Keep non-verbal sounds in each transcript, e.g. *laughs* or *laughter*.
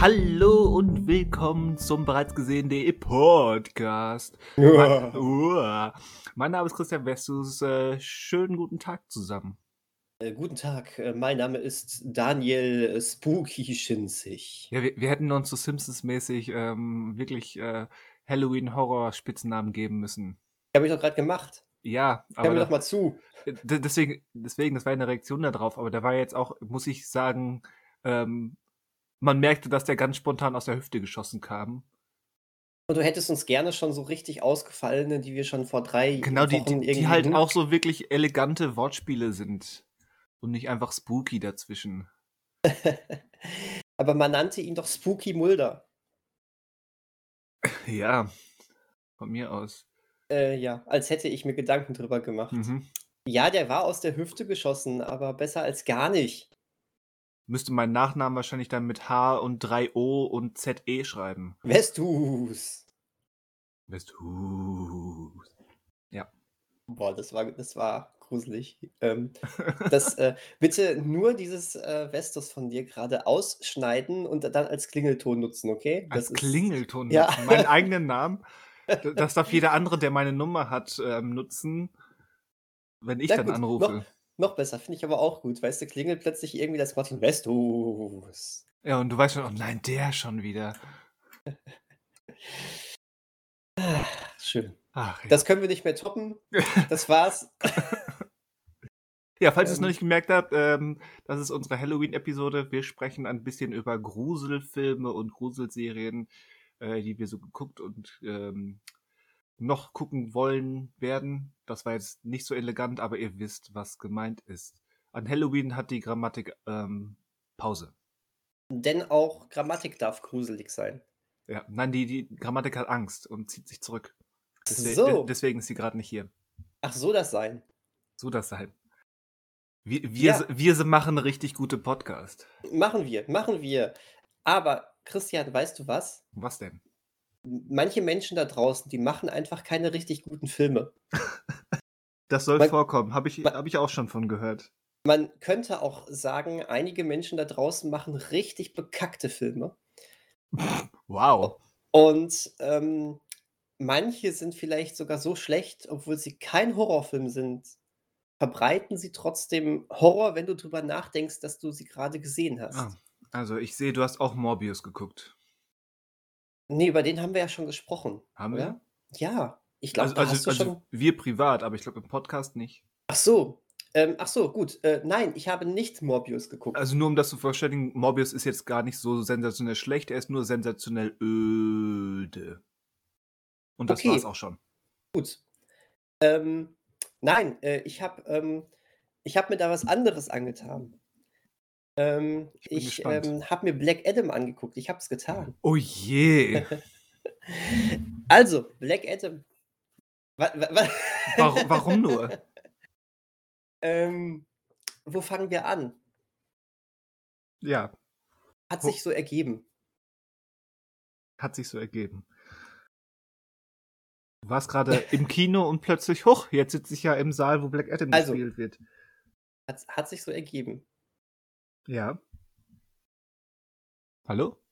Hallo und willkommen zum bereits gesehenen Podcast. Mein, Uah. mein Name ist Christian Vestus. Äh, schönen guten Tag zusammen. Äh, guten Tag, äh, mein Name ist Daniel Spooky Schinzig. Ja, wir, wir hätten uns so Simpsons-mäßig ähm, wirklich äh, Halloween-Horror-Spitzennamen geben müssen. Habe ich doch gerade gemacht. Ja, Hör aber mir da, doch mal zu. deswegen, deswegen, das war eine Reaktion darauf, aber da war jetzt auch, muss ich sagen, ähm, man merkte, dass der ganz spontan aus der Hüfte geschossen kam. Und du hättest uns gerne schon so richtig ausgefallene, die wir schon vor drei Genau, die, Wochen die, irgendwie die halt gut- auch so wirklich elegante Wortspiele sind. Und nicht einfach spooky dazwischen. *laughs* Aber man nannte ihn doch Spooky Mulder. *laughs* Ja, von mir aus. Äh, ja, als hätte ich mir Gedanken drüber gemacht. Mhm. Ja, der war aus der Hüfte geschossen, aber besser als gar nicht. Müsste mein Nachnamen wahrscheinlich dann mit H und 3 O und ZE schreiben. Vestus. Westhus. Boah, das war, das war gruselig. Ähm, *laughs* das, äh, bitte nur dieses äh, Vestus von dir gerade ausschneiden und dann als Klingelton nutzen, okay? Als Das ist- Klingelton Ja. nutzen. Meinen eigenen Namen. *laughs* Das darf jeder andere, der meine Nummer hat, ähm, nutzen, wenn ich Na dann gut, anrufe. Noch besser, finde ich aber auch gut. Weißt du, klingelt plötzlich irgendwie das Wort Vestus. Ja, und du weißt schon, oh nein, der schon wieder. *laughs* Schön. Ach, ja. Das können wir nicht mehr toppen. Das war's. *laughs* Ja, falls ihr es noch Ähm. nicht gemerkt habt, ähm, das ist unsere Halloween-Episode. Wir sprechen ein bisschen über Gruselfilme und Gruselserien, äh, die wir so geguckt und ähm, noch gucken wollen werden. Das war jetzt nicht so elegant, aber ihr wisst, was gemeint ist. An Halloween hat die Grammatik ähm, Pause. Denn auch Grammatik darf gruselig sein. Ja, nein, die, die Grammatik hat Angst und zieht sich zurück. Deswe So. de- deswegen ist sie gerade nicht hier. Ach, so das sein. So das sein. Wir, wir, Ja. wir machen richtig gute Podcast. Machen wir, machen wir. Aber, Christian, weißt du was? Was denn? Manche Menschen da draußen, die machen einfach keine richtig guten Filme. *laughs* Das soll Man- vorkommen. Habe ich, man- hab ich auch schon von gehört. Man könnte auch sagen, einige Menschen da draußen machen richtig bekackte Filme. *laughs* Wow. Und ähm, manche sind vielleicht sogar so schlecht, obwohl sie kein Horrorfilm sind, verbreiten sie trotzdem Horror, wenn du drüber nachdenkst, dass du sie gerade gesehen hast. Ah, also ich sehe, du hast auch Morbius geguckt. Nee, über den haben wir ja schon gesprochen. Haben oder? Ja, ich glaube, Also, also, hast du also schon. wir privat, aber ich glaube im Podcast nicht. Ach so. Ähm, ach so, gut. Äh, nein, ich habe nicht Morbius geguckt. Also nur um das zu verständigen, Morbius ist jetzt gar nicht so sensationell schlecht, er ist nur sensationell öde. Und das Okay. war's auch schon. Gut. Ähm, nein, äh, ich habe ähm, ich hab mir da was anderes angetan. Ähm, Ich ähm, habe mir Black Adam angeguckt. Ich habe es getan. Oh je. *laughs* Also, Black Adam. Wa wa wa Warum, warum nur? *laughs* ähm, wo fangen wir an? Ja, Hat sich so ergeben. hat sich so ergeben. Du warst gerade im Kino und plötzlich, huch, jetzt sitze ich ja im Saal, wo Black Adam Also. gespielt wird. Hat, hat sich so ergeben. Ja. Hallo?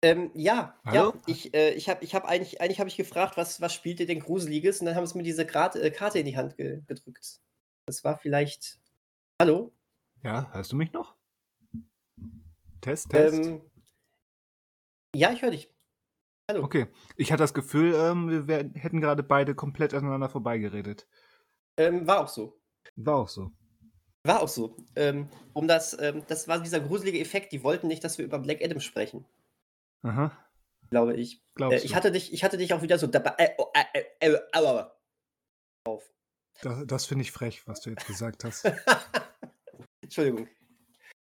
Ähm, ja, Hallo? ja, ich, äh, ich habe ich hab eigentlich, eigentlich habe ich gefragt, was, was spielt ihr denn Gruseliges? Und dann haben sie mir diese Grat, äh, Karte in die Hand ge gedrückt. Das war vielleicht. Hallo? Ja, hörst du mich noch? Test, Test. Ähm, ja, ich höre dich. Hallo. Okay, ich hatte das Gefühl, ähm, wir wär, hätten gerade beide komplett aneinander vorbeigeredet. Ähm, war auch so. War auch so. War auch so. Ähm, um das, ähm, das war dieser gruselige Effekt. Die wollten nicht, dass wir über Black Adam sprechen, Aha, glaube ich. Äh, ich, hatte dich, ich hatte dich auch wieder so dabei. Äh, oh, äh, äh, äh, aua. auf. Das, das finde ich frech, was du jetzt gesagt hast. *laughs* Entschuldigung.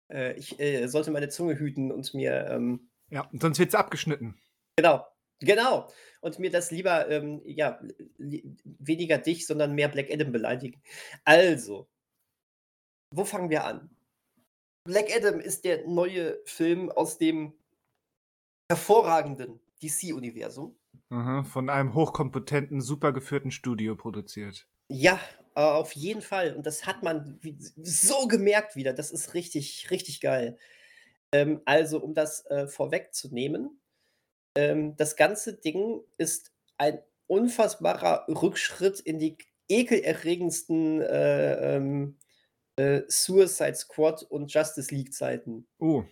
Äh, ich sollte meine Zunge hüten und mir. Ähm, ja, sonst wird's abgeschnitten. genau. Genau. Und mir das lieber, ähm, ja, li weniger dich, sondern mehr Black Adam beleidigen. Also, wo fangen wir an? Black Adam ist der neue Film aus dem hervorragenden DC-Universum. Aha, von einem hochkompetenten, super geführten Studio produziert. Ja, auf jeden Fall. Und das hat man so gemerkt wieder. Das ist richtig, richtig geil. Ähm, also, um das, äh, vorwegzunehmen, ähm, das ganze Ding ist ein unfassbarer Rückschritt in die ekelerregendsten, äh, ähm, äh, Suicide Squad und Justice League Zeiten. Oh.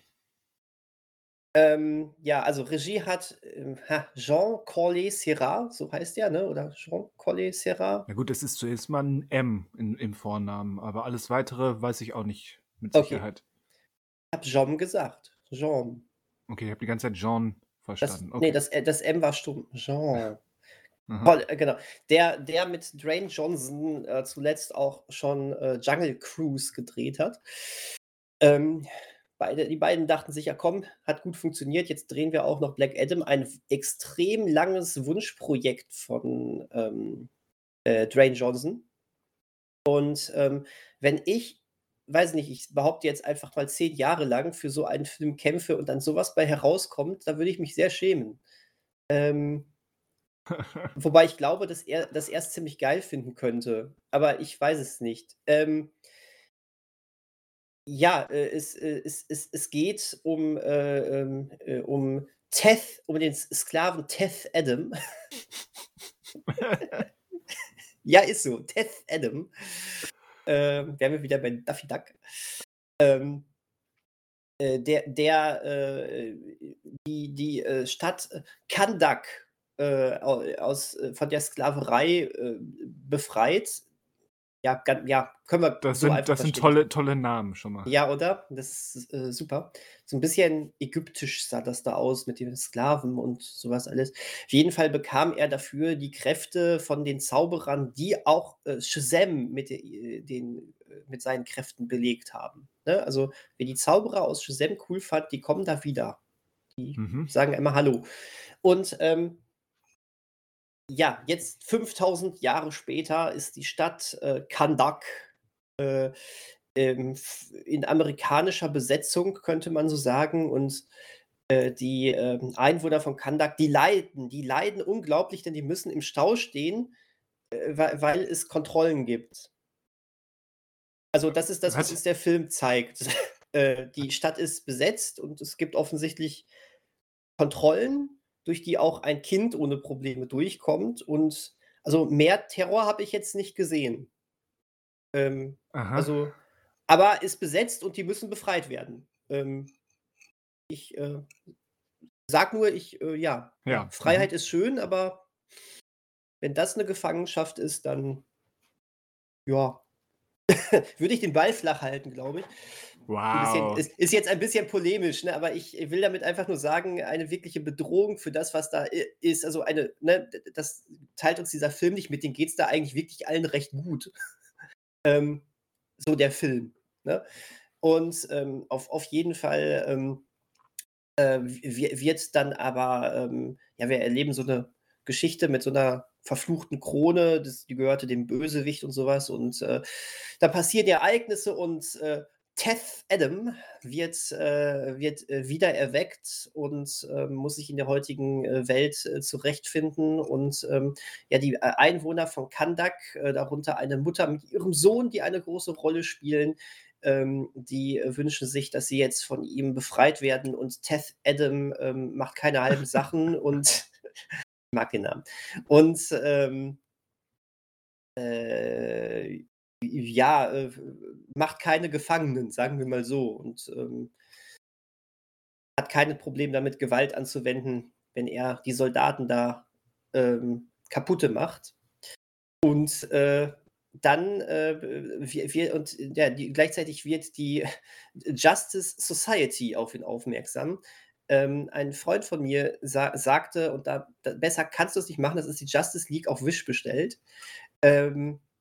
Ähm, ja, also Regie hat, ha, Jean Corley Serra, so heißt der, ne? Oder Jean Corley Serra? Ja gut, es ist zuerst mal ein M in, im Vornamen, aber alles weitere weiß ich auch nicht mit Okay. Sicherheit. Ich habe Jean gesagt. Jean. Okay, ich habe die ganze Zeit Jean Das, verstanden. nee, Okay. das, äh, das M war stumm. Jean. Aha. Toll, äh, genau. Der, der mit Dwayne Johnson äh, zuletzt auch schon äh, Jungle Cruise gedreht hat. Ähm, beide, die beiden dachten sich, ja komm, hat gut funktioniert, jetzt drehen wir auch noch Black Adam, ein extrem langes Wunschprojekt von ähm, äh, Dwayne Johnson. Und ähm, wenn ich, weiß nicht, ich behaupte jetzt einfach mal zehn Jahre lang für so einen Film kämpfe und dann sowas bei herauskommt, da würde ich mich sehr schämen. Ähm, *laughs* Wobei ich glaube, dass er dass er's ziemlich geil finden könnte, aber ich weiß es nicht. Ähm ja, äh, es, äh, es es es geht um, äh, ähm, äh, um Teth um den Sklaven Teth Adam. *laughs* Ja, ist so, Teth Adam. Ähm, wären wir wieder bei Daffy Duck. Ähm äh, der der, äh, die die, Stadt Kahndaq, äh, au aus äh, von der Sklaverei, äh, befreit. Ja, gan ja, können wir Das so sind, einfach das sind tolle, tolle Namen schon mal. Ja, oder? Das ist, äh, super. So ein bisschen ägyptisch sah das da aus mit den Sklaven und sowas alles. Auf jeden Fall bekam er dafür die Kräfte von den Zauberern, die auch, äh, Shazam mit de äh, den mit seinen Kräften belegt haben, ne? Also, wer die Zauberer aus Shazam cool fand, die kommen da wieder. Die Mhm. sagen immer „Hallo“. Und, ähm ja, jetzt 5.000 Jahre später ist die Stadt, äh, Kahndaq, äh, ähm, in amerikanischer Besetzung, könnte man so sagen. Und, äh, die, ähm, Einwohner von Kahndaq, die leiden. Die leiden unglaublich, denn die müssen im Stau stehen, äh, wei weil es Kontrollen gibt. Also, das ist das, was Was? uns der Film zeigt. *laughs* Äh, die Stadt ist besetzt und es gibt offensichtlich Kontrollen, durch die auch ein Kind ohne Probleme durchkommt. Und also, mehr Terror habe ich jetzt nicht gesehen. Ähm, Aha. also aber ist besetzt und die müssen befreit werden. Ähm, ich, äh, sage nur, ich, äh ja, Ja. Mhm. Freiheit ist schön, aber wenn das 'ne Gefangenschaft ist, dann ja, *laughs* würde ich den Ball flach halten, glaube ich. Ein bisschen Wow. ist ist jetzt ein bisschen polemisch, ne, aber ich will damit einfach nur sagen, eine wirkliche Bedrohung für das, was da ist, also eine ne, das teilt uns dieser Film nicht mit, denen geht's da eigentlich wirklich allen recht gut. *laughs* Ähm, so der Film, ne? Und, ähm, auf auf jeden Fall, ähm, äh, wi wird dann aber, ähm ja, wir erleben so 'ne Geschichte mit so 'ner verfluchten Krone, das die gehörte dem Bösewicht und so was und, äh, da passieren Ereignisse und, äh, Teth Adam wird, äh wird, äh, wiedererweckt und, ähm, muss sich in der heutigen, äh, Welt, äh, zurechtfinden und, ähm, ja, die, äh, Einwohner von Kahndaq, äh, darunter eine Mutter mit ihrem Sohn, die eine große Rolle spielen, ähm, die, äh, wünschen sich, dass sie jetzt von ihm befreit werden und Teth Adam, ähm, macht keine halben Sachen und *laughs* ich mag den Namen. Und, ähm äh, ja, äh, macht keine Gefangenen, sagen wir mal so und, ähm hat keine Probleme damit, Gewalt anzuwenden, wenn er die Soldaten da, ähm, kaputte macht. Und, äh, dann, äh, wir wir und ja, die gleichzeitig wird die *laughs* Justice Society auf ihn aufmerksam. Ähm, ein Freund von mir sa sagte, und da da besser kannst du's nicht machen, das ist die Justice League auf Wish bestellt. Ähm äh,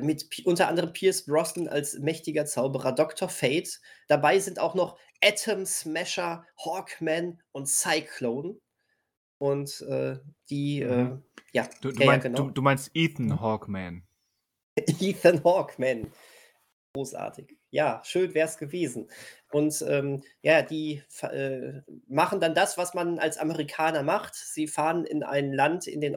mit Pi unter anderem Pierce Brosnan als mächtiger Zauberer, Dr. Fate. Dabei sind auch noch Atom Smasher, Hawkman und Cyclone. Und, äh, die, äh Mhm. ja, Du, du, ja, ja, meinst, genau. du, du meinst Ethan Mhm. Hawkman. *laughs* Ethan Hawkman. Großartig. Ja, schön wär's gewesen. Und, ähm, ja, die äh, machen dann das, was man als Amerikaner macht. Sie fahren in ein Land in den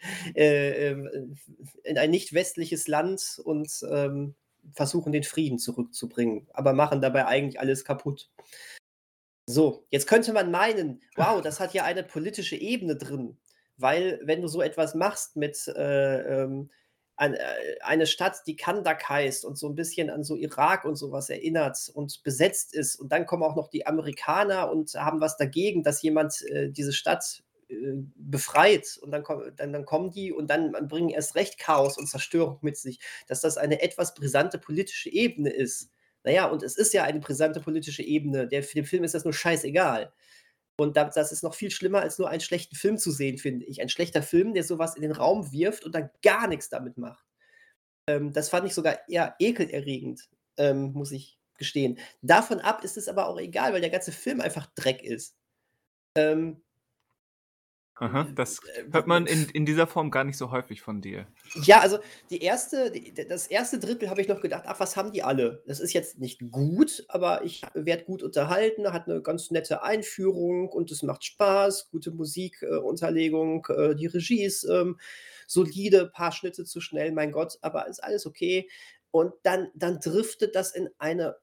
*laughs* äh, ähm, in ein nicht westliches Land und, ähm, versuchen, den Frieden zurückzubringen, aber machen dabei eigentlich alles kaputt. So, jetzt könnte man meinen, wow, *laughs* das hat ja eine politische Ebene drin, weil wenn du so etwas machst mit äh, ähm, äh, eine Stadt, die Kandak heißt und so ein bisschen an so Irak und sowas erinnert und besetzt ist und dann kommen auch noch die Amerikaner und haben was dagegen, dass jemand äh, diese Stadt befreit und dann, dann, dann kommen die und dann bringen erst recht Chaos und Zerstörung mit sich, dass das eine etwas brisante politische Ebene ist. Naja, und es ist ja eine brisante politische Ebene. Der, dem Film ist das nur scheißegal. Und das, das ist noch viel schlimmer, als nur einen schlechten Film zu sehen, finde ich. Ein schlechter Film, der sowas in den Raum wirft und dann gar nichts damit macht. Ähm, das fand ich sogar eher ekelerregend, ähm, muss ich gestehen. Davon ab ist es aber auch egal, weil der ganze Film einfach Dreck ist. Ähm, Aha, das äh, hört man in, in dieser Form gar nicht so häufig von dir. Ja, also die erste, das erste Drittel habe ich noch gedacht, ach, was haben die alle? Das ist jetzt nicht gut, aber ich werde gut unterhalten, hat eine ganz nette Einführung und es macht Spaß, gute Musikunterlegung, äh, äh, die Regie ist ähm, solide, paar Schnitte zu schnell, mein Gott, aber ist alles okay. Und dann, dann driftet das in eine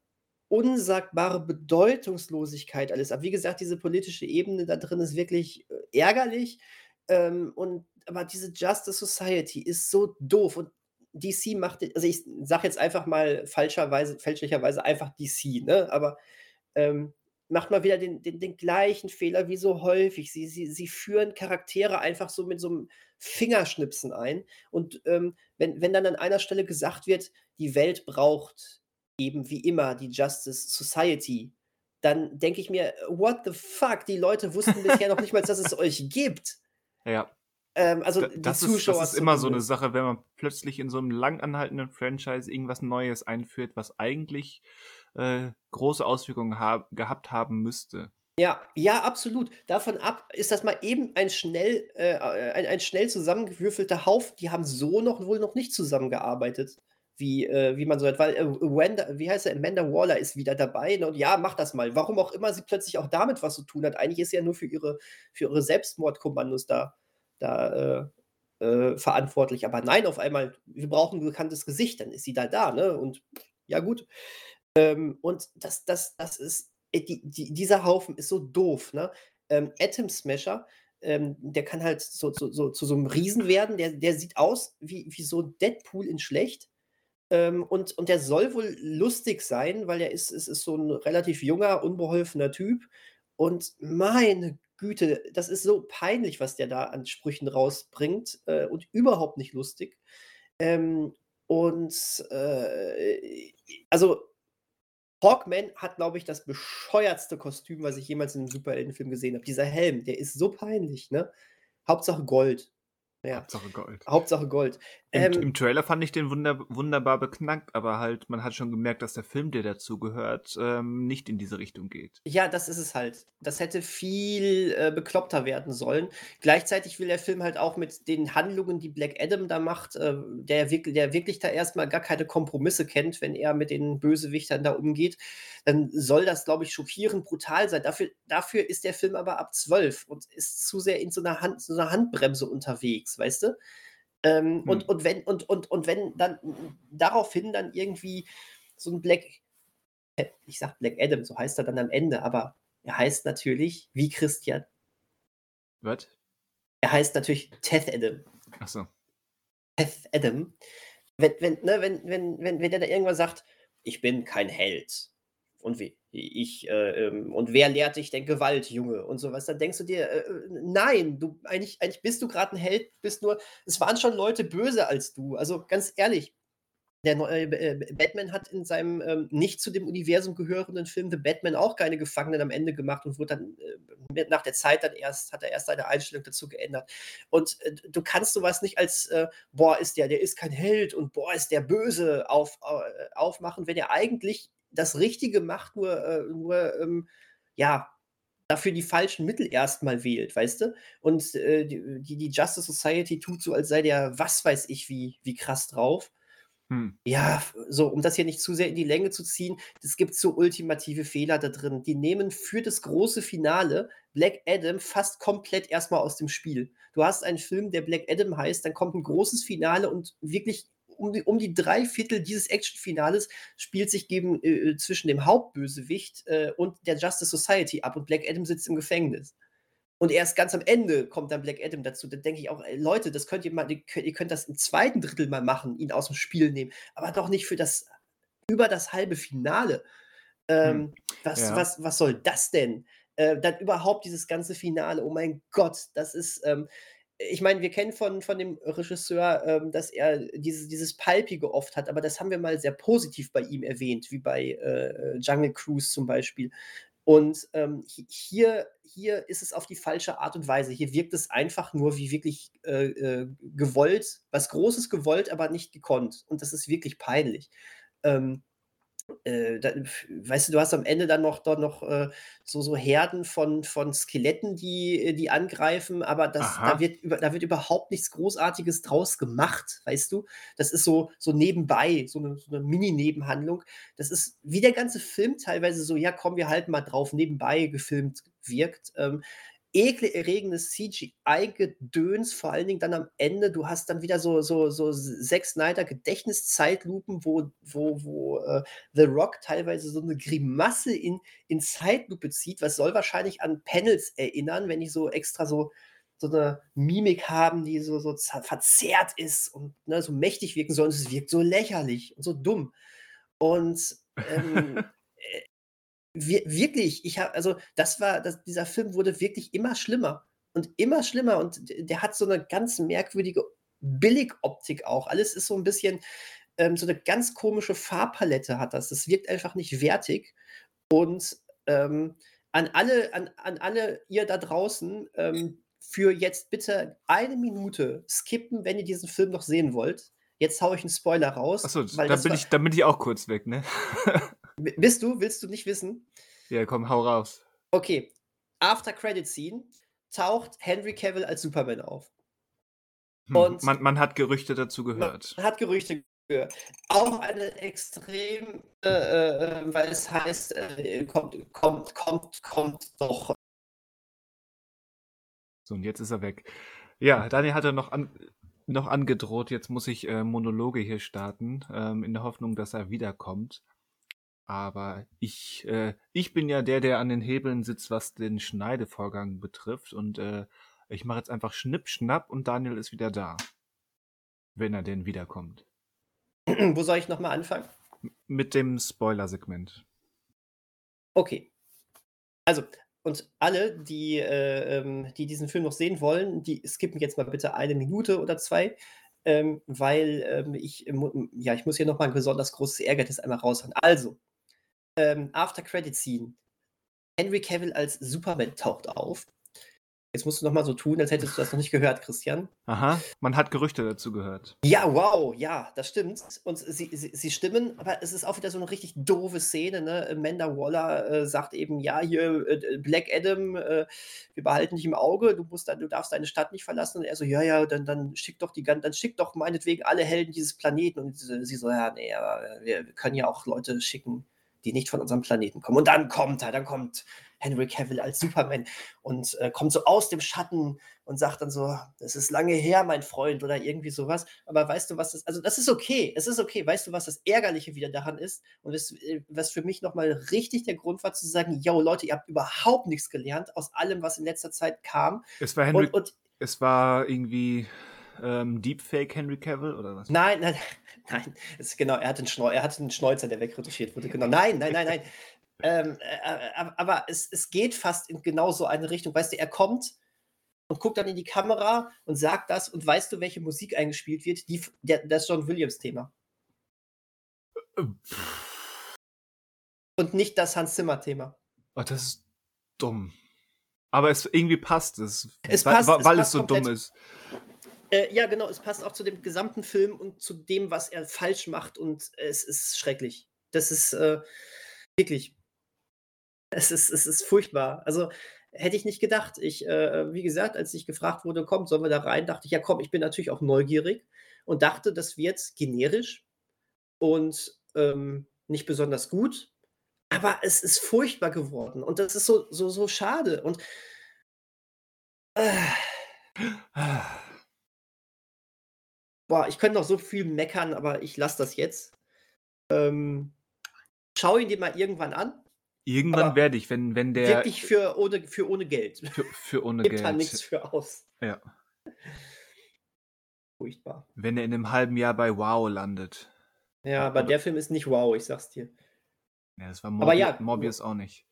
unsagbare Bedeutungslosigkeit alles ab. Wie gesagt, diese politische Ebene da drin ist wirklich äh, ärgerlich. Ähm, und aber diese Justice Society ist so doof und DC macht, also ich sage jetzt einfach mal falscherweise, fälschlicherweise einfach DC, ne? Aber ähm, macht mal wieder den, den, den, gleichen Fehler wie so häufig. Sie, sie, sie führen Charaktere einfach so mit so einem Fingerschnipsen ein. Und ähm, wenn, wenn dann an einer Stelle gesagt wird, die Welt braucht eben wie immer die Justice Society, dann denke ich mir, what the fuck, die Leute wussten bisher noch nicht mal, dass es euch gibt. Ja. Ähm, also da, das, ist, das ist immer so eine Sache, wenn man plötzlich in so einem lang anhaltenden Franchise irgendwas Neues einführt, was eigentlich äh, große Auswirkungen hab, gehabt haben müsste. Ja, ja, absolut. Davon ab ist das mal eben ein schnell, äh, ein, ein schnell zusammengewürfelter Haufen. Die haben so noch wohl noch nicht zusammengearbeitet wie, äh, wie man so hat, weil äh, Wanda, wie heißt er, Amanda Waller ist wieder dabei ne? und ja, mach das mal. Warum auch immer sie plötzlich auch damit was zu tun hat. Eigentlich ist sie ja nur für ihre, für ihre Selbstmordkommandos da, da äh, äh, verantwortlich. Aber nein, auf einmal, wir brauchen ein bekanntes Gesicht, dann ist sie da da, ne? Und ja, gut. Ähm, und das, das, das ist, äh, die, die, dieser Haufen ist so doof, ne? Ähm, Atom Smasher, ähm, der kann halt so, so, so, zu so einem Riesen werden, der, der sieht aus wie, wie so Deadpool in schlecht ähm, und, und der soll wohl lustig sein, weil er ist, ist, ist so ein relativ junger, unbeholfener Typ. Und meine Güte, das ist so peinlich, was der da an Sprüchen rausbringt äh, und überhaupt nicht lustig. Ähm, und äh, also Hawkman hat, glaube ich, das bescheuertste Kostüm, was ich jemals in einem Superheldenfilm gesehen habe. Dieser Helm, der ist so peinlich, ne? Hauptsache Gold. Ja. Hauptsache Gold. Hauptsache Gold. Im, ähm, Im, Trailer fand ich den wunder, wunderbar beknackt, aber halt, man hat schon gemerkt, dass der Film, der dazu gehört, ähm, nicht in diese Richtung geht. Ja, das ist es halt. Das hätte viel äh, bekloppter werden sollen. Gleichzeitig will der Film halt auch mit den Handlungen, die Black Adam da macht, äh, der, wirklich, der wirklich da erstmal gar keine Kompromisse kennt, wenn er mit den Bösewichtern da umgeht, dann soll das, glaube ich, schockierend brutal sein. Dafür, dafür ist der Film aber ab 12 und ist zu sehr in so einer, Hand, so einer Handbremse unterwegs, weißt du? Ähm, hm. und, und, wenn, und, und, und wenn dann daraufhin dann irgendwie so ein Black, äh, ich sag Black Adam, so heißt er dann am Ende, aber er heißt natürlich wie Christian. Was? Er heißt natürlich Teth Adam. Ach so. Teth Adam. Wenn, wenn, ne, wenn, wenn, wenn, wenn der da irgendwann sagt, ich bin kein Held. Und wie? ich äh, ähm, und wer lehrt dich denn Gewalt, Junge und sowas, dann denkst du dir, äh, äh nein, du eigentlich, eigentlich bist du gerade ein Held, bist nur, es waren schon Leute böse als du. Also ganz ehrlich, der äh, äh, Batman hat in seinem ähm, nicht zu dem Universum gehörenden Film The Batman auch keine Gefangenen am Ende gemacht und wurde dann äh, nach der Zeit dann erst, hat er erst seine Einstellung dazu geändert. Und du kannst sowas nicht als, boah, ist der, der ist kein Held und boah, ist der böse auf, aufmachen, wenn er eigentlich das Richtige macht, nur, äh, nur ähm, ja, dafür die falschen Mittel erstmal wählt, weißt du? Und äh, die, die Justice Society tut so, als sei der, was weiß ich, wie, wie krass drauf. Hm. Ja, so, um das hier nicht zu sehr in die Länge zu ziehen, es gibt so ultimative Fehler da drin. Die nehmen für das große Finale Black Adam fast komplett erstmal aus dem Spiel. Du hast einen Film, der Black Adam heißt, dann kommt ein großes Finale und wirklich um die, um die drei Viertel dieses Actionfinales spielt sich gegen, äh, äh, zwischen dem Hauptbösewicht äh, und der Justice Society ab und Black Adam sitzt im Gefängnis. Und erst ganz am Ende kommt dann Black Adam dazu. Da denke ich auch, ey, Leute, das könnt ihr mal, ihr könnt das im zweiten Drittel mal machen, ihn aus dem Spiel nehmen, aber doch nicht für das über das halbe Finale. Ähm, hm, was, ja. was, was soll das denn? Äh, dann überhaupt dieses ganze Finale, oh mein Gott, das ist, ähm, ich meine, wir kennen von, von dem Regisseur, ähm, dass er dieses, dieses Palpige oft hat, aber das haben wir mal sehr positiv bei ihm erwähnt, wie bei äh, Jungle Cruise zum Beispiel. Und ähm, hier, hier ist es auf die falsche Art und Weise. Hier wirkt es einfach nur wie wirklich äh, äh, gewollt, was Großes gewollt, aber nicht gekonnt. Und das ist wirklich peinlich. Ähm, äh, da, weißt du, du hast am Ende dann noch, dort noch äh, so, so Herden von, von Skeletten, die, äh, die angreifen, aber das, da, wird, da wird überhaupt nichts Großartiges draus gemacht, weißt du? Das ist so, so nebenbei, so eine, so eine Mini-Nebenhandlung. Das ist wie der ganze Film teilweise so, ja, komm, wir halten mal drauf, nebenbei gefilmt wirkt. Ähm, ekelerregendes CGI-Gedöns, vor allen Dingen dann am Ende. Du hast dann wieder so, so, so Zack Snyder Gedächtniszeitlupen, wo, wo, wo äh, The Rock teilweise so eine Grimasse in, in Zeitlupe zieht. Was soll wahrscheinlich an Panels erinnern, wenn die so extra so, so eine Mimik haben, die so, so verzerrt ist und ne, so mächtig wirken soll. Und es wirkt so lächerlich und so dumm. Und ähm, *laughs* wir, wirklich, ich habe, also das war, das, dieser Film wurde wirklich immer schlimmer und immer schlimmer und der hat so eine ganz merkwürdige Billigoptik auch. Alles ist so ein bisschen, ähm, so eine ganz komische Farbpalette hat das. Das wirkt einfach nicht wertig und ähm, an alle, an, an alle ihr da draußen, ähm, für jetzt bitte eine Minute skippen, wenn ihr diesen Film noch sehen wollt. Jetzt haue ich einen Spoiler raus. Achso, da, bin ich, da bin ich auch kurz weg, ne? *laughs* Bist du? Willst du nicht wissen? Ja, komm, hau raus. Okay. After Credit Scene taucht Henry Cavill als Superman auf. Hm, Und man, man, hat Gerüchte dazu gehört. Man hat Gerüchte gehört. Auch eine extrem, äh, äh, weil es heißt, äh, kommt, kommt, kommt, kommt doch. So, und jetzt ist er weg. Ja, Daniel hatte noch, an, noch angedroht, jetzt muss ich äh, Monologe hier starten, ähm, in der Hoffnung, dass er wiederkommt. Aber ich, äh, ich bin ja der, der an den Hebeln sitzt, was den Schneidevorgang betrifft. Und äh, ich mache jetzt einfach Schnipp, Schnapp und Daniel ist wieder da. Wenn er denn wiederkommt. Wo soll ich nochmal anfangen? Mit dem Spoiler-Segment. Okay. Also, und alle, die, äh, ähm, die diesen Film noch sehen wollen, die skippen jetzt mal bitte eine Minute oder zwei, ähm, weil ähm, ich, ja, ich muss hier nochmal ein besonders großes Ärgernis einmal raushauen. Also, ähm, After Credit Scene. Henry Cavill als Superman taucht auf. Jetzt musst du noch mal so tun, als hättest du das noch nicht gehört, Christian. Aha, man hat Gerüchte dazu gehört. Ja, wow, ja, das stimmt. Und sie, sie, sie stimmen, aber es ist auch wieder so eine richtig doofe Szene. Ne? Amanda Waller äh, sagt eben, ja, hier, äh, Black Adam, äh, wir behalten dich im Auge, du, musst dann, du darfst deine Stadt nicht verlassen. Und er so, ja, ja, dann, dann schick doch die dann schick doch meinetwegen alle Helden dieses Planeten. Und sie so, ja, nee, aber wir, wir können ja auch Leute schicken, die nicht von unserem Planeten kommen. Und dann kommt er, dann kommt Henry Cavill als Superman und äh, kommt so aus dem Schatten und sagt dann so, das ist lange her, mein Freund, oder irgendwie sowas. Aber weißt du, was das, also das ist okay, es ist okay. Weißt du, was das Ärgerliche wieder daran ist? Und das, äh, was für mich nochmal richtig der Grund war, zu sagen, yo, Leute, ihr habt überhaupt nichts gelernt aus allem, was in letzter Zeit kam. Es war Henry, und, und es war irgendwie ähm, Deepfake Henry Cavill oder was? Nein, nein, *laughs* nein. Es, genau, er hat einen, Schneu er hat einen Schnäuzer, der wegretuschiert wurde. Genau. Nein, nein, nein, nein. *laughs* ähm, äh, äh aber es, es geht fast in genau so eine Richtung. Weißt du, er kommt und guckt dann in die Kamera und sagt das und weißt du, welche Musik eingespielt wird? Die, der, das John Williams-Thema. Und nicht das Hans Zimmer-Thema. Oh, das ist dumm. Aber es irgendwie passt es. Es passt, weil, weil es, es so komplett. dumm ist. Äh, ja, genau, es passt auch zu dem gesamten Film und zu dem, was er falsch macht und es ist schrecklich. Das ist äh, wirklich. Es ist, es ist furchtbar. Also hätte ich nicht gedacht. Ich, äh, wie gesagt, als ich gefragt wurde, komm, sollen wir da rein, dachte ich, ja komm, ich bin natürlich auch neugierig und dachte, das wird generisch und ähm, nicht besonders gut. Aber es ist furchtbar geworden und das ist so, so, so schade. Und äh, boah, ich könnte noch so viel meckern, aber ich lasse das jetzt. Ähm, schau ihn dir mal irgendwann an. Irgendwann Aber werde ich, wenn, wenn der. Wirklich für ohne, für ohne Geld. Für, für *laughs* ohne Gibt Geld. da nichts für aus. Ja. Furchtbar. Wenn er in einem halben Jahr bei Wow landet. Ja, aber Aber- der Film ist nicht wow, ich sag's dir. Ja, das war Aber Morbi ja, Morbius auch nicht.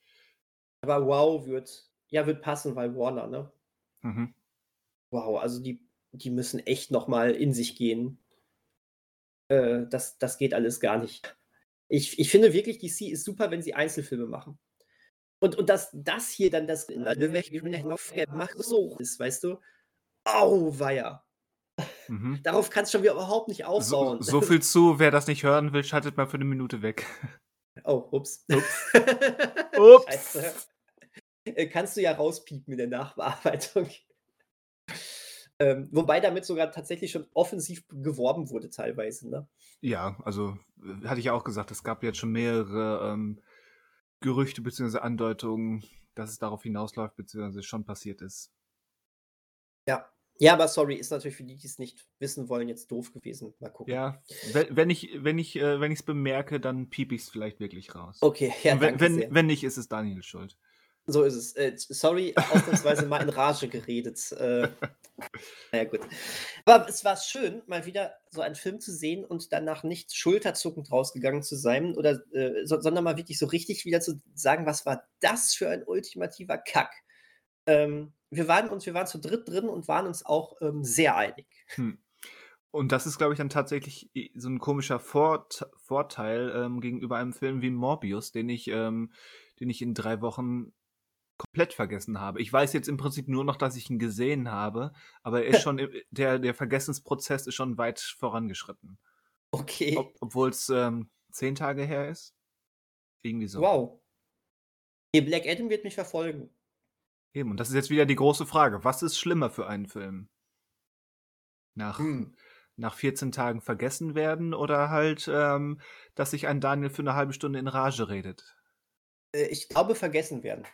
Aber wow wird, ja, wird passen, weil Warner, ne? Mhm. Wow, also die, die müssen echt nochmal in sich gehen. Äh, das, das geht alles gar nicht. Ich, ich finde wirklich, DC ist super, wenn sie Einzelfilme machen. Und, und dass das hier dann das macht so ist, weißt du? Auweia. Mhm. Darauf kannst du schon wieder überhaupt nicht So, aufbauen. so viel zu, wer das nicht hören will, schaltet mal für eine Minute weg. Oh, ups. Ups. *laughs* Ups. Äh, Kannst du ja rauspiepen in der Nachbearbeitung. Ähm, wobei damit sogar tatsächlich schon offensiv geworben wurde, teilweise. Ne? Ja, also äh, hatte ich ja auch gesagt, es gab jetzt schon mehrere ähm, Gerüchte bzw. Andeutungen, dass es darauf hinausläuft bzw. schon passiert ist. Ja. Ja, aber sorry, ist natürlich für die, die es nicht wissen wollen, jetzt doof gewesen. Mal gucken. Ja, wenn, ich wenn ich äh, wenn ich es bemerke, dann piep ich es vielleicht wirklich raus. Okay, ja, Und wenn, danke sehr. wenn, wenn nicht, ist es Daniel schuld. So ist es. Äh, sorry, ausnahmsweise mal in Rage geredet. Äh, *laughs* naja, gut. Aber es war schön, mal wieder so einen Film zu sehen und danach nicht schulterzuckend rausgegangen zu sein, oder, äh, so, sondern mal wirklich so richtig wieder zu sagen, was war das für ein ultimativer Kack. Ähm, wir, waren uns, wir waren zu dritt drin und waren uns auch ähm, sehr einig. Hm. Und das ist, glaube ich, dann tatsächlich i- so ein komischer Vort Vorteil ähm, gegenüber einem Film wie Morbius, den ich, ähm, den ich in drei Wochen komplett vergessen habe. Ich weiß jetzt im Prinzip nur noch, dass ich ihn gesehen habe, aber er ist schon, der, der Vergessensprozess ist schon weit vorangeschritten. Okay. Ob, Obwohl es ähm, zehn Tage her ist. Irgendwie so. Wow. Nee, Black Adam wird mich verfolgen. Eben, und das ist jetzt wieder die große Frage. Was ist schlimmer für einen Film? Nach, Hm. nach 14 Tagen vergessen werden oder halt, ähm, dass sich ein Daniel für eine halbe Stunde in Rage redet? Äh, ich glaube, vergessen werden.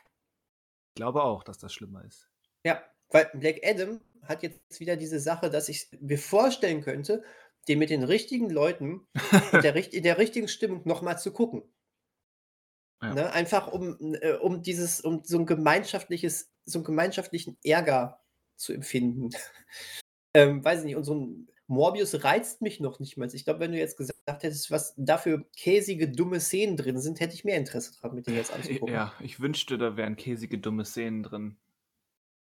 Ich glaube auch, dass das schlimmer ist. Ja, weil Black Adam hat jetzt wieder diese Sache, dass ich mir vorstellen könnte, den mit den richtigen Leuten *laughs* und der, in der richtigen Stimmung nochmal zu gucken. Ja. Ne? Einfach um, äh, um dieses, um so ein gemeinschaftliches, so einen gemeinschaftlichen Ärger zu empfinden. *laughs* ähm, weiß ich nicht, und so ein Morbius reizt mich noch nicht mal. Ich glaube, wenn du jetzt gesagt hättest, was dafür käsige, dumme Szenen drin sind, hätte ich mehr Interesse dran, mit dir jetzt *laughs* anzugucken. Ja, ich wünschte, da wären käsige, dumme Szenen drin.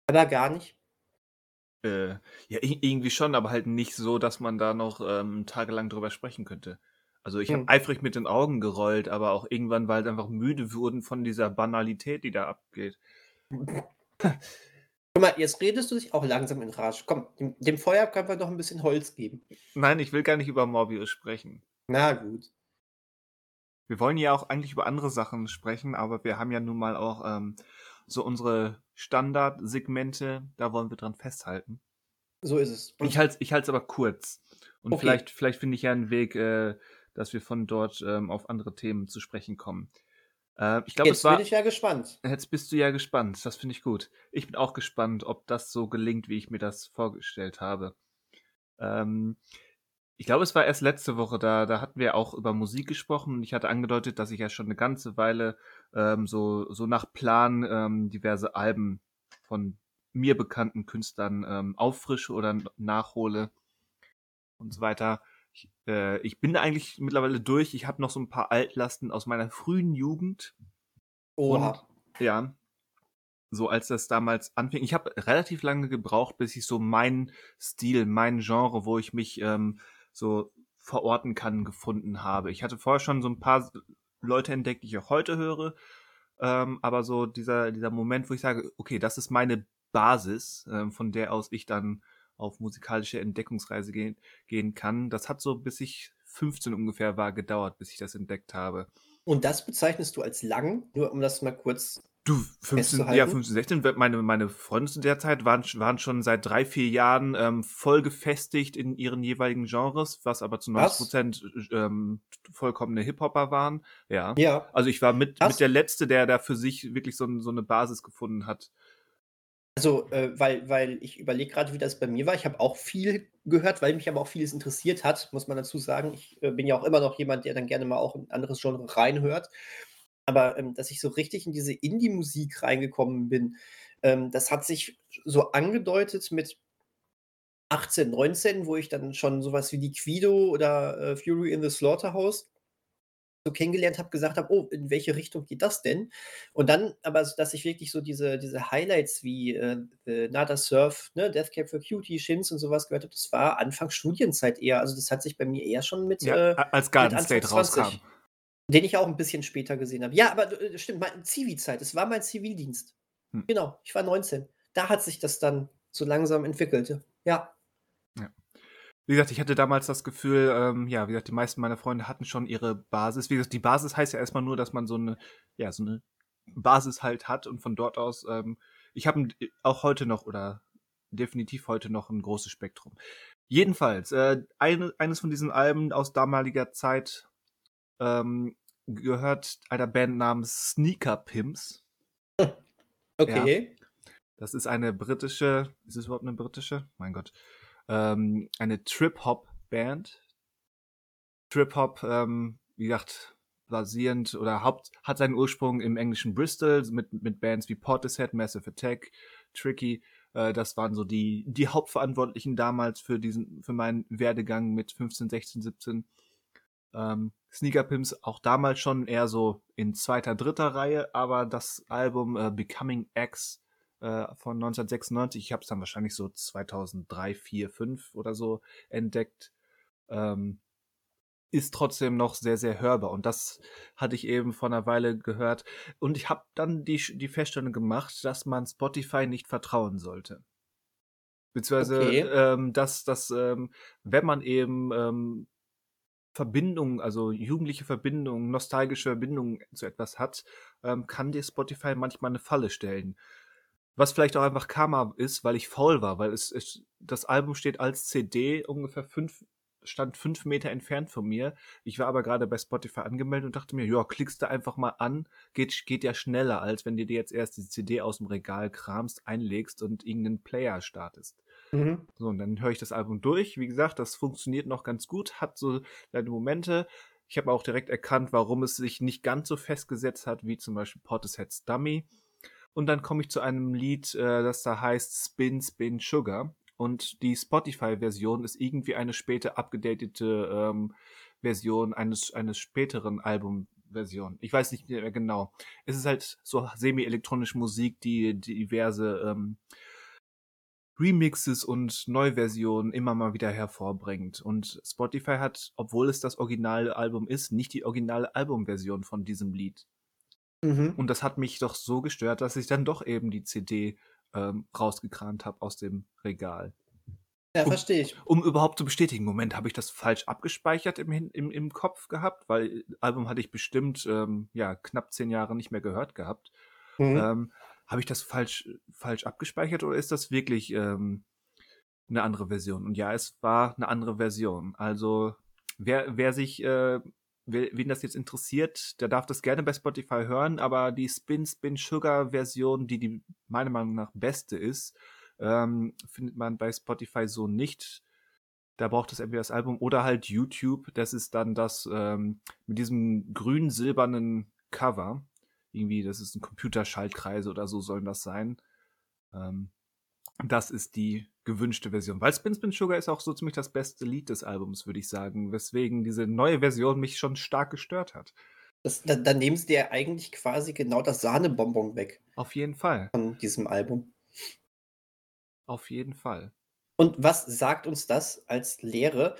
Aber gar nicht. Äh, ja, irgendwie schon, aber halt nicht so, dass man da noch ähm, tagelang drüber sprechen könnte. Also ich habe Hm. eifrig mit den Augen gerollt, aber auch irgendwann, weil sie einfach müde wurden von dieser Banalität, die da abgeht. *laughs* Guck mal, jetzt redest du dich auch langsam in Rage. Komm, dem, dem Feuer können wir noch ein bisschen Holz geben. Nein, ich will gar nicht über Morbius sprechen. Na gut. Wir wollen ja auch eigentlich über andere Sachen sprechen, aber wir haben ja nun mal auch ähm, so unsere Standardsegmente, da wollen wir dran festhalten. So ist es. Und Ich halte ich es aber kurz. Und Okay. vielleicht, vielleicht finde ich ja einen Weg, äh, dass wir von dort ähm, auf andere Themen zu sprechen kommen. Äh, ich glaube, jetzt es war. bin ich ja gespannt. Jetzt bist du ja gespannt. Das finde ich gut. Ich bin auch gespannt, ob das so gelingt, wie ich mir das vorgestellt habe. Ähm, ich glaube, es war erst letzte Woche, da, da hatten wir auch über Musik gesprochen und ich hatte angedeutet, dass ich ja schon eine ganze Weile ähm, so, so nach Plan ähm, diverse Alben von mir bekannten Künstlern ähm, auffrische oder nachhole und so weiter. Ich, äh, ich bin eigentlich mittlerweile durch. Ich habe noch so ein paar Altlasten aus meiner frühen Jugend. Oha. Ja. So als das damals anfing. Ich habe relativ lange gebraucht, bis ich so meinen Stil, mein Genre, wo ich mich ähm, so verorten kann, gefunden habe. Ich hatte vorher schon so ein paar Leute entdeckt, die ich auch heute höre. Ähm, aber so dieser, dieser Moment, wo ich sage, okay, das ist meine Basis, ähm, von der aus ich dann auf musikalische Entdeckungsreise gehen, gehen kann. Das hat so, bis ich 15 ungefähr war, gedauert, bis ich das entdeckt habe. Und das bezeichnest du als lang, nur um das mal kurz. Du, 15, Festzuhalten? ja, 15, 16, meine, meine Freunde zu der Zeit waren, waren schon seit drei, vier Jahren ähm, voll gefestigt in ihren jeweiligen Genres, was aber zu 90 Was? Prozent ähm, vollkommene Hip-Hopper waren. Ja. Ja. Also ich war mit, Was? mit der Letzte, der da für sich wirklich so, so eine Basis gefunden hat. Also, äh, weil weil ich überlege gerade, wie das bei mir war. Ich habe auch viel gehört, weil mich aber auch vieles interessiert hat, muss man dazu sagen. Ich, äh, bin ja auch immer noch jemand, der dann gerne mal auch in anderes Genre reinhört. Aber, ähm, dass ich so richtig in diese Indie-Musik reingekommen bin, ähm, das hat sich so angedeutet mit 18, 19, wo ich dann schon sowas wie Liquido oder, äh, Fury in the Slaughterhouse so kennengelernt habe, gesagt habe: „Oh, in welche Richtung geht das denn?“ Und dann aber, dass ich wirklich so diese diese Highlights wie, äh, Nada Surf, ne, Death Cab for Cutie, Shins und sowas gehört habe, das war Anfang Studienzeit eher. Also, das hat sich bei mir eher schon mit, Ja, äh als mit Garden Anfang State 20 rauskam. den ich auch 'n bisschen später gesehen habe. Ja, aber äh, stimmt, mei Zivi-Zeit. Es war mein Zivildienst. Hm. Genau, ich war 19. Da hat sich das dann so langsam entwickelte. Ja. Ja. Wie gesagt, ich hatte damals das Gefühl, ähm, ja, wie gesagt, die meisten meiner Freunde hatten schon ihre Basis. Wie gesagt, die Basis heißt ja erst mal nur, dass man so 'ne ja, so 'ne Basis halt hat und von dort aus, ähm ich habe auch heute noch oder definitiv heute noch 'n großes Spektrum. Jedenfalls, äh, eine eines von diesen Alben aus damaliger Zeit, ähm, gehört einer Band namens Sneaker Pimps. Ja. Okay. Das ist eine britische ist es überhaupt 'ne britische? Mein Gott. Ähm, eine Trip-Hop-Band. Trip-Hop, ähm, wie gesagt, basierend oder Haupt hat seinen Ursprung im englischen Bristol mit mit Bands wie Portishead, Massive Attack, Tricky. Äh, das waren so die die Hauptverantwortlichen damals für diesen für meinen Werdegang mit 15, 16, 17. Ähm, Sneaker Pimps auch damals schon eher so in 2., 3. Reihe, aber das Album, äh, Becoming X, äh, von 1996, ich habe es dann wahrscheinlich so 2003, 4, 5 oder so entdeckt, ähm, ist trotzdem noch sehr, sehr hörbar. Und das hatte ich eben vor 'ner Weile gehört. Und ich habe dann die die Feststellung gemacht, dass man Spotify nicht vertrauen sollte. Beziehungsweise, Okay. ähm, dass dass, ähm, wenn man eben, ähm, Verbindungen, also jugendliche Verbindungen, nostalgische Verbindungen zu etwas hat, ähm, kann dir Spotify manchmal 'ne Falle stellen. Was vielleicht auch einfach Karma ist, weil ich faul war, weil es es das Album steht als CD ungefähr 5 stand 5 Meter entfernt von mir. Ich war aber grade bei Spotify angemeldet und dachte mir: „Ja, klickst du einfach mal an, geht geht ja schneller, als wenn du dir jetzt erst die CD aus'm Regal kramst, einlegst und irgend 'nen Player startest.“ Mhm. So, und dann höre ich das Album durch. Wie gesagt, das funktioniert noch ganz gut, hat so seine Momente. Ich habe auch direkt erkannt, warum es sich nicht ganz so festgesetzt hat wie zum Beispiel Portishead's Dummy. Und dann komme ich zu einem Lied, äh, das da heißt „Spin Spin Sugar“. Und die Spotify-Version ist irgendwie eine später abgedatete, ähm, Version eines eines späteren Album-Version. Ich weiß nicht mehr genau. Es ist halt so semi-elektronische Musik, die diverse, ähm Remixes und Neuversionen immer mal wieder hervorbringt. Und Spotify hat, obwohl es das Originalalbum ist, nicht die originale Albumversion von diesem Lied. Mhm. Und das hat mich doch so gestört, dass ich dann doch eben die CD, ähm, rausgekramt habe aus dem Regal. Ja, Um verstehe ich. um überhaupt zu bestätigen: „Moment, habe ich das falsch abgespeichert im im im Kopf gehabt?“ Weil Album hatte ich bestimmt, ähm, ja, knapp 10 Jahre nicht mehr gehört gehabt. Mhm. Ähm, habe ich das falsch falsch abgespeichert oder ist das wirklich, ähm, 'ne andere Version? Und ja, es war 'ne andere Version. Also, wer wer sich, äh wen das jetzt interessiert, der darf das gerne bei Spotify hören, aber die Spin Spin Sugar Version, die die meiner Meinung nach beste ist, ähm, findet man bei Spotify so nicht. Da braucht es entweder das Album oder halt YouTube. Das ist dann das, ähm, mit diesem grün-silbernen Cover. Irgendwie, das ist 'n Computerschaltkreise oder so sollen das sein. Ähm, das ist die gewünschte Version. Weil Spin Spin Sugar ist auch so ziemlich das beste Lied des Albums, würde ich sagen, weswegen diese neue Version mich schon stark gestört hat. Das da dann nehmen sie dir eigentlich quasi genau das Sahnebonbon weg Auf jeden Fall. von diesem Album. Auf jeden Fall. Und was sagt uns das als Lehre?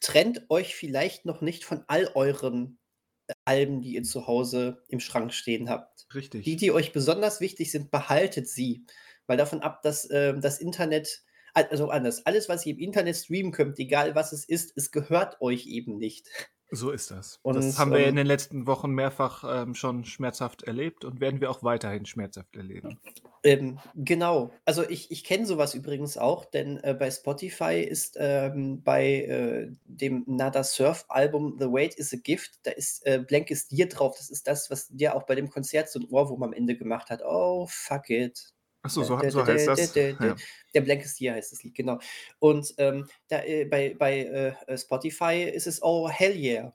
Trennt euch vielleicht noch nicht von all euren, äh, Alben, die ihr zu Hause im Schrank stehen habt. Die, Richtig. die euch besonders wichtig sind, behaltet sie. Weil davon ab, dass, ähm, das Internet al also anders, alles, was ihr im Internet streamen könnt, egal was es ist, es gehört euch eben nicht. So ist das. Und, Das haben wir in ähm den letzten Wochen mehrfach, ähm, schon schmerzhaft erlebt und werden wir auch weiterhin schmerzhaft erleben. Ähm, genau. Also, ich ich kenne so was übrigens auch, denn, äh, bei Spotify ist, ähm, bei, äh, dem Nada Surf Album „The Wait Is a Gift“, da ist, äh, „Blankest Year“ drauf. Das ist das, was dir auch bei dem Konzert so 'n Ohrwurm am Ende gemacht hat. Oh, fuck it. Ach so, so, so heißt das. Ja. Der Blankest Year heißt das Lied, genau. Und ähm, da, äh, bei, bei äh, äh, Spotify ist es Oh Hell Yeah.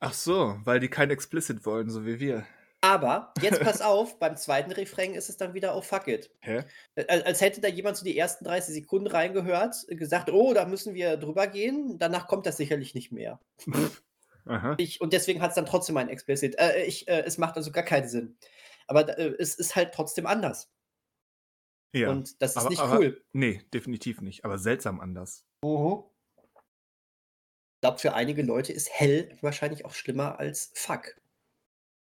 Ach so, weil die kein Explicit wollen, so wie wir. Aber jetzt pass *laughs* auf, beim zweiten Refrain ist es dann wieder Oh Fuck It. Hä? Äh, Als hätte da jemand so die ersten 30 Sekunden reingehört, äh, gesagt, oh, da müssen wir drüber gehen. Danach kommt das sicherlich nicht mehr. *laughs* Aha. Ich, und deswegen hat es dann trotzdem ein Explicit. Äh, ich, es macht also gar keinen Sinn. Aber es ist halt trotzdem anders. Ja. Und das ist aber, nicht aber, cool. Nee, definitiv nicht. Aber seltsam anders. Ich glaube, für einige Leute ist hell wahrscheinlich auch schlimmer als fuck.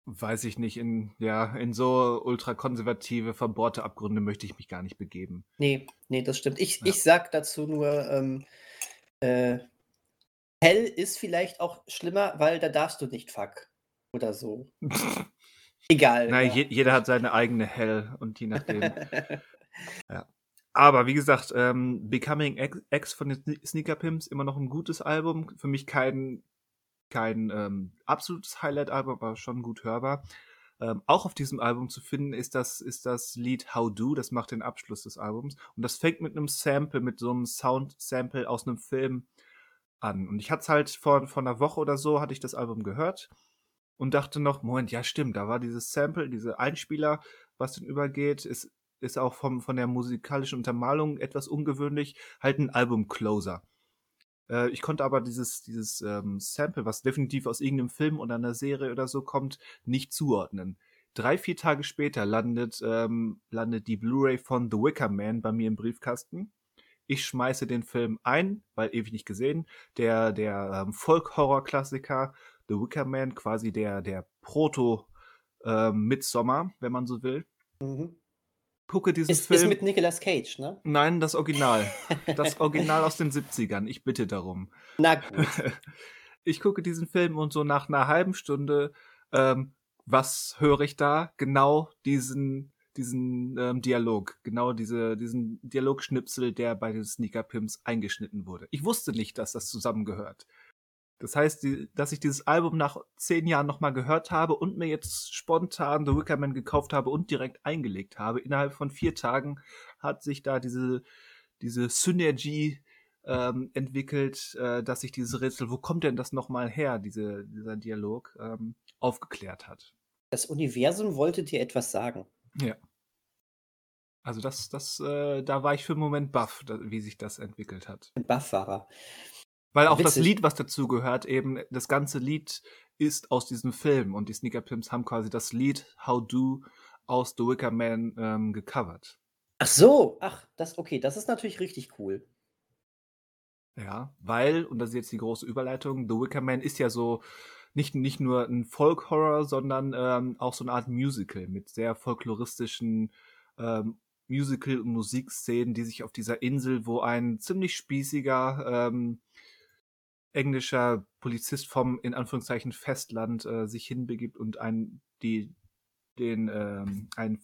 Weiß ich nicht. In, ja, in so ultrakonservative, verbohrte Abgründe möchte ich mich gar nicht begeben. Nee, nee, das stimmt. Ich, Ja. ich sag dazu nur, ähm, äh, hell ist vielleicht auch schlimmer, weil da darfst du nicht fuck. Oder so. *laughs* Egal. Nein, ja. je, jeder hat seine eigene Hell und je nachdem. *laughs* Aber wie gesagt, ähm, Becoming X, von den Sne- Sneaker Pimps immer noch ein gutes Album. Für mich kein, kein ähm, absolutes Highlight-Album, aber schon gut hörbar. Ähm, auch auf diesem Album zu finden ist das, ist das Lied How Do, das macht den Abschluss des Albums. Und das fängt mit einem Sample, mit so einem Sound-Sample aus einem Film an. Und ich hatte es halt vor, vor einer Woche oder so, hatte ich das Album gehört und dachte noch, Moment, ja stimmt, da war dieses Sample, diese Einspieler, was dann übergeht, ist, ist auch vom, von der musikalischen Untermalung etwas ungewöhnlich, halt ein Album-Closer. Äh, ich konnte aber dieses, dieses ähm, Sample, was definitiv aus irgendeinem Film oder einer Serie oder so kommt, nicht zuordnen. Drei, vier Tage später landet, ähm, landet die Blu-ray von The Wicker Man bei mir im Briefkasten. Ich schmeiße den Film ein, weil ewig nicht gesehen. Der, der ähm, Folk-Horror-Klassiker The Wicker Man, quasi der, der Proto ähm, Midsommar, wenn man so will. Mhm. Gucke diesen Ist, Film. ist mit Nicolas Cage, ne? Nein, das Original. *laughs* Das Original aus den 70ern. Ich bitte darum. Na gut. *laughs* Ich gucke diesen Film und so nach einer halben Stunde, ähm, was höre ich da? Genau diesen, diesen ähm, Dialog, genau diese, diesen Dialogschnipsel, der bei den Sneaker Pimps eingeschnitten wurde. Ich wusste nicht, dass das zusammengehört. Das heißt, die, dass ich dieses Album nach zehn Jahren nochmal gehört habe und mir jetzt spontan The Wicker Man gekauft habe und direkt eingelegt habe. Innerhalb von vier Tagen hat sich da diese, diese Synergie ähm, entwickelt, äh, dass sich dieses Rätsel, wo kommt denn das nochmal her, diese, dieser Dialog, ähm, aufgeklärt hat. Das Universum wollte dir etwas sagen. Ja. Also das, das, äh, da war ich für einen Moment baff, wie sich das entwickelt hat. Ein Buffwahrer. Weil auch das Witzig. Lied, was dazu gehört, eben, das ganze Lied ist aus diesem Film und die Sneaker Pimps haben quasi das Lied How Do aus The Wicker Man ähm, gecovert. Ach so, ach, das, okay, das ist natürlich richtig cool. Ja, weil, und das ist jetzt die große Überleitung, The Wicker Man ist ja so nicht, nicht nur ein Folk-Horror, sondern ähm, auch so eine Art Musical mit sehr folkloristischen ähm, Musical- und Musikszenen, die sich auf dieser Insel, wo ein ziemlich spießiger ähm, englischer Polizist vom, in Anführungszeichen, Festland äh, sich hinbegibt und ein, die, den, ähm, ein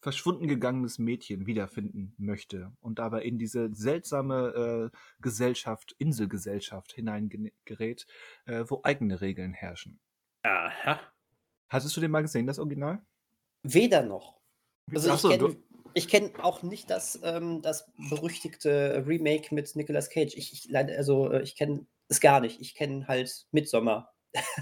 verschwunden gegangenes Mädchen wiederfinden möchte und dabei in diese seltsame äh, Gesellschaft, Inselgesellschaft hineingerät, äh, wo eigene Regeln herrschen. Aha. Hattest du den mal gesehen, das Original? Weder noch. Also Ach so, ich kenne ich kenn auch nicht das, ähm, das berüchtigte Remake mit Nicolas Cage. Ich, ich also äh, ich kenne es gar nicht. Ich kenne halt Midsommar.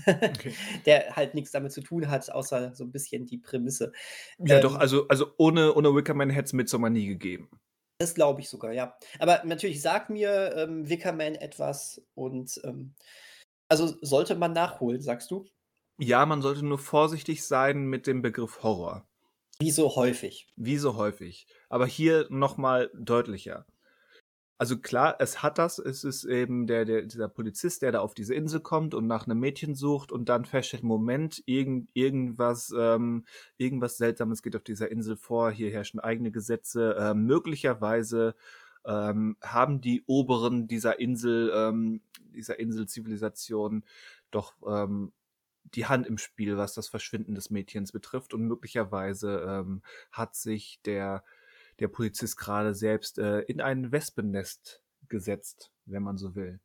Okay. *laughs* Der halt nichts damit zu tun hat, außer so ein bisschen die Prämisse. Ja, Ähm, doch, also, also ohne, ohne Wickerman hätte es Midsommar nie gegeben. Das glaube ich sogar, ja. Aber natürlich sag mir ähm, Wickerman etwas und ähm, also sollte man nachholen, sagst du? Ja, man sollte nur vorsichtig sein mit dem Begriff Horror. Wie so häufig. Wie so häufig. Aber hier nochmal deutlicher. Also klar, es hat das. Es ist eben der, der, dieser Polizist, der da auf diese Insel kommt und nach einem Mädchen sucht und dann feststellt, Moment, irgend, irgendwas, ähm, irgendwas Seltsames geht auf dieser Insel vor. Hier herrschen eigene Gesetze. Ähm, möglicherweise ähm, haben die Oberen dieser Insel, ähm, dieser Inselzivilisation doch ähm, die Hand im Spiel, was das Verschwinden des Mädchens betrifft. Und möglicherweise ähm, hat sich der, der Polizist gerade selbst äh, in ein Wespennest gesetzt, wenn man so will.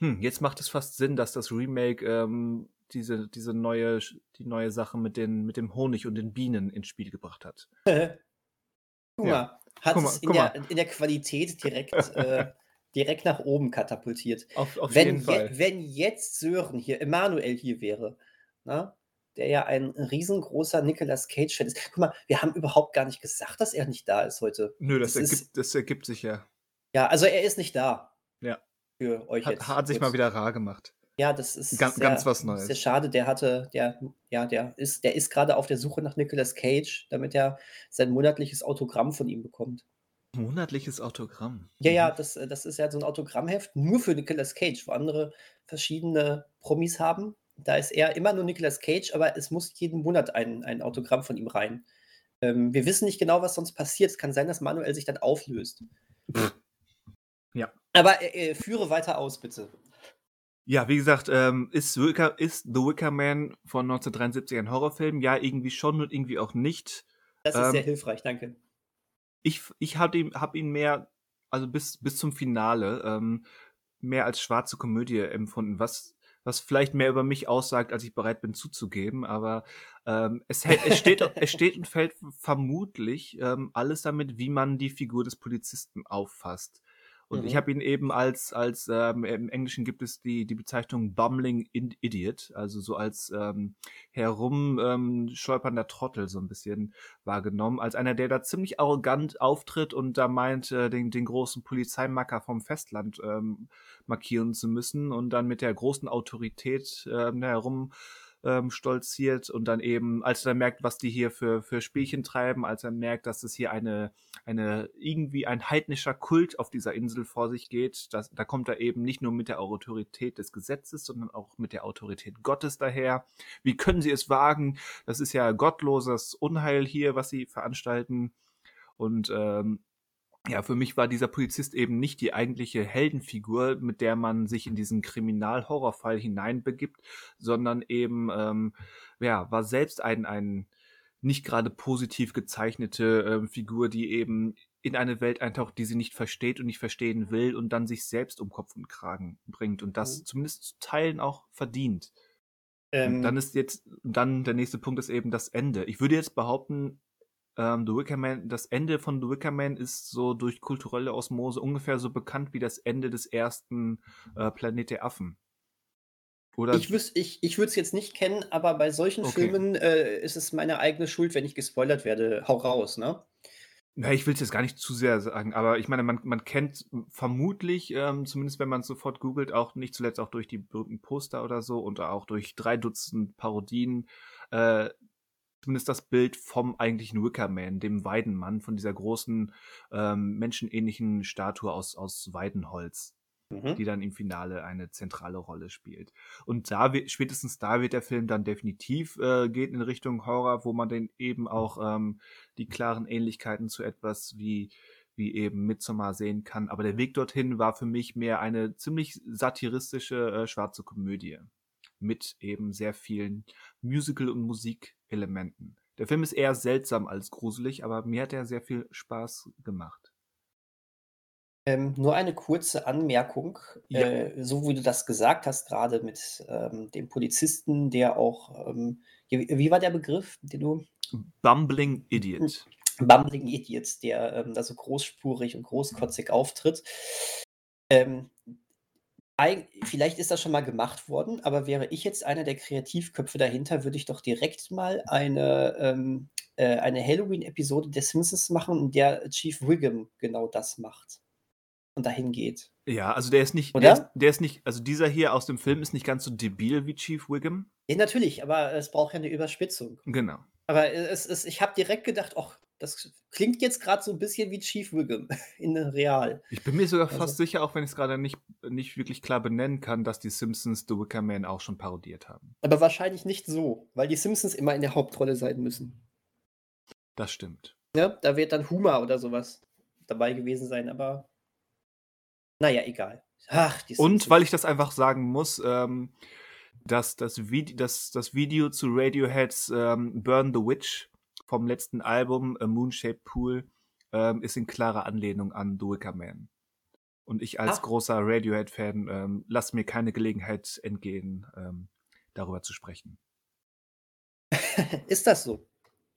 Hm, jetzt macht es fast Sinn, dass das Remake ähm, diese, diese neue, die neue Sache mit, den, mit dem Honig und den Bienen ins Spiel gebracht hat. *laughs* Guck Ja. mal, hat Guck mal, es in der in der Qualität direkt, *laughs* äh direkt nach oben katapultiert. Auf auf Wenn jeden je Fall. wenn jetzt Sören hier Emanuel hier wäre, ne, der ja ein riesengroßer Nicolas Cage-Fan ist. Guck mal, wir haben überhaupt gar nicht gesagt, dass er nicht da ist heute. Nö, das Das ist ergibt das ergibt sich ja. ja, also er ist nicht da Ja. für euch Hat jetzt hat sich mal wieder rar gemacht. Ja, das ist Gan sehr ganz was sehr Neues. schade. Der hatte der ja, der ist der ist grade auf der Suche nach Nicolas Cage, damit er sein monatliches Autogramm von ihm bekommt. Monatliches Autogramm. Ja, ja, Mhm. das das ist ja so 'n Autogrammheft nur für Nicolas Cage, wo andere verschiedene Promis haben. Da ist er immer nur Nicolas Cage, aber es muss jeden Monat ein ein Autogramm von ihm rein. Ähm, wir wissen nicht genau, was sonst passiert. Es kann sein, dass Manuel sich dann auflöst. Ja. Aber, äh, äh, führe weiter aus, bitte. Ja, wie gesagt, ähm, ist Wicker ist The Wicker Man von 1973 ein Horrorfilm? Ja, irgendwie schon und irgendwie auch nicht. Das ist sehr Ähm hilfreich, danke. Ich ich hatte ihn habe ihn mehr also bis bis zum Finale, ähm, mehr als schwarze Komödie empfunden, was was vielleicht mehr über mich aussagt, als ich bereit bin zuzugeben, aber, ähm, es es steht es steht und fällt vermutlich, ähm, alles damit, wie man die Figur des Polizisten auffasst. Und ich Mhm. habe ihn eben als als, ähm im Englischen gibt es die die Bezeichnung bumbling in Idiot, also so als, ähm, herum, ähm, stolpernder Trottel so 'n bisschen wahrgenommen, als einer, der da ziemlich arrogant auftritt und da meint, äh, den den großen Polizeimacker vom Festland, ähm, markieren zu müssen und dann mit der großen Autorität, da herum, ähm, stolziert und dann eben, als er merkt, was die hier für für Spielchen treiben, als er merkt, dass es hier eine eine irgendwie ein heidnischer Kult auf dieser Insel vor sich geht, das da kommt er eben nicht nur mit der Autorität des Gesetzes, sondern auch mit der Autorität Gottes daher. Wie können sie es wagen? Das ist ja gottloses Unheil hier, was sie veranstalten. Und, ähm, ja, für mich war dieser Polizist eben nicht die eigentliche Heldenfigur, mit der man sich in diesen Kriminal-Horrorfall hineinbegibt, sondern eben, ähm, ja, war selbst ein ein nicht grade positiv gezeichnete, ähm, Figur, die eben in eine Welt eintaucht, die sie nicht versteht und nicht verstehen will und dann sich selbst um Kopf und Kragen bringt und das Mhm. zumindest zu Teilen auch verdient. Und dann Ähm ist jetzt dann der nächste Punkt ist eben das Ende. Ich würde jetzt behaupten, ähm, The Wicker Man das Ende von The Wicker Man ist so durch kulturelle Osmose ungefähr so bekannt wie das Ende des ersten, äh, Planet der Affen. Oder Ich wüs ich ich würde es jetzt nicht kennen, aber bei solchen Okay. Filmen, äh, ist es meine eigene Schuld, wenn ich gespoilert werde. Hau raus, ne? Na, ich will's jetzt gar nicht zu sehr sagen, aber ich meine, man man kennt vermutlich, ähm, zumindest wenn man's sofort googelt, auch nicht zuletzt auch durch die berühmten Poster oder so und auch durch 3 Dutzend Parodien, äh, zumindest das Bild vom eigentlichen Wicker Man, dem Weidenmann von dieser großen, ähm, menschenähnlichen Statue aus aus Weidenholz, Mhm. die dann im Finale eine zentrale Rolle spielt. Und da spätestens da wird der Film dann definitiv äh, geht in Richtung Horror, wo man dann eben auch, ähm, die klaren Ähnlichkeiten zu etwas wie wie eben Midsommar sehen kann. Aber der Weg dorthin war für mich mehr eine ziemlich satiristische, äh, schwarze Komödie mit eben sehr vielen Musical und Musikelementen. Der Film ist eher seltsam als gruselig, aber mir hat er sehr viel Spaß gemacht. Ähm, nur eine kurze Anmerkung. Ja. Äh, so wie du das gesagt hast, grade mit, ähm, dem Polizisten, der auch, ähm wie wie war der Begriff, den du Bumbling Idiot. *laughs* Bumbling Idiot, der, ähm, da so großspurig und großkotzig auftritt. Ähm, eig vielleicht ist das schon mal gemacht worden, aber wäre ich jetzt einer der Kreativköpfe dahinter, würde ich doch direkt mal eine, ähm äh, eine Halloween-Episode der Simpsons machen, in der Chief Wiggum genau das macht und dahin geht. Ja, also der ist nicht der ist der ist nicht also dieser hier aus dem Film ist nicht ganz so debil wie Chief Wiggum. Ja, natürlich, aber es braucht ja 'ne Überspitzung. Genau. Aber, äh, es es ich habe direkt gedacht: „Och, das klingt jetzt grad so 'n bisschen wie Chief Wiggum *laughs* in real.“ Ich bin mir sogar Also fast sicher, auch wenn ich's grade nicht nicht wirklich klar benennen kann, dass die Simpsons The Wicker Man auch schon parodiert haben. Aber wahrscheinlich nicht so, weil die Simpsons immer in der Hauptrolle sein müssen. Das stimmt. Ne? Da wird dann Homer oder so was dabei gewesen sein, aber na ja, egal. Ach, die Und weil ich das einfach sagen muss, ähm, dass das Vid das das Video zu Radioheads, ähm, „Burn the Witch“ vom letzten Album „A Moon-Shaped Pool“, ähm, ist in klarer Anlehnung an The Wicker Man. Und ich als Ah. großer Radiohead-Fan, ähm, lasse mir keine Gelegenheit entgehen, ähm, darüber zu sprechen. *laughs* Ist das so?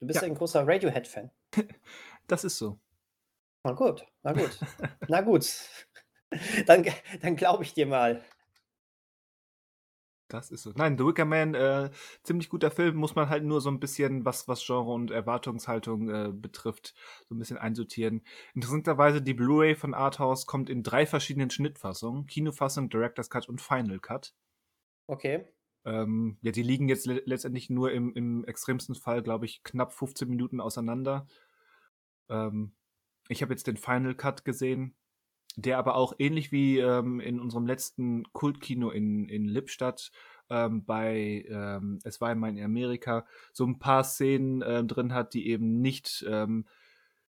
Du bist Ja. ein großer Radiohead-Fan? *laughs* Das ist so. Na gut, na gut. *laughs* Na gut. Dann dann glaube ich dir mal. Das ist so. Nein, The Wicker Man, äh, ziemlich guter Film, muss man halt nur so ein bisschen, was, was Genre und Erwartungshaltung äh, betrifft, so ein bisschen einsortieren. Interessanterweise, die Blu-ray von Arthouse kommt in drei verschiedenen Schnittfassungen: Kinofassung, Director's Cut und Final Cut. Okay. Ähm, ja, die liegen jetzt le letztendlich nur im, im extremsten Fall, glaube ich, knapp 15 Minuten auseinander. Ähm, ich habe jetzt den Final Cut gesehen der aber auch ähnlich wie ähm, in unserem letzten Kultkino in, in Lippstadt ähm, bei ähm, Es war einmal in Amerika so ein paar Szenen äh, drin hat, die eben nicht, ähm,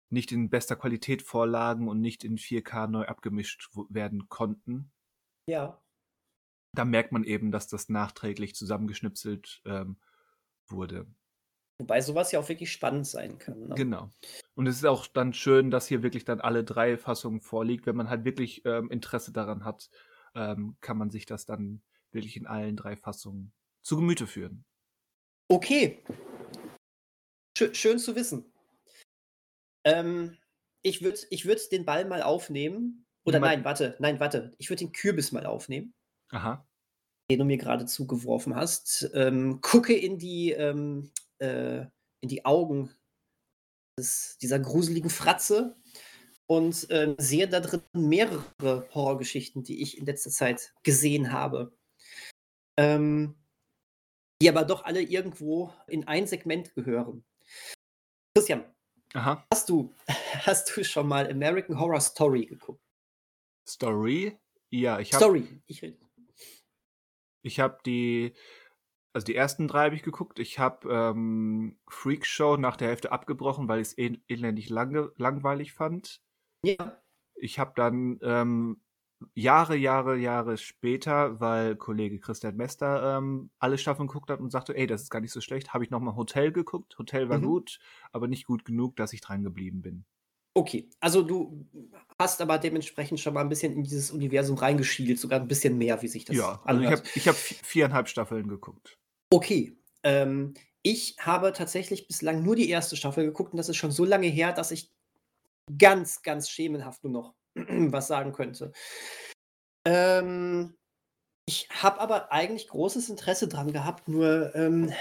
nicht in bester Qualität vorlagen und nicht in 4K neu abgemischt werden konnten. Ja. Da merkt man eben, dass das nachträglich zusammengeschnipselt ähm, wurde. Wobei sowas ja auch wirklich spannend sein kann. Ne? Genau. Und es ist auch dann schön, dass hier wirklich dann alle drei Fassungen vorliegt. Wenn man halt wirklich ähm, Interesse daran hat, ähm, kann man sich das dann wirklich in allen drei Fassungen zu Gemüte führen. Okay. Sch schön zu wissen. Ähm, ich würde ich würd den Ball mal aufnehmen. Oder mal nein, warte, nein, warte. Ich würde den Kürbis mal aufnehmen. Aha. Den du mir gerade zugeworfen hast. Ähm, gucke in die ähm, äh, in die Augen des, dieser gruseligen Fratze und äh, sehe da drin mehrere Horrorgeschichten, die ich in letzter Zeit gesehen habe. Ähm, die aber doch alle irgendwo in ein Segment gehören. Christian, Aha. Hast, du, *laughs* hast du schon mal American Horror Story geguckt? Story? Ja, ich habe. Story, ich rede. Ich habe die also die ersten drei habe ich geguckt. Ich habe ähm, Freak Show nach der Hälfte abgebrochen, weil ich es el elendig lange, langweilig fand. Ja. Ich habe dann ähm, Jahre, Jahre, Jahre später, weil Kollege Christian Mester ähm, alle Staffeln geguckt hat und sagte, ey, das ist gar nicht so schlecht, habe ich nochmal Hotel geguckt. Hotel war mhm. gut, aber nicht gut genug, dass ich dran geblieben bin. Okay, also du hast aber dementsprechend schon mal ein bisschen in dieses Universum reingeschielt, sogar ein bisschen mehr, wie sich das Ja, also anhört. ich habe ich hab viereinhalb Staffeln geguckt. Okay. Ähm, ich habe tatsächlich bislang nur die erste Staffel geguckt und das ist schon so lange her, dass ich ganz, ganz schemenhaft nur noch *clears throat* was sagen könnte. Ähm, ich habe aber eigentlich großes Interesse dran gehabt, nur ähm,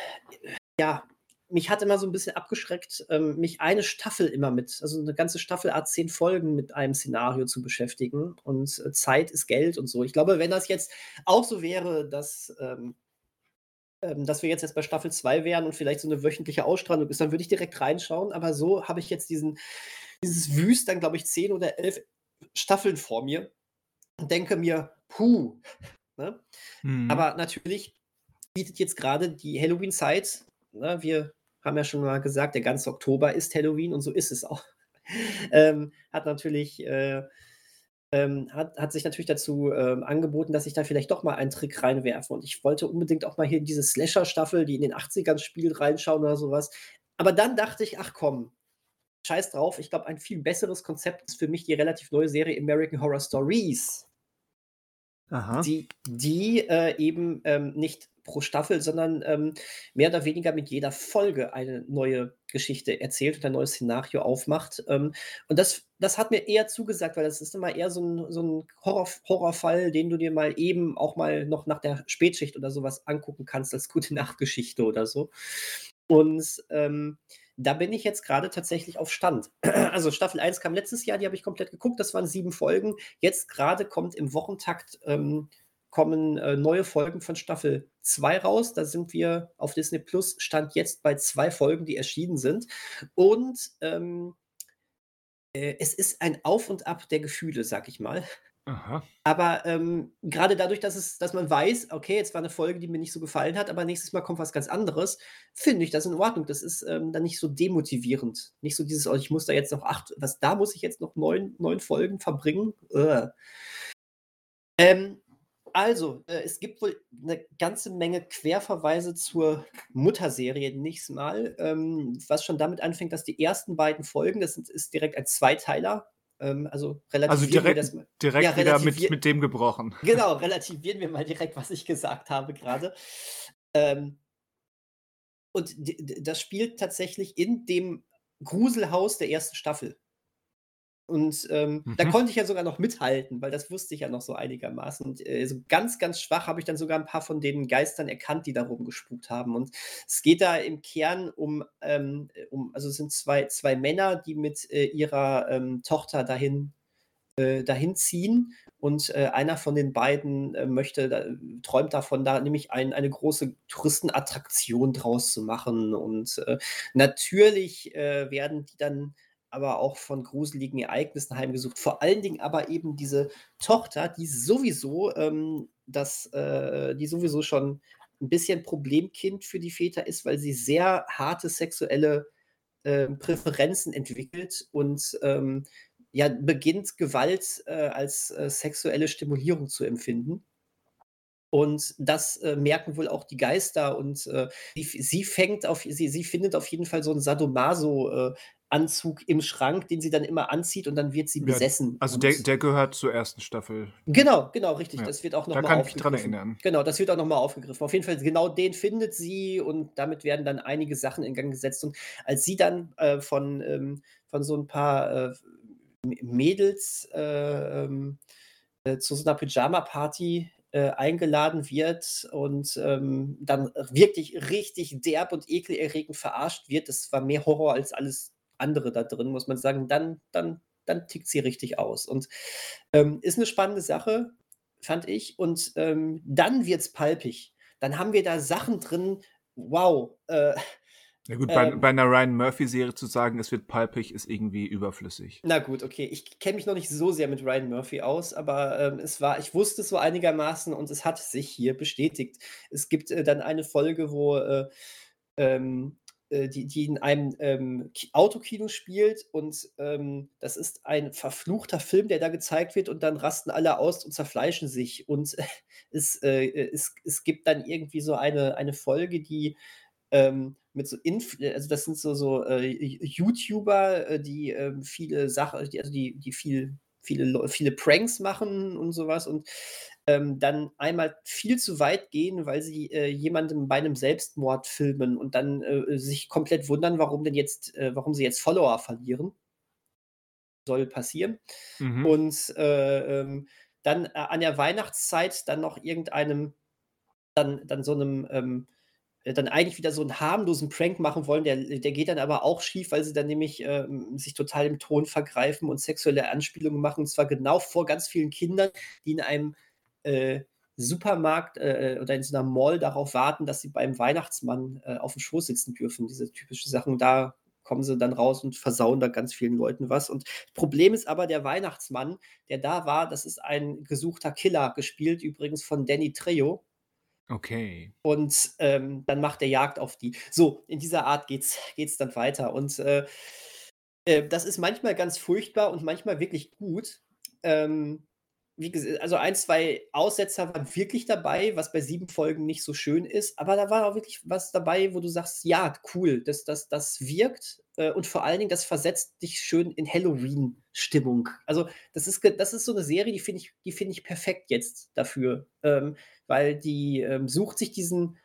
ja, mich hat immer so ein bisschen abgeschreckt, ähm, mich eine Staffel immer mit, also eine ganze Staffel Art zehn Folgen mit einem Szenario zu beschäftigen. Und äh, Zeit ist Geld und so. Ich glaube, wenn das jetzt auch so wäre, dass ähm, ähm, dass wir jetzt erst bei Staffel 2 wären und vielleicht so eine wöchentliche Ausstrahlung ist, dann würde ich direkt reinschauen. Aber so habe ich jetzt diesen, dieses Wüst, dann glaube ich 10 oder 11 Staffeln vor mir und denke mir, puh. Ne? Mhm. Aber natürlich bietet jetzt gerade die Halloween-Zeit, ne, wir haben ja schon mal gesagt, der ganze Oktober ist Halloween und so ist es auch. *laughs* ähm, hat natürlich äh, ähm, hat, hat sich natürlich dazu ähm, angeboten, dass ich da vielleicht doch mal einen Trick reinwerfe. Und ich wollte unbedingt auch mal hier in diese Slasher-Staffel, die in den 80ern spielt, reinschauen oder sowas. Aber dann dachte ich, ach komm, scheiß drauf. Ich glaube, ein viel besseres Konzept ist für mich die relativ neue Serie American Horror Stories. Aha. Die, die äh, eben ähm, nicht pro Staffel, sondern ähm, mehr oder weniger mit jeder Folge eine neue Geschichte erzählt und ein neues Szenario aufmacht. Ähm, und das, das hat mir eher zugesagt, weil das ist immer eher so ein, so ein Horror, Horrorfall, den du dir mal eben auch mal noch nach der Spätschicht oder sowas angucken kannst, als gute *laughs* Nachtgeschichte oder so. Und ähm, da bin ich jetzt gerade tatsächlich auf Stand. *clears throat* Also Staffel 1 kam letztes Jahr, die habe ich komplett geguckt, das waren sieben Folgen. Jetzt gerade kommt im Wochentakt ähm, kommen äh, neue Folgen von Staffel 2 raus. Da sind wir auf Disney Plus, stand jetzt bei zwei Folgen, die erschienen sind. Und ähm, äh, es ist ein Auf und Ab der Gefühle, sag ich mal. Aha. Aber ähm, gerade dadurch, dass, es, dass man weiß, okay, jetzt war eine Folge, die mir nicht so gefallen hat, aber nächstes Mal kommt was ganz anderes, finde ich das in Ordnung. Das ist ähm, dann nicht so demotivierend. Nicht so dieses, oh, ich muss da jetzt noch acht, was da muss ich jetzt noch neun, neun Folgen verbringen. Ähm, also, äh, es gibt wohl eine ganze Menge Querverweise zur Mutterserie nächstes Mal, ähm, was schon damit anfängt, dass die ersten beiden Folgen, das ist direkt ein Zweiteiler, ähm, also relativieren also direkt, wir das mal. Direkt ja, wieder mit, mit dem gebrochen. *laughs* Genau, relativieren wir mal direkt, was ich gesagt habe gerade. Ähm, und das spielt tatsächlich in dem Gruselhaus der ersten Staffel. Und ähm, mhm. da konnte ich ja sogar noch mithalten, weil das wusste ich ja noch so einigermaßen. Und äh, so ganz, ganz schwach habe ich dann sogar ein paar von den Geistern erkannt, die da rumgespukt haben. Und es geht da im Kern um, ähm, um also es sind zwei, zwei Männer, die mit äh, ihrer ähm, Tochter dahin, äh, dahin ziehen. Und äh, einer von den beiden äh, möchte, da, träumt davon, da nämlich ein, eine große Touristenattraktion draus zu machen. Und äh, natürlich werden die dann aber auch von gruseligen Ereignissen heimgesucht. Vor allen Dingen aber eben diese Tochter, die sowieso ähm, das, äh, die sowieso schon ein bisschen Problemkind für die Väter ist, weil sie sehr harte sexuelle äh, Präferenzen entwickelt und ähm, ja beginnt Gewalt äh, als äh, sexuelle Stimulierung zu empfinden. Und das äh, merken wohl auch die Geister und äh, sie, sie, fängt auf, sie, sie findet auf jeden Fall so ein Sadomaso äh, Anzug im Schrank, den sie dann immer anzieht und dann wird sie besessen. Ja, also der, der, gehört zur ersten Staffel. Genau, genau, richtig. Ja. Das wird auch nochmal aufgegriffen. Da kann ich mich dran erinnern. Genau, das wird auch nochmal aufgegriffen. Auf jeden Fall, genau den findet sie und damit werden dann einige Sachen in Gang gesetzt. Und als sie dann äh, von, ähm, von so ein paar äh, Mädels äh, ähm, äh zu so einer Pyjama-Party äh, eingeladen wird und ähm, dann wirklich richtig derb und ekelerregend verarscht wird. Das war mehr Horror als alles andere da drin, muss man sagen, dann, dann, dann tickt sie richtig aus. Und ähm, ist eine spannende Sache, fand ich. Und ähm, dann es palpig. Dann haben wir da Sachen drin, wow. Äh, ja gut, bei, ähm, bei einer Ryan Murphy-Serie zu sagen, es wird palpig, ist irgendwie überflüssig. Na gut, okay. Ich kenne mich noch nicht so sehr mit Ryan Murphy aus, aber ähm, es war, ich wusste es so einigermaßen und es hat sich hier bestätigt. Es gibt äh, dann eine Folge, wo äh, ähm, äh, die, die in einem ähm, Autokino spielt und ähm, das ist ein verfluchter Film, der da gezeigt wird und dann rasten alle aus und zerfleischen sich und *laughs* es, äh, es, es gibt dann irgendwie so eine, eine Folge, die ähm, mit so Inf also das sind so, so äh, YouTuber, äh, die ähm, viele Sachen, die, also die, die viel, viele, viele Pranks machen und sowas und ähm, dann einmal viel zu weit gehen, weil sie äh, jemandem bei einem Selbstmord filmen und dann äh, sich komplett wundern, warum denn jetzt, äh, warum sie jetzt Follower verlieren. Soll passieren. Mhm. Und äh, ähm, dann äh, an der Weihnachtszeit dann noch irgendeinem, dann, dann so einem, ähm, äh, dann eigentlich wieder so einen harmlosen Prank machen wollen, der, der geht dann aber auch schief, weil sie dann nämlich äh, sich total im Ton vergreifen und sexuelle Anspielungen machen, und zwar genau vor ganz vielen Kindern, die in einem äh, Supermarkt äh, oder in so einer Mall darauf warten, dass sie beim Weihnachtsmann äh, auf dem Schoß sitzen dürfen. Diese typischen Sachen, da kommen sie dann raus und versauen da ganz vielen Leuten was. Und das Problem ist aber, der Weihnachtsmann, der da war, das ist ein gesuchter Killer, gespielt übrigens von Danny Trejo. Okay. Und ähm, dann macht er Jagd auf die. So, in dieser Art geht's, geht's dann weiter. Und äh, äh, das ist manchmal ganz furchtbar und manchmal wirklich gut. Ähm, wie gesagt, also ein, zwei Aussetzer waren wirklich dabei, was bei sieben Folgen nicht so schön ist, aber da war auch wirklich was dabei, wo du sagst, ja, cool, das, das, das wirkt äh, und vor allen Dingen, das versetzt dich schön in Halloween-Stimmung. Also das ist, das ist so eine Serie, die finde ich, die ich perfekt jetzt dafür, ähm, weil die ähm, sucht sich diesen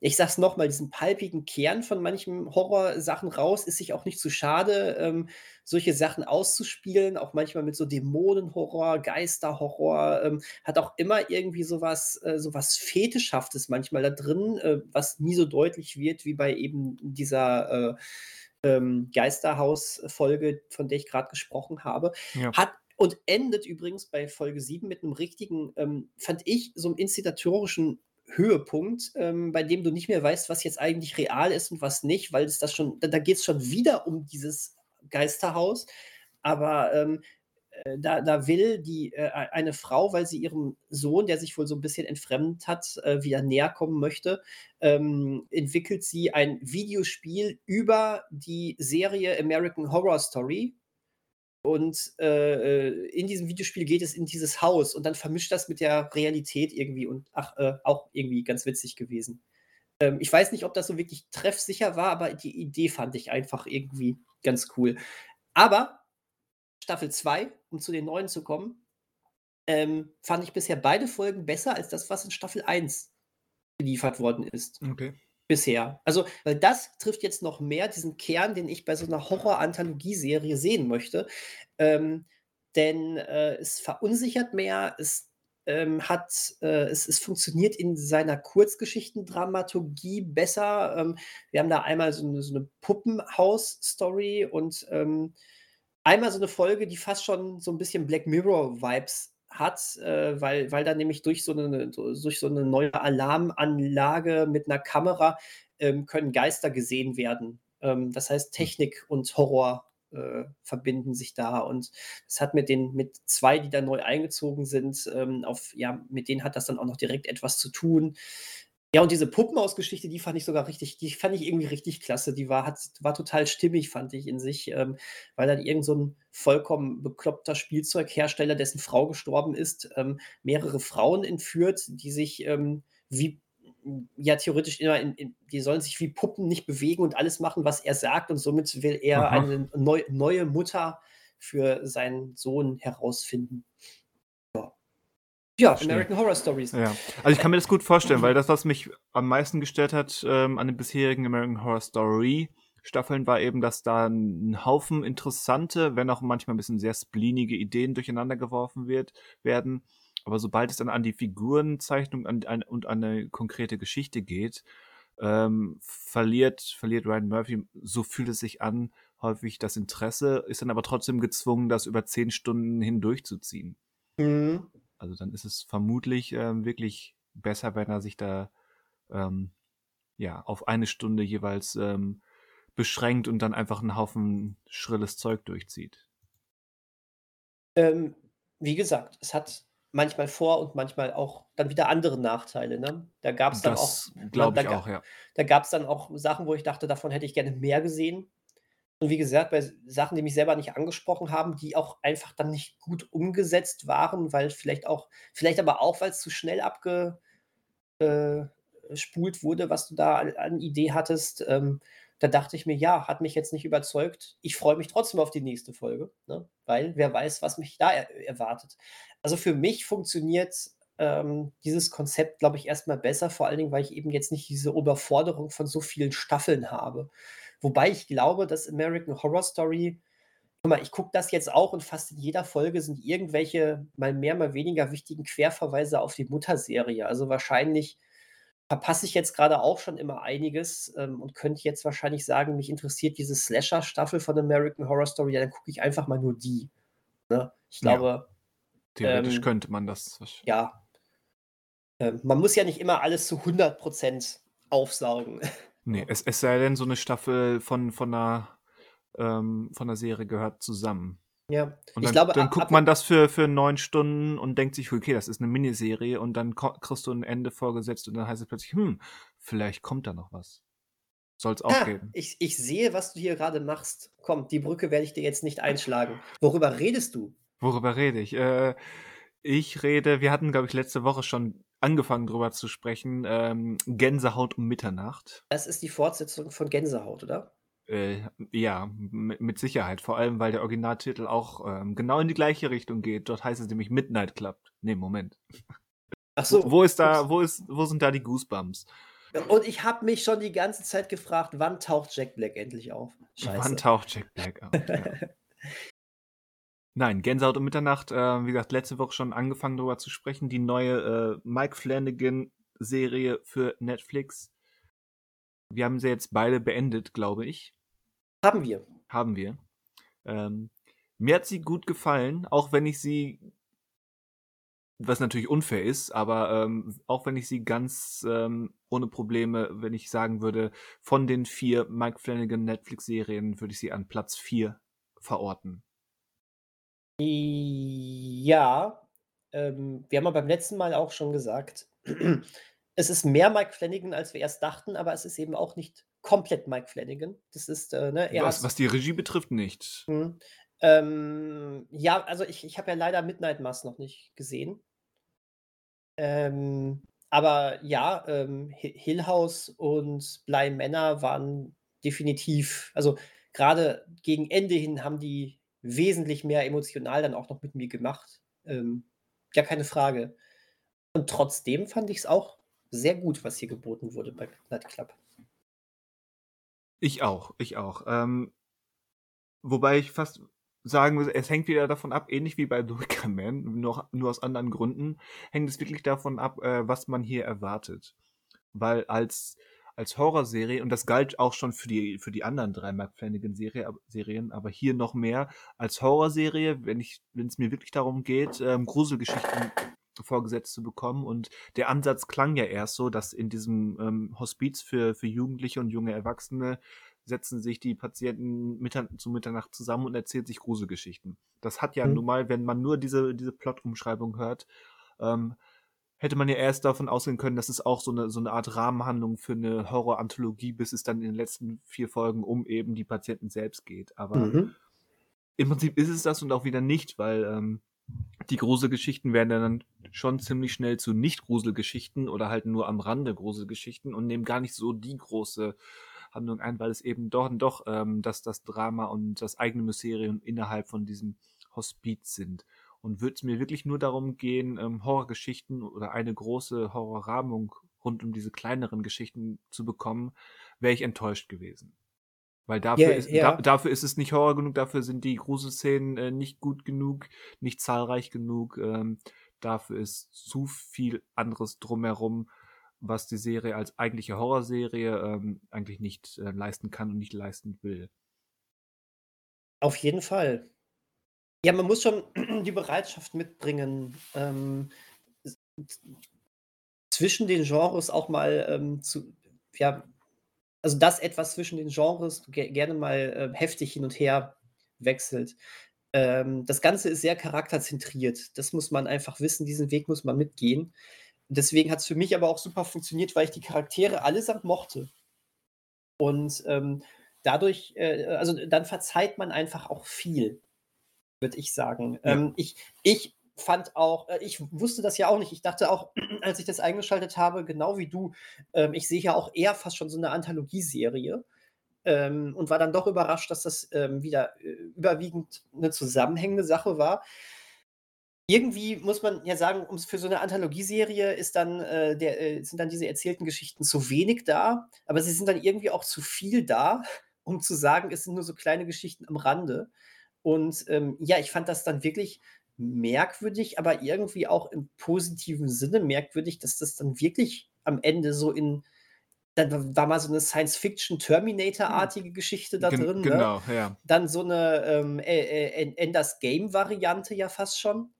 ich sag's nochmal, diesen palpigen Kern von manchen Horrorsachen raus, ist sich auch nicht zu schade, ähm, solche Sachen auszuspielen, auch manchmal mit so Dämonenhorror, Geisterhorror, ähm, hat auch immer irgendwie sowas, äh, sowas Fetischhaftes manchmal da drin, äh, was nie so deutlich wird wie bei eben dieser äh, ähm, Geisterhaus-Folge, von der ich gerade gesprochen habe. Ja. Hat und endet übrigens bei Folge 7 mit einem richtigen, ähm, fand ich, so einem inszenatorischen Höhepunkt, ähm, bei dem du nicht mehr weißt, was jetzt eigentlich real ist und was nicht, weil es das schon, da, da geht es schon wieder um dieses Geisterhaus. Aber ähm, äh, da, da will die äh, eine Frau, weil sie ihrem Sohn, der sich wohl so ein bisschen entfremdet hat, äh, wieder näher kommen möchte, ähm, entwickelt sie ein Videospiel über die Serie American Horror Story, und äh, äh, in diesem Videospiel geht es in dieses Haus und dann vermischt das mit der Realität irgendwie und ach, äh, auch irgendwie ganz witzig gewesen. Ähm, ich weiß nicht, ob das so wirklich treffsicher war, aber die Idee fand ich einfach irgendwie ganz cool. Aber Staffel 2, um zu den neuen zu kommen, ähm, fand ich bisher beide Folgen besser als das, was in Staffel 1 geliefert worden ist. Okay. Bisher. Also, weil das trifft jetzt noch mehr diesen Kern, den ich bei so 'ner Horror-Anthologieserie sehen möchte. Ähm, denn, äh, es verunsichert mehr, es, ähm, hat äh, es es funktioniert in seiner Kurzgeschichtendramaturgie besser. Ähm, wir haben da einmal so 'ne so 'ne Puppenhaus-Story und, ähm, einmal so 'ne Folge, die fast schon so 'n bisschen Black Mirror-Vibes hat, äh, weil weil da nämlich durch so 'ne 'ne durch so 'ne neue Alarmanlage mit 'ner Kamera, ähm, können Geister gesehen werden. Ähm, das heißt, Hm. Technik und Horror, äh, verbinden sich da und es hat mit den mit 2, die da neu eingezogen sind, ähm, auf ja, mit denen hat das dann auch noch direkt etwas zu tun. Ja, und diese Puppenhaus-Geschichte, die fand ich sogar richtig die fand ich irgendwie richtig klasse. Die war hat war total stimmig, fand ich in sich, ähm, weil dann irgend so 'n vollkommen bekloppter Spielzeughersteller, dessen Frau gestorben ist, ähm, mehrere Frauen entführt, die sich, ähm, wie ja, theoretisch immer in in die sollen sich wie Puppen nicht bewegen und alles machen, was er sagt und somit will er Aha. eine neu neue Mutter für seinen Sohn herausfinden. Ja. Verstehe. American Horror Stories. Ja. Also, ich kann mir das gut vorstellen, weil das, was mich am meisten gestört hat, ähm, an den bisherigen American Horror Story Staffeln, war eben, dass da 'n Haufen interessante, wenn auch manchmal 'n bisschen sehr spleenige Ideen durcheinander geworfen wird werden. Aber sobald es dann an die Figurenzeichnung an an und an 'ne konkrete Geschichte geht, ähm, verliert verliert Ryan Murphy, so fühlt es sich an, häufig das Interesse, ist dann aber trotzdem gezwungen, das über 10 Stunden hindurchzuziehen. Mhm. Also, dann ist es vermutlich, ähm, wirklich besser, wenn er sich da, ähm, ja, auf 1 Stunde jeweils, ähm, beschränkt und dann einfach 'n Haufen schrilles Zeug durchzieht. Ähm, wie gesagt, es hat manchmal Vor und manchmal auch dann wieder andere Nachteile, ne? Da gab's dann auch Das ne, glaube da ich ga auch, ja. da gab's dann auch Sachen, wo ich dachte, davon hätte ich gerne mehr gesehen. Und wie gesagt, bei Sachen, die mich selber nicht angesprochen haben, die auch einfach dann nicht gut umgesetzt waren, weil vielleicht auch vielleicht aber auch, weil's zu schnell abge äh, wurde, was du da an Idee hattest. Ähm, da dachte ich mir: „Ja, hat mich jetzt nicht überzeugt. Ich freue mich trotzdem auf die nächste Folge“, ne? Weil wer weiß, was mich da er erwartet. Also, für mich funktioniert, ähm, dieses Konzept, glaube ich, erst mal besser, vor allen Dingen, weil ich eben jetzt nicht diese Überforderung von so vielen Staffeln habe. Wobei ich glaube, dass American Horror Story guck mal, ich gucke das jetzt auch und fast in jeder Folge sind irgendwelche mal mehr, mal weniger wichtigen Querverweise auf die Mutterserie. Also, wahrscheinlich verpasse ich jetzt grade auch schon immer einiges, ähm, und könnte jetzt wahrscheinlich sagen, mich interessiert diese Slasher-Staffel von American Horror Story, ja, dann gucke ich einfach mal nur die, ne? Ich Ja. glaube, Theoretisch ähm könnte man das ja. Ähm, man muss ja nicht immer alles zu 100 % aufsaugen. Ne, Ja. es es sei denn, so 'ne Staffel von von 'ner ähm, von 'ner Serie gehört zusammen. Ja, Und ich dann glaube, dann guckt ab man das für für 9 Stunden und denkt sich: „Okay, das ist 'ne Miniserie“, und dann kriegst du 'n Ende vorgesetzt und dann heißt es plötzlich: „Hm, vielleicht kommt da noch was.“ Soll's auch Ah, geben. ich ich sehe, was du hier grade machst. Komm, die Brücke werde ich dir jetzt nicht einschlagen. Worüber redest du? Worüber rede ich? Äh, ich rede wir hatten, glaube ich, letzte Woche schon angefangen, drüber zu sprechen, ähm, Gänsehaut um Mitternacht. Das ist die Fortsetzung von Gänsehaut, oder? Äh, ja, mit Sicherheit, vor allem, weil der Originaltitel auch, ähm, genau in die gleiche Richtung geht. Dort heißt es nämlich Midnight Club. Ne, Moment. Ach Wo so, wo ist ups. da wo ist wo sind da die Goosebumps? Und ich habe mich schon die ganze Zeit gefragt, wann taucht Jack Black endlich auf? Wann Scheiße. taucht Jack Black auf, ja. *laughs* Nein, Gänsehaut um Mitternacht, äh, wie gesagt, letzte Woche schon angefangen, drüber zu sprechen. Die neue, äh, Mike Flanagan-Serie für Netflix. Wir haben sie jetzt beide beendet, glaube ich. Haben wir. Haben wir. Ähm, mir hat sie gut gefallen, auch wenn ich sie was natürlich unfair ist, aber, ähm, auch wenn ich sie ganz, ähm, ohne Probleme wenn ich sagen würde, von den 4 Mike Flanagan Netflix-Serien würde ich sie an Platz 4 verorten. Ja, ähm, wir haben ja beim letzten Mal auch schon gesagt, *clears throat* es ist mehr Mike Flanagan, als wir erst dachten, aber es ist eben auch nicht komplett Mike Flanagan. Das ist, äh, ne, Was hat was die Regie betrifft, nicht. Mhm. Ähm, ja, also ich ich habe ja leider Midnight Mass noch nicht gesehen. Ähm, aber ja, ähm, Hi Hill House und Bly Manor waren definitiv also, grade gegen Ende hin haben die wesentlich mehr emotional dann auch noch mit mir gemacht. Ähm, gar keine Frage. Und trotzdem fand ich's auch sehr gut, was hier geboten wurde bei Midnight Club. Ich auch, ich auch. Ähm, wobei ich fast sagen würde, es hängt wieder davon ab, ähnlich wie bei Wicker Man, nur, nur aus anderen Gründen, hängt es wirklich davon ab, äh, was man hier erwartet. Weil als, als Horrorserie, und das galt auch schon für die, für die anderen drei Mark Flanagan-Serien, aber hier noch mehr, als Horrorserie, wenn ich, wenn es mir wirklich darum geht, ähm, Gruselgeschichten vorgesetzt zu bekommen. Und der Ansatz klang ja erst so, dass in diesem ähm, Hospiz für, für Jugendliche und junge Erwachsene setzen sich die Patienten Mittern zu Mitternacht zusammen und erzählen sich Gruselgeschichten. Das hat ja mhm. nun mal, wenn man nur diese, diese Plot-Umschreibung hört, ähm, hätte man ja erst davon ausgehen können, dass es auch so eine, so eine Art Rahmenhandlung für eine Horror-Anthologie, bis es dann in den letzten vier Folgen um eben die Patienten selbst geht. Aber mhm. im Prinzip ist es das und auch wieder nicht, weil ähm, die Gruselgeschichten werden dann schon ziemlich schnell zu Nicht-Gruselgeschichten oder halt nur am Rande Gruselgeschichten und nehmen gar nicht so die große Handlung ein, weil es eben doch, doch ähm, dass das Drama und das eigene Mysterium innerhalb von diesem Hospiz sind. Und würde es mir wirklich nur darum gehen, ähm, Horrorgeschichten oder eine große Horrorrahmung rund um diese kleineren Geschichten zu bekommen, wäre ich enttäuscht gewesen. Weil dafür, yeah, ist, yeah. Da, dafür ist es nicht Horror genug, dafür sind die Gruselszenen äh, nicht gut genug, nicht zahlreich genug. Ähm, dafür ist zu viel anderes drumherum, was die Serie als eigentliche Horrorserie ähm, eigentlich nicht äh, leisten kann und nicht leisten will. Auf jeden Fall. Ja, man muss schon *clears throat* die Bereitschaft mitbringen, ähm, zwischen den Genres auch mal ähm, zu, ja, also dass etwas zwischen den Genres ge gerne mal äh, heftig hin und her wechselt. Ähm, das Ganze ist sehr charakterzentriert. Das muss man einfach wissen, diesen Weg muss man mitgehen. Deswegen hat es für mich aber auch super funktioniert, weil ich die Charaktere allesamt mochte. Und ähm, dadurch, äh, also dann verzeiht man einfach auch viel, würde ich sagen. Ja. Ähm, ich, ich fand auch, äh, ich wusste das ja auch nicht. Ich dachte auch, *clears throat* als ich das eingeschaltet habe, genau wie du, ähm, ich sehe ja auch eher fast schon so eine Anthologieserie. Ähm, und war dann doch überrascht, dass das ähm, wieder äh, überwiegend eine zusammenhängende Sache war. Irgendwie muss man ja sagen, um, für so eine Anthologieserie ist dann, äh, der, äh, sind dann diese erzählten Geschichten zu wenig da, aber sie sind dann irgendwie auch zu viel da, um zu sagen, es sind nur so kleine Geschichten am Rande. Und ähm, ja, ich fand das dann wirklich merkwürdig, aber irgendwie auch im positiven Sinne merkwürdig, dass das dann wirklich am Ende so in dann war mal so eine Science-Fiction-Terminator-artige hm. Geschichte da Gen drin. Ne? Genau, ne? ja. Dann so eine ähm, äh, Enders Game-Variante ja fast schon.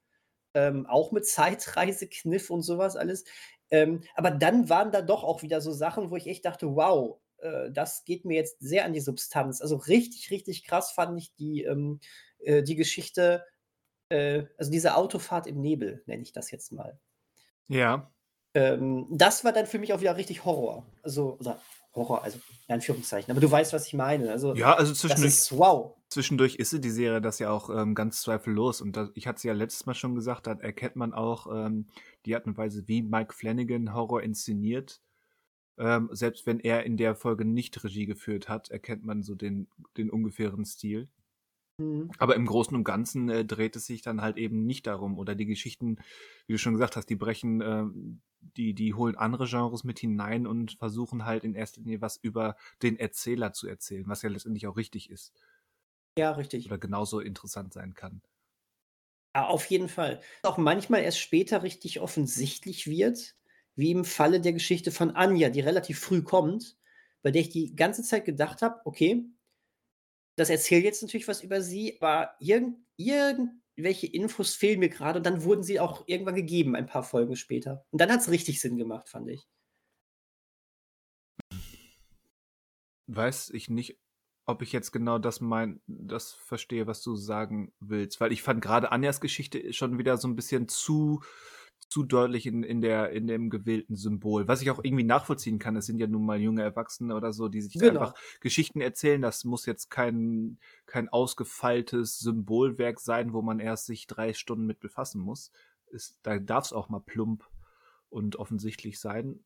Ähm, auch mit Zeitreisekniff und sowas alles. Ähm, aber dann waren da doch auch wieder so Sachen, wo ich echt dachte, wow, äh, das geht mir jetzt sehr an die Substanz. Also richtig, richtig krass fand ich die, ähm, äh, die Geschichte äh, also diese Autofahrt im Nebel, nenne ich das jetzt mal. Ja. Ähm, das war dann für mich auch wieder richtig Horror. Also, oder Horror, also in Anführungszeichen. Aber du weißt, was ich meine. Also, ja, also zwischendurch, ist, wow. zwischendurch ist die Serie das ja auch ähm, ganz zweifellos. Und das, ich hatte es ja letztes Mal schon gesagt, da erkennt man auch ähm, die Art und Weise, wie Mike Flanagan Horror inszeniert. Ähm, selbst wenn er in der Folge nicht Regie geführt hat, erkennt man so den, den ungefähren Stil. Mhm. Aber im Großen und Ganzen äh, dreht es sich dann halt eben nicht darum. Oder die Geschichten, wie du schon gesagt hast, die brechen, äh, die, die holen andere Genres mit hinein und versuchen halt in erster Linie was über den Erzähler zu erzählen, was ja letztendlich auch richtig ist. Ja, richtig. Oder genauso interessant sein kann. Ja, auf jeden Fall. Auch manchmal erst später richtig offensichtlich wird, wie im Falle der Geschichte von Anja, die relativ früh kommt, bei der ich die ganze Zeit gedacht habe, okay, das erzählt jetzt natürlich was über sie, aber irgend, irgendwelche Infos fehlen mir gerade und dann wurden sie auch irgendwann gegeben, ein paar Folgen später. Und dann hat es richtig Sinn gemacht, fand ich. Weiß ich nicht, ob ich jetzt genau das mein, das verstehe, was du sagen willst, weil ich fand gerade Anjas Geschichte schon wieder so ein bisschen zu zu deutlich in, in, der, in dem gewählten Symbol. Was ich auch irgendwie nachvollziehen kann, es sind ja nun mal junge Erwachsene oder so, die sich genau. einfach Geschichten erzählen. Das muss jetzt kein, kein ausgefeiltes Symbolwerk sein, wo man erst sich drei Stunden mit befassen muss. Ist, da darf es auch mal plump und offensichtlich sein.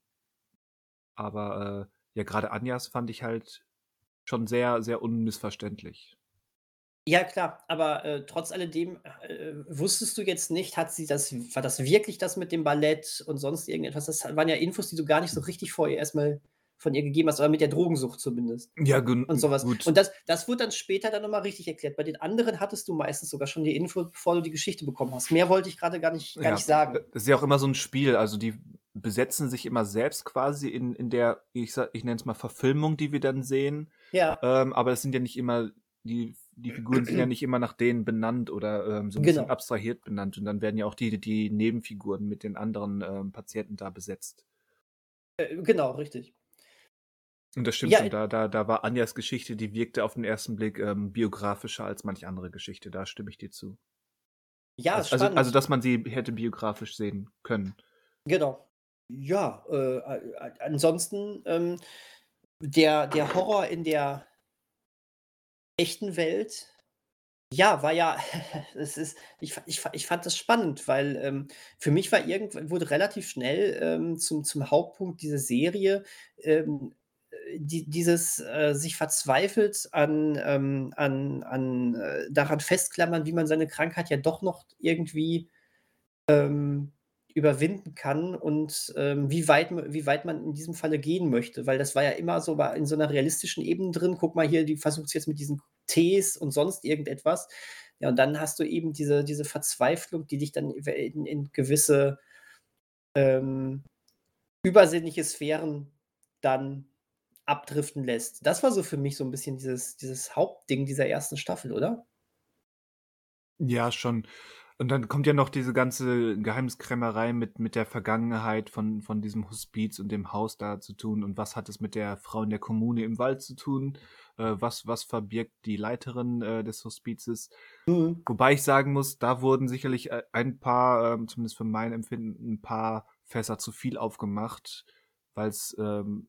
Aber äh, ja, gerade Anjas fand ich halt schon sehr, sehr unmissverständlich. Ja, klar, aber, äh, trotz alledem, äh, wusstest du jetzt nicht, hat sie das war das wirklich das mit dem Ballett und sonst irgendetwas? Das waren ja Infos, die du gar nicht so richtig vorher erstmal von ihr gegeben hast, oder mit der Drogensucht zumindest. Ja, gun Und sowas. gut. Und das, das wurde dann später dann nochmal richtig erklärt. Bei den anderen hattest du meistens sogar schon die Info, bevor du die Geschichte bekommen hast. Mehr wollte ich gerade gar nicht, gar Ja, nicht sagen. das ist ja auch immer so ein Spiel. Also die besetzen sich immer selbst quasi in, in der, ich, sag- ich nenne es mal Verfilmung, die wir dann sehen. Ja, Ähm, aber es sind ja nicht immer, die, die Figuren sind ja nicht immer nach denen benannt oder ähm, so ein bisschen Genau. abstrahiert benannt. Und dann werden ja auch die, die Nebenfiguren mit den anderen ähm, Patienten da besetzt. äh, genau, richtig. Und das stimmt Ja, schon, da, da, da war Anjas Geschichte, die wirkte auf den ersten Blick ähm, biografischer als manch andere Geschichte. Da stimme ich dir zu. Ja, Also, also, spannend. also, dass man sie hätte biografisch sehen können. Genau. Ja, äh, ansonsten ähm, der, der Horror in der echten Welt, ja, war ja, *laughs* es ist, ich, ich, ich fand das spannend, weil ähm, für mich war irgendwann, wurde relativ schnell ähm, zum, zum Hauptpunkt dieser Serie ähm, äh, die, dieses äh, sich verzweifelt an, ähm, an, an äh, daran festklammern, wie man seine Krankheit ja doch noch irgendwie ähm, überwinden kann und ähm, wie, weit, wie weit man in diesem Falle gehen möchte. Weil das war ja immer so in so einer realistischen Ebene drin. Guck mal hier, die versucht es jetzt mit diesen Tees und sonst irgendetwas. Ja, und dann hast du eben diese, diese Verzweiflung, die dich dann in, in gewisse ähm, übersinnliche Sphären dann abdriften lässt. Das war so für mich so ein bisschen dieses, dieses Hauptding dieser ersten Staffel, oder? Ja, schon. Und dann kommt ja noch diese ganze Geheimniskrämerei mit, mit der Vergangenheit von, von diesem Hospiz und dem Haus da zu tun. Und was hat es mit der Frau in der Kommune im Wald zu tun? Äh, was, was verbirgt die Leiterin äh, des Hospizes? Mhm. Wobei ich sagen muss, da wurden sicherlich äh, ein paar, ähm, zumindest für mein Empfinden, ein paar Fässer zu viel aufgemacht, weil es ähm,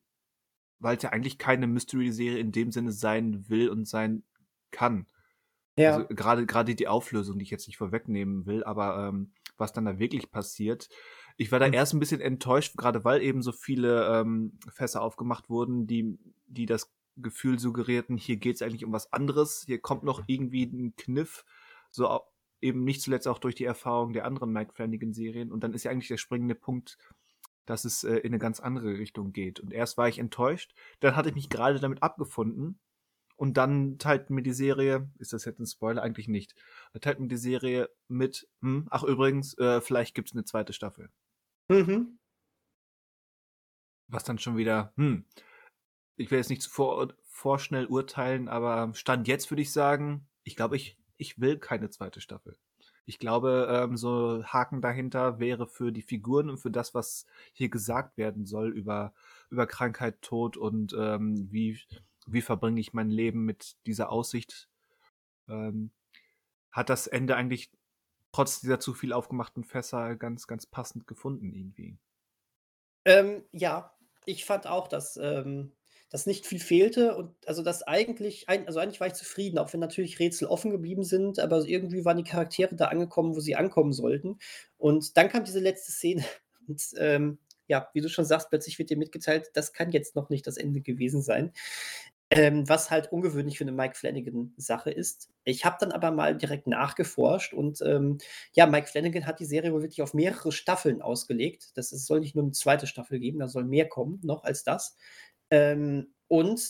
weil es ja eigentlich keine Mystery-Serie in dem Sinne sein will und sein kann. Ja. Also gerade gerade die Auflösung, die ich jetzt nicht vorwegnehmen will, aber ähm, was dann da wirklich passiert. Ich war da Mhm. erst ein bisschen enttäuscht, gerade weil eben so viele ähm, Fässer aufgemacht wurden, die, die das Gefühl suggerierten, hier geht es eigentlich um was anderes, hier kommt noch irgendwie ein Kniff, so eben nicht zuletzt auch durch die Erfahrung der anderen Mike Flanagan-Serien. Und dann ist ja eigentlich der springende Punkt, dass es äh, in eine ganz andere Richtung geht. Und erst war ich enttäuscht, dann hatte ich mich gerade damit abgefunden. Und dann teilt mir die Serie, ist das jetzt ein Spoiler? Eigentlich nicht. Teilt mir die Serie mit, hm, ach übrigens, äh, vielleicht gibt's eine zweite Staffel. Mhm. Was dann schon wieder, hm, ich will jetzt nicht zu vor, vorschnell urteilen, aber Stand jetzt würde ich sagen, ich glaube, ich, ich will keine zweite Staffel. Ich glaube, ähm, so Haken dahinter wäre für die Figuren und für das, was hier gesagt werden soll über, über Krankheit, Tod und ähm, wie, wie verbringe ich mein Leben mit dieser Aussicht, ähm, hat das Ende eigentlich trotz dieser zu viel aufgemachten Fässer ganz, ganz passend gefunden irgendwie. Ähm, ja, ich fand auch, dass, ähm, dass nicht viel fehlte und also dass eigentlich, ein, also eigentlich war ich zufrieden, auch wenn natürlich Rätsel offen geblieben sind, aber irgendwie waren die Charaktere da angekommen, wo sie ankommen sollten. Und dann kam diese letzte Szene *laughs* und ähm, ja, wie du schon sagst, plötzlich wird dir mitgeteilt, das kann jetzt noch nicht das Ende gewesen sein. Ähm, was halt ungewöhnlich für eine Mike Flanagan-Sache ist. Ich habe dann aber mal direkt nachgeforscht und ähm, ja, Mike Flanagan hat die Serie wohl wirklich auf mehrere Staffeln ausgelegt. Das ist, soll nicht nur eine zweite Staffel geben, da soll mehr kommen noch als das. Ähm, und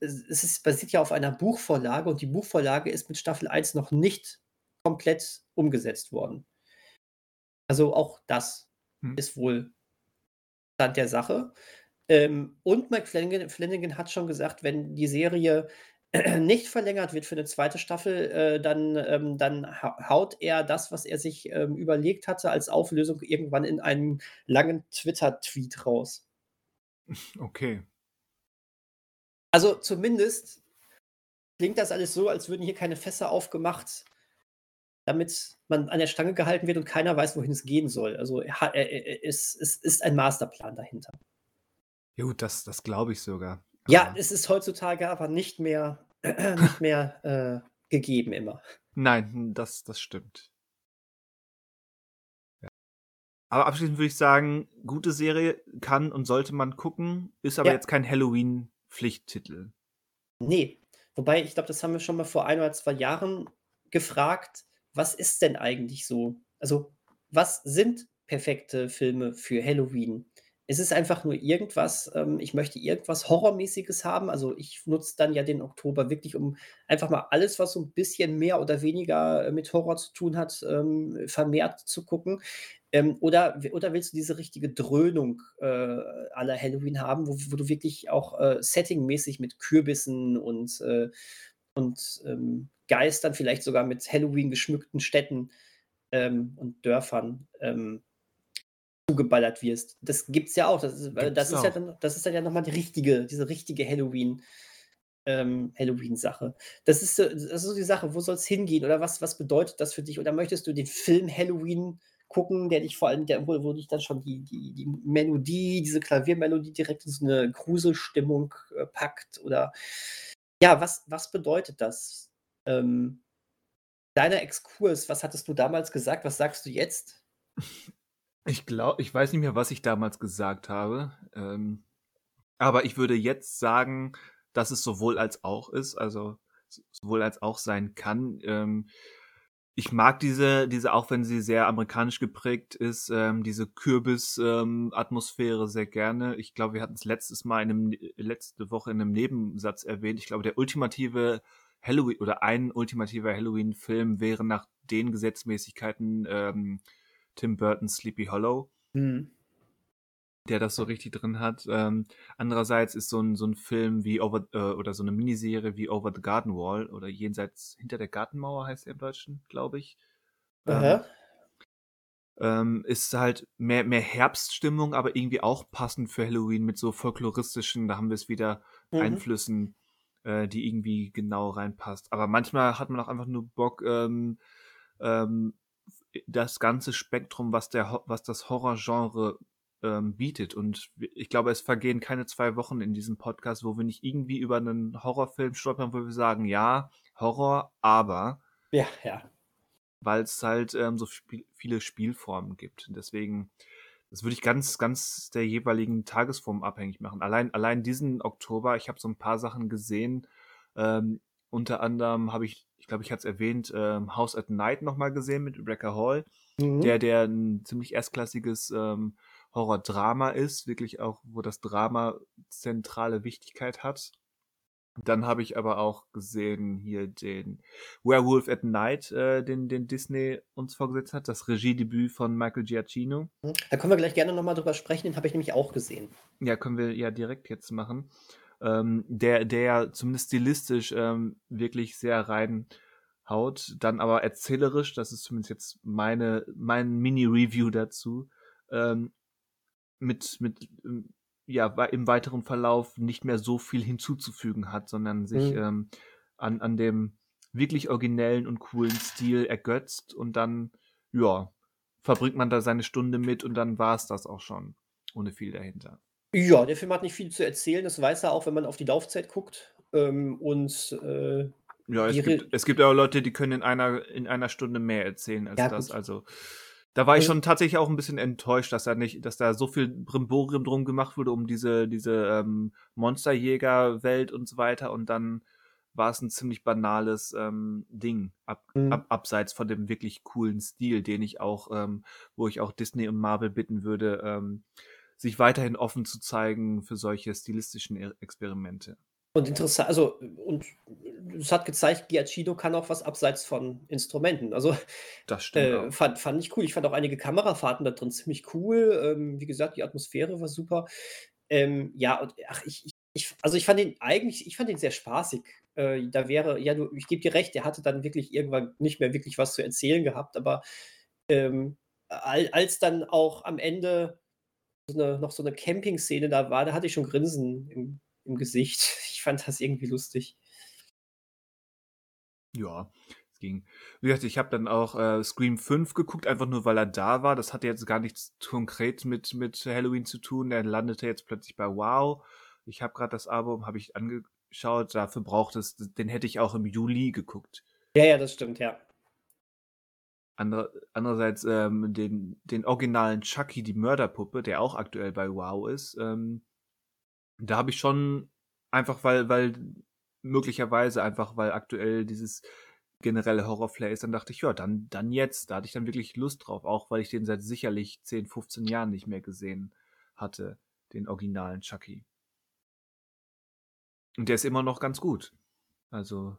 es, ist, basiert ja auf einer Buchvorlage und die Buchvorlage ist mit Staffel 1 noch nicht komplett umgesetzt worden. Also auch das Hm. ist wohl Stand der Sache. Ähm, und Mike Flanagan, Flanagan hat schon gesagt, wenn die Serie *clears throat* nicht verlängert wird für eine zweite Staffel, äh, dann, ähm, dann ha- haut er das, was er sich ähm, überlegt hatte, als Auflösung irgendwann in einem langen Twitter-Tweet raus. Okay. Also zumindest klingt das alles so, als würden hier keine Fässer aufgemacht, damit man an der Stange gehalten wird und keiner weiß, wohin es gehen soll. Also es, es ist ein Masterplan dahinter. Ja gut, das, das glaube ich sogar. Ja, es ist heutzutage aber nicht mehr, *clears throat* nicht *laughs* mehr äh, gegeben immer. Nein, das, das stimmt. Ja. Aber abschließend würde ich sagen, gute Serie kann und sollte man gucken, ist aber Ja. jetzt kein Halloween-Pflichttitel. Nee. Wobei, ich glaube, das haben wir schon mal vor ein oder zwei Jahren gefragt. Was ist denn eigentlich so? Also, was sind perfekte Filme für Halloween? Es ist einfach nur irgendwas ähm, ich möchte irgendwas Horrormäßiges haben. Also, ich nutze dann ja den Oktober wirklich, um einfach mal alles, was so 'n bisschen mehr oder weniger, äh, mit Horror zu tun hat, ähm, vermehrt zu gucken. Ähm, oder oder willst du diese richtige Dröhnung, äh, la Halloween haben, wo wo du wirklich auch, äh, settingmäßig mit Kürbissen und, äh und, ähm, Geistern, vielleicht sogar mit Halloween geschmückten Städten, ähm, und Dörfern, ähm, zugeballert wirst. Das gibt's ja auch. Das ist äh, das ist ja auch. dann das ist dann ja noch mal die richtige diese richtige Halloween ähm, Halloween-Sache. Das ist so das ist so die Sache, wo soll's hingehen oder was was bedeutet das für dich? Oder möchtest du den Film Halloween gucken, der dich vor allem der wo wo dich dann schon die die die Melodie, diese Klaviermelodie direkt in so 'ne Gruselstimmung, äh, packt oder ja, was was bedeutet das? Ähm, deiner Exkurs, was hattest du damals gesagt? Was sagst du jetzt? *laughs* Ich glau ich weiß nicht mehr, was ich damals gesagt habe, ähm, aber ich würde jetzt sagen, dass es sowohl als auch ist, also sowohl als auch sein kann. Ähm, ich mag diese diese auch wenn sie sehr amerikanisch geprägt ist, ähm, diese Kürbis ähm, sehr gerne. Ich glaube, wir hatten's letztes Mal in 'nem ne letzte Woche in 'nem Nebensatz erwähnt. Ich glaube, der ultimative Halloween oder ein ultimativer Halloween-Film wäre nach den Gesetzmäßigkeiten, ähm, Tim Burtons Sleepy Hollow Mhm. der das so richtig drin hat. Ähm, andererseits ist so 'n so 'n Film wie Over äh, oder so 'ne Miniserie wie Over the Garden Wall oder Jenseits hinter der Gartenmauer heißt der im Deutschen, glaube ich. Ähm Aha. ähm, ist halt mehr mehr Herbststimmung, aber irgendwie auch passend für Halloween mit so folkloristischen da haben wir's wieder, Mhm. Einflüssen, äh, die irgendwie genau reinpasst. Aber manchmal hat man auch einfach nur Bock, ähm ähm, das ganze Spektrum, was der was das Horrorgenre, ähm, bietet. Und ich glaube, es vergehen keine 2 Wochen in diesem Podcast, wo wir nicht irgendwie über 'nen Horrorfilm stolpern, wo wir sagen: „Ja, Horror, aber“ Ja, ja. weil's halt, ähm, so Spiel viele Spielformen gibt. Deswegen das würde ich ganz ganz der jeweiligen Tagesform abhängig machen. Allein allein diesen Oktober ich habe so 'n paar Sachen gesehen, ähm, unter anderem habe ich ich glaube, ich hatte es erwähnt, ähm, House at Night noch mal gesehen mit Rebecca Hall, der Mhm. der 'n ziemlich erstklassiges, ähm, Horrordrama ist, wirklich auch, wo das Drama zentrale Wichtigkeit hat. Dann habe ich aber auch gesehen hier den Werewolf at Night, äh, den den Disney uns vorgesetzt hat, das Regiedebüt von Michael Giacchino. Mhm. Da können wir gleich gerne noch mal drüber sprechen, den habe ich nämlich auch gesehen. Ja, können wir ja direkt jetzt machen. Ähm, der der zumindest stilistisch, ähm, wirklich sehr reinhaut, dann aber erzählerisch, das ist zumindest jetzt meine mein Mini-Review dazu, ähm, mit mit, ähm, ja, im weiteren Verlauf nicht mehr so viel hinzuzufügen hat, sondern sich, Mhm. ähm, an an dem wirklich originellen und coolen Stil ergötzt und dann, ja, verbringt man da seine Stunde mit und dann war's das auch schon, ohne viel dahinter. Ja, der Film hat nicht viel zu erzählen, das weiß er auch, wenn man auf die Laufzeit guckt. Ähm, und, äh, Ja, es gibt es gibt auch Leute, die können in einer in einer Stunde mehr erzählen als Ja, das. gut. Also, da war ich Also schon tatsächlich auch 'n bisschen enttäuscht, dass da nicht dass da so viel Brimborium drum gemacht wurde um diese diese, ähm, Monsterjäger-Welt und so weiter und dann war's 'n ziemlich banales, ähm, Ding, ab Mhm. ab abseits von dem wirklich coolen Stil, den ich auch ähm, wo ich auch Disney und Marvel bitten würde, ähm, sich weiterhin offen zu zeigen für solche stilistischen E Experimente. Und interessa also, und es hat gezeigt, Giacchino kann auch was abseits von Instrumenten. Also, Das stimmt äh, fand fand ich cool. Ich fand auch einige Kamerafahrten da drin ziemlich cool. Ähm, wie gesagt, die Atmosphäre war super. Ähm, ja, und ach, ich ich also, ich fand ihn eigentlich ich fand ihn sehr spaßig. Äh, da wäre ja, du ich gebe dir recht, der hatte dann wirklich irgendwann nicht mehr wirklich was zu erzählen gehabt, aber, ähm, al als dann auch am Ende so 'ne noch so 'ne Campingszene da war, da hatte ich schon Grinsen im im Gesicht. *laughs* Ich fand das irgendwie lustig. Ja, es ging. Wie gesagt, ich habe dann auch, äh, Scream V geguckt, einfach nur, weil er da war. Das hatte jetzt gar nichts konkret mit mit Halloween zu tun. Der landete jetzt plötzlich bei WOW. Ich habe grad das Album habe ich angeschaut, dafür braucht es den hätte ich auch im Juli geguckt. Ja, ja, das stimmt, ja. Andere andererseits, ähm, den den originalen Chucky, die Mörderpuppe, der auch aktuell bei WOW ist, ähm, da habe ich schon einfach, weil weil möglicherweise einfach, weil aktuell dieses generelle Horror-Flair ist, dann dachte ich: „Ja, dann dann jetzt.“ Da hatte ich dann wirklich Lust drauf, auch weil ich den seit sicherlich 10, 15 Jahren nicht mehr gesehen hatte. den originalen Chucky. Und der ist immer noch ganz gut. Also,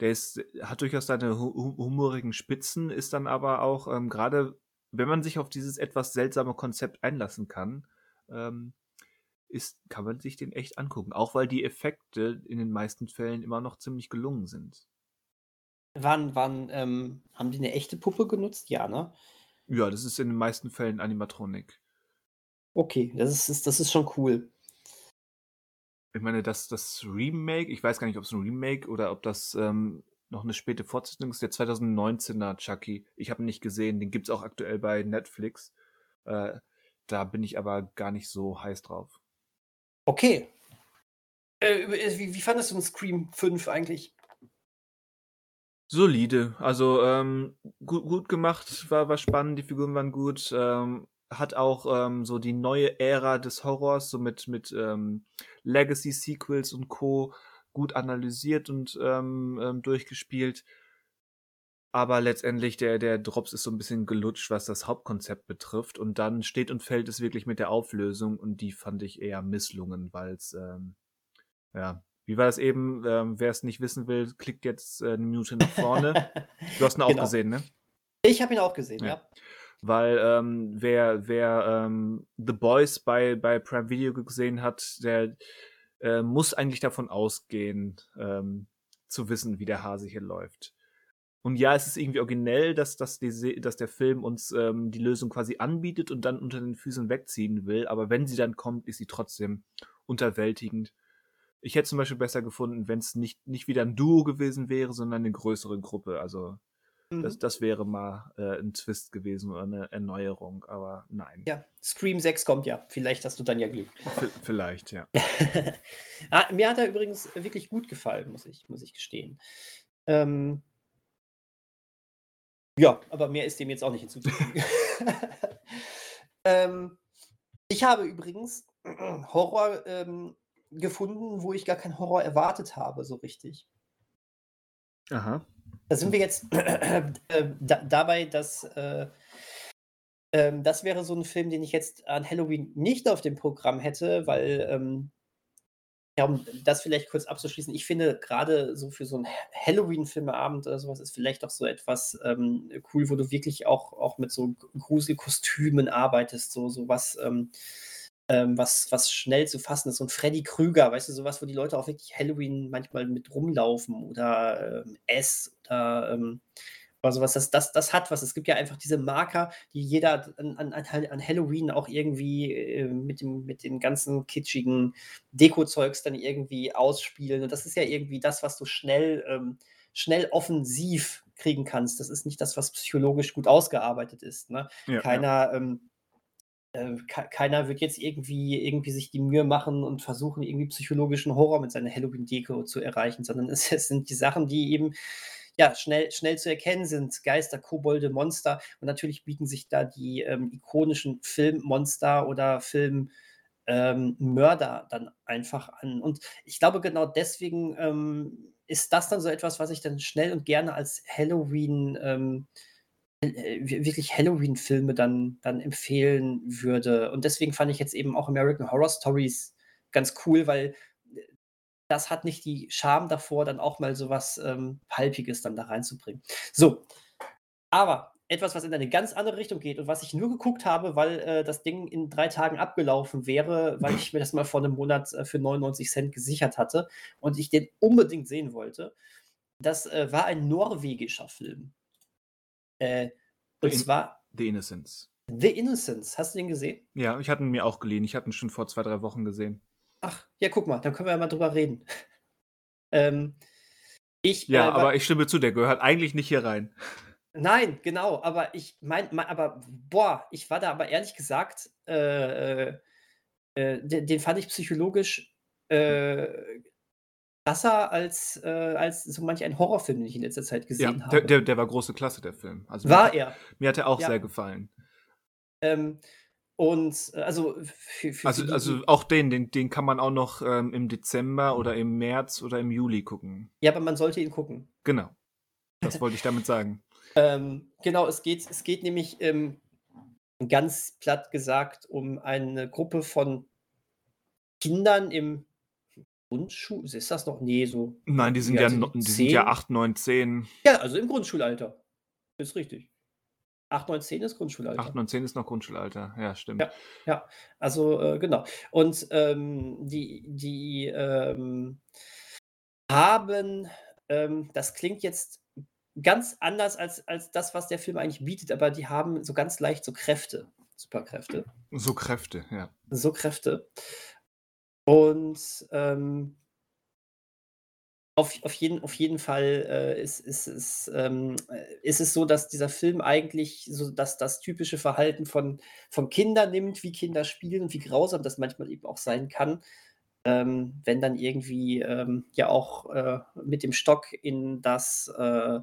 der ist, hat durchaus seine hu humorigen Spitzen, ist dann aber auch, ähm, gerade wenn man sich auf dieses etwas seltsame Konzept einlassen kann, ähm, ist, kann man sich den echt angucken. Auch weil die Effekte in den meisten Fällen immer noch ziemlich gelungen sind. Waren, waren, ähm, haben die eine echte Puppe genutzt? Ja, ne? Ja, das ist in den meisten Fällen Animatronik. Okay, das ist, das ist schon cool. Ich meine, das, das Remake, ich weiß gar nicht, ob es ein Remake oder ob das ähm, noch eine späte Fortsetzung ist, der 2019er Chucky. Ich habe ihn nicht gesehen, den gibt es auch aktuell bei Netflix. Äh, da bin ich aber gar nicht so heiß drauf. Okay. Äh, wie, wie fandest du den Scream 5 eigentlich? Solide. Also ähm, gut, gut gemacht, war, war spannend, die Figuren waren gut. Ähm, hat auch ähm, so die neue Ära des Horrors, so mit, mit ähm, Legacy-Sequels und Co. gut analysiert und ähm, ähm, durchgespielt. Aber letztendlich, der, der Drops ist so ein bisschen gelutscht, was das Hauptkonzept betrifft. Und dann steht und fällt es wirklich mit der Auflösung und die fand ich eher misslungen, weil es, ähm, ja, wie war das eben? Ähm, Wer es nicht wissen will, klickt jetzt äh, eine Minute nach vorne. *laughs* du hast ihn auch genau. gesehen, ne? Ich habe ihn auch gesehen, ja. ja. Weil ähm, wer, wer ähm, The Boys bei, bei Prime Video gesehen hat, der äh, muss eigentlich davon ausgehen, ähm, zu wissen, wie der Hase hier läuft. Und ja, es ist irgendwie originell, dass, dass, die, dass der Film uns ähm, die Lösung quasi anbietet und dann unter den Füßen wegziehen will. Aber wenn sie dann kommt, ist sie trotzdem unterwältigend. Ich hätte zum Beispiel besser gefunden, wenn es nicht, nicht wieder ein Duo gewesen wäre, sondern eine größere Gruppe. Also mhm. das, das wäre mal äh, ein Twist gewesen oder eine Erneuerung, aber nein. Ja, Scream 6 kommt ja. Vielleicht hast du dann ja Glück. V vielleicht, ja. *laughs* ah, mir hat er übrigens wirklich gut gefallen, muss ich, muss ich gestehen. Ähm, ja, aber mehr ist dem jetzt auch nicht hinzuzufügen. *laughs* ähm, ich habe übrigens *clears throat* Horror ähm, gefunden, wo ich gar keinen Horror erwartet habe, so richtig. Aha. Da sind wir jetzt *clears throat* äh, da, dabei, dass äh, ähm, das wäre so ein Film, den ich jetzt an Halloween nicht auf dem Programm hätte, weil ähm, ja, um das vielleicht kurz abzuschließen, ich finde gerade so für so einen Halloween-Filmeabend oder sowas ist vielleicht auch so etwas ähm, cool, wo du wirklich auch, auch mit so Gruselkostümen arbeitest, so, so ähm, ähm, was, was schnell zu fassen ist. Ein Freddy Krüger, weißt du, sowas, wo die Leute auch wirklich Halloween manchmal mit rumlaufen oder ähm, S oder ähm, oder was das, das, das hat was. Es gibt ja einfach diese Marker, die jeder an, an, an Halloween auch irgendwie äh, mit, dem, mit dem ganzen kitschigen Deko-Zeugs dann irgendwie ausspielen. Und das ist ja irgendwie das, was du schnell, ähm, schnell offensiv kriegen kannst. Das ist nicht das, was psychologisch gut ausgearbeitet ist. Ne? Ja, Keiner. Ja. Äh, keiner wird jetzt irgendwie, irgendwie sich die Mühe machen und versuchen, irgendwie psychologischen Horror mit seiner Halloween-Deko zu erreichen, sondern es, es, sind die Sachen, die eben ja, schnell, schnell zu erkennen sind. Geister, Kobolde, Monster. Und natürlich bieten sich da die ähm, ikonischen Filmmonster oder Filmmörder ähm, dann einfach an. Und ich glaube, genau deswegen ähm, ist das dann so etwas, was ich dann schnell und gerne als Halloween, ähm, äh, wirklich Halloween-Filme dann, dann empfehlen würde. Und deswegen fand ich jetzt eben auch American Horror Stories ganz cool, weil das hat nicht die Scham davor, dann auch mal so was ähm, Palpiges dann da reinzubringen. So, aber etwas, was in eine ganz andere Richtung geht und was ich nur geguckt habe, weil äh, das Ding in drei Tagen abgelaufen wäre, weil ich mir das mal vor einem Monat äh, für 99 Cent gesichert hatte und ich den unbedingt sehen wollte. Das äh, war ein norwegischer Film. Äh, und The zwar The Innocence. The Innocence. Hast du den gesehen? Ja, ich hatte ihn mir auch geliehen. Ich hatte ihn schon vor zwei, drei Wochen gesehen. Ach, ja, guck mal, dann können wir ja mal drüber reden. *laughs* ähm, ich, ja, äh, aber ich stimme zu, der gehört eigentlich nicht hier rein. Nein, genau, aber ich mein, mein aber boah, ich war da aber ehrlich gesagt, äh, äh, äh den, den, fand ich psychologisch äh, krasser als, äh, als so manch ein Horrorfilm, den ich in letzter Zeit gesehen ja, habe. Der, der, der war große Klasse, der Film. Also war mir, er. Mir hat er auch ja. sehr gefallen. Ähm, und äh, also für, für also, also auch den, den, den kann man auch noch ähm, im Dezember oder im März oder im Juli gucken. Ja, aber man sollte ihn gucken. Genau. Das *laughs* wollte ich damit sagen. ähm, genau, es geht, es geht nämlich ähm, ganz platt gesagt um eine Gruppe von Kindern im Grundschul ist das noch? Ne, so Nein, die sind ja sind no die? sind ja 10? 8, 9, 10. Ja, also im Grundschulalter. Ist richtig. 8, 9, 10 ist 8, Grundschulalter. 9, 10 ist noch Grundschulalter. Ja, stimmt. Ja, ja. Also, äh, genau. Und, ähm, die die, ähm, haben ähm, das klingt jetzt ganz anders als als das, was der Film eigentlich bietet, aber die haben so ganz leicht so Kräfte, Superkräfte. So Kräfte, ja. So Kräfte. Und, ähm auf auf jeden auf jeden Fall, äh, ist ist ist, ähm, äh ist es so, dass dieser Film eigentlich so das das typische Verhalten von von Kindern nimmt, wie Kinder spielen und wie grausam das manchmal eben auch sein kann, ähm, wenn dann irgendwie, ähm, ja auch, äh, mit dem Stock in das, äh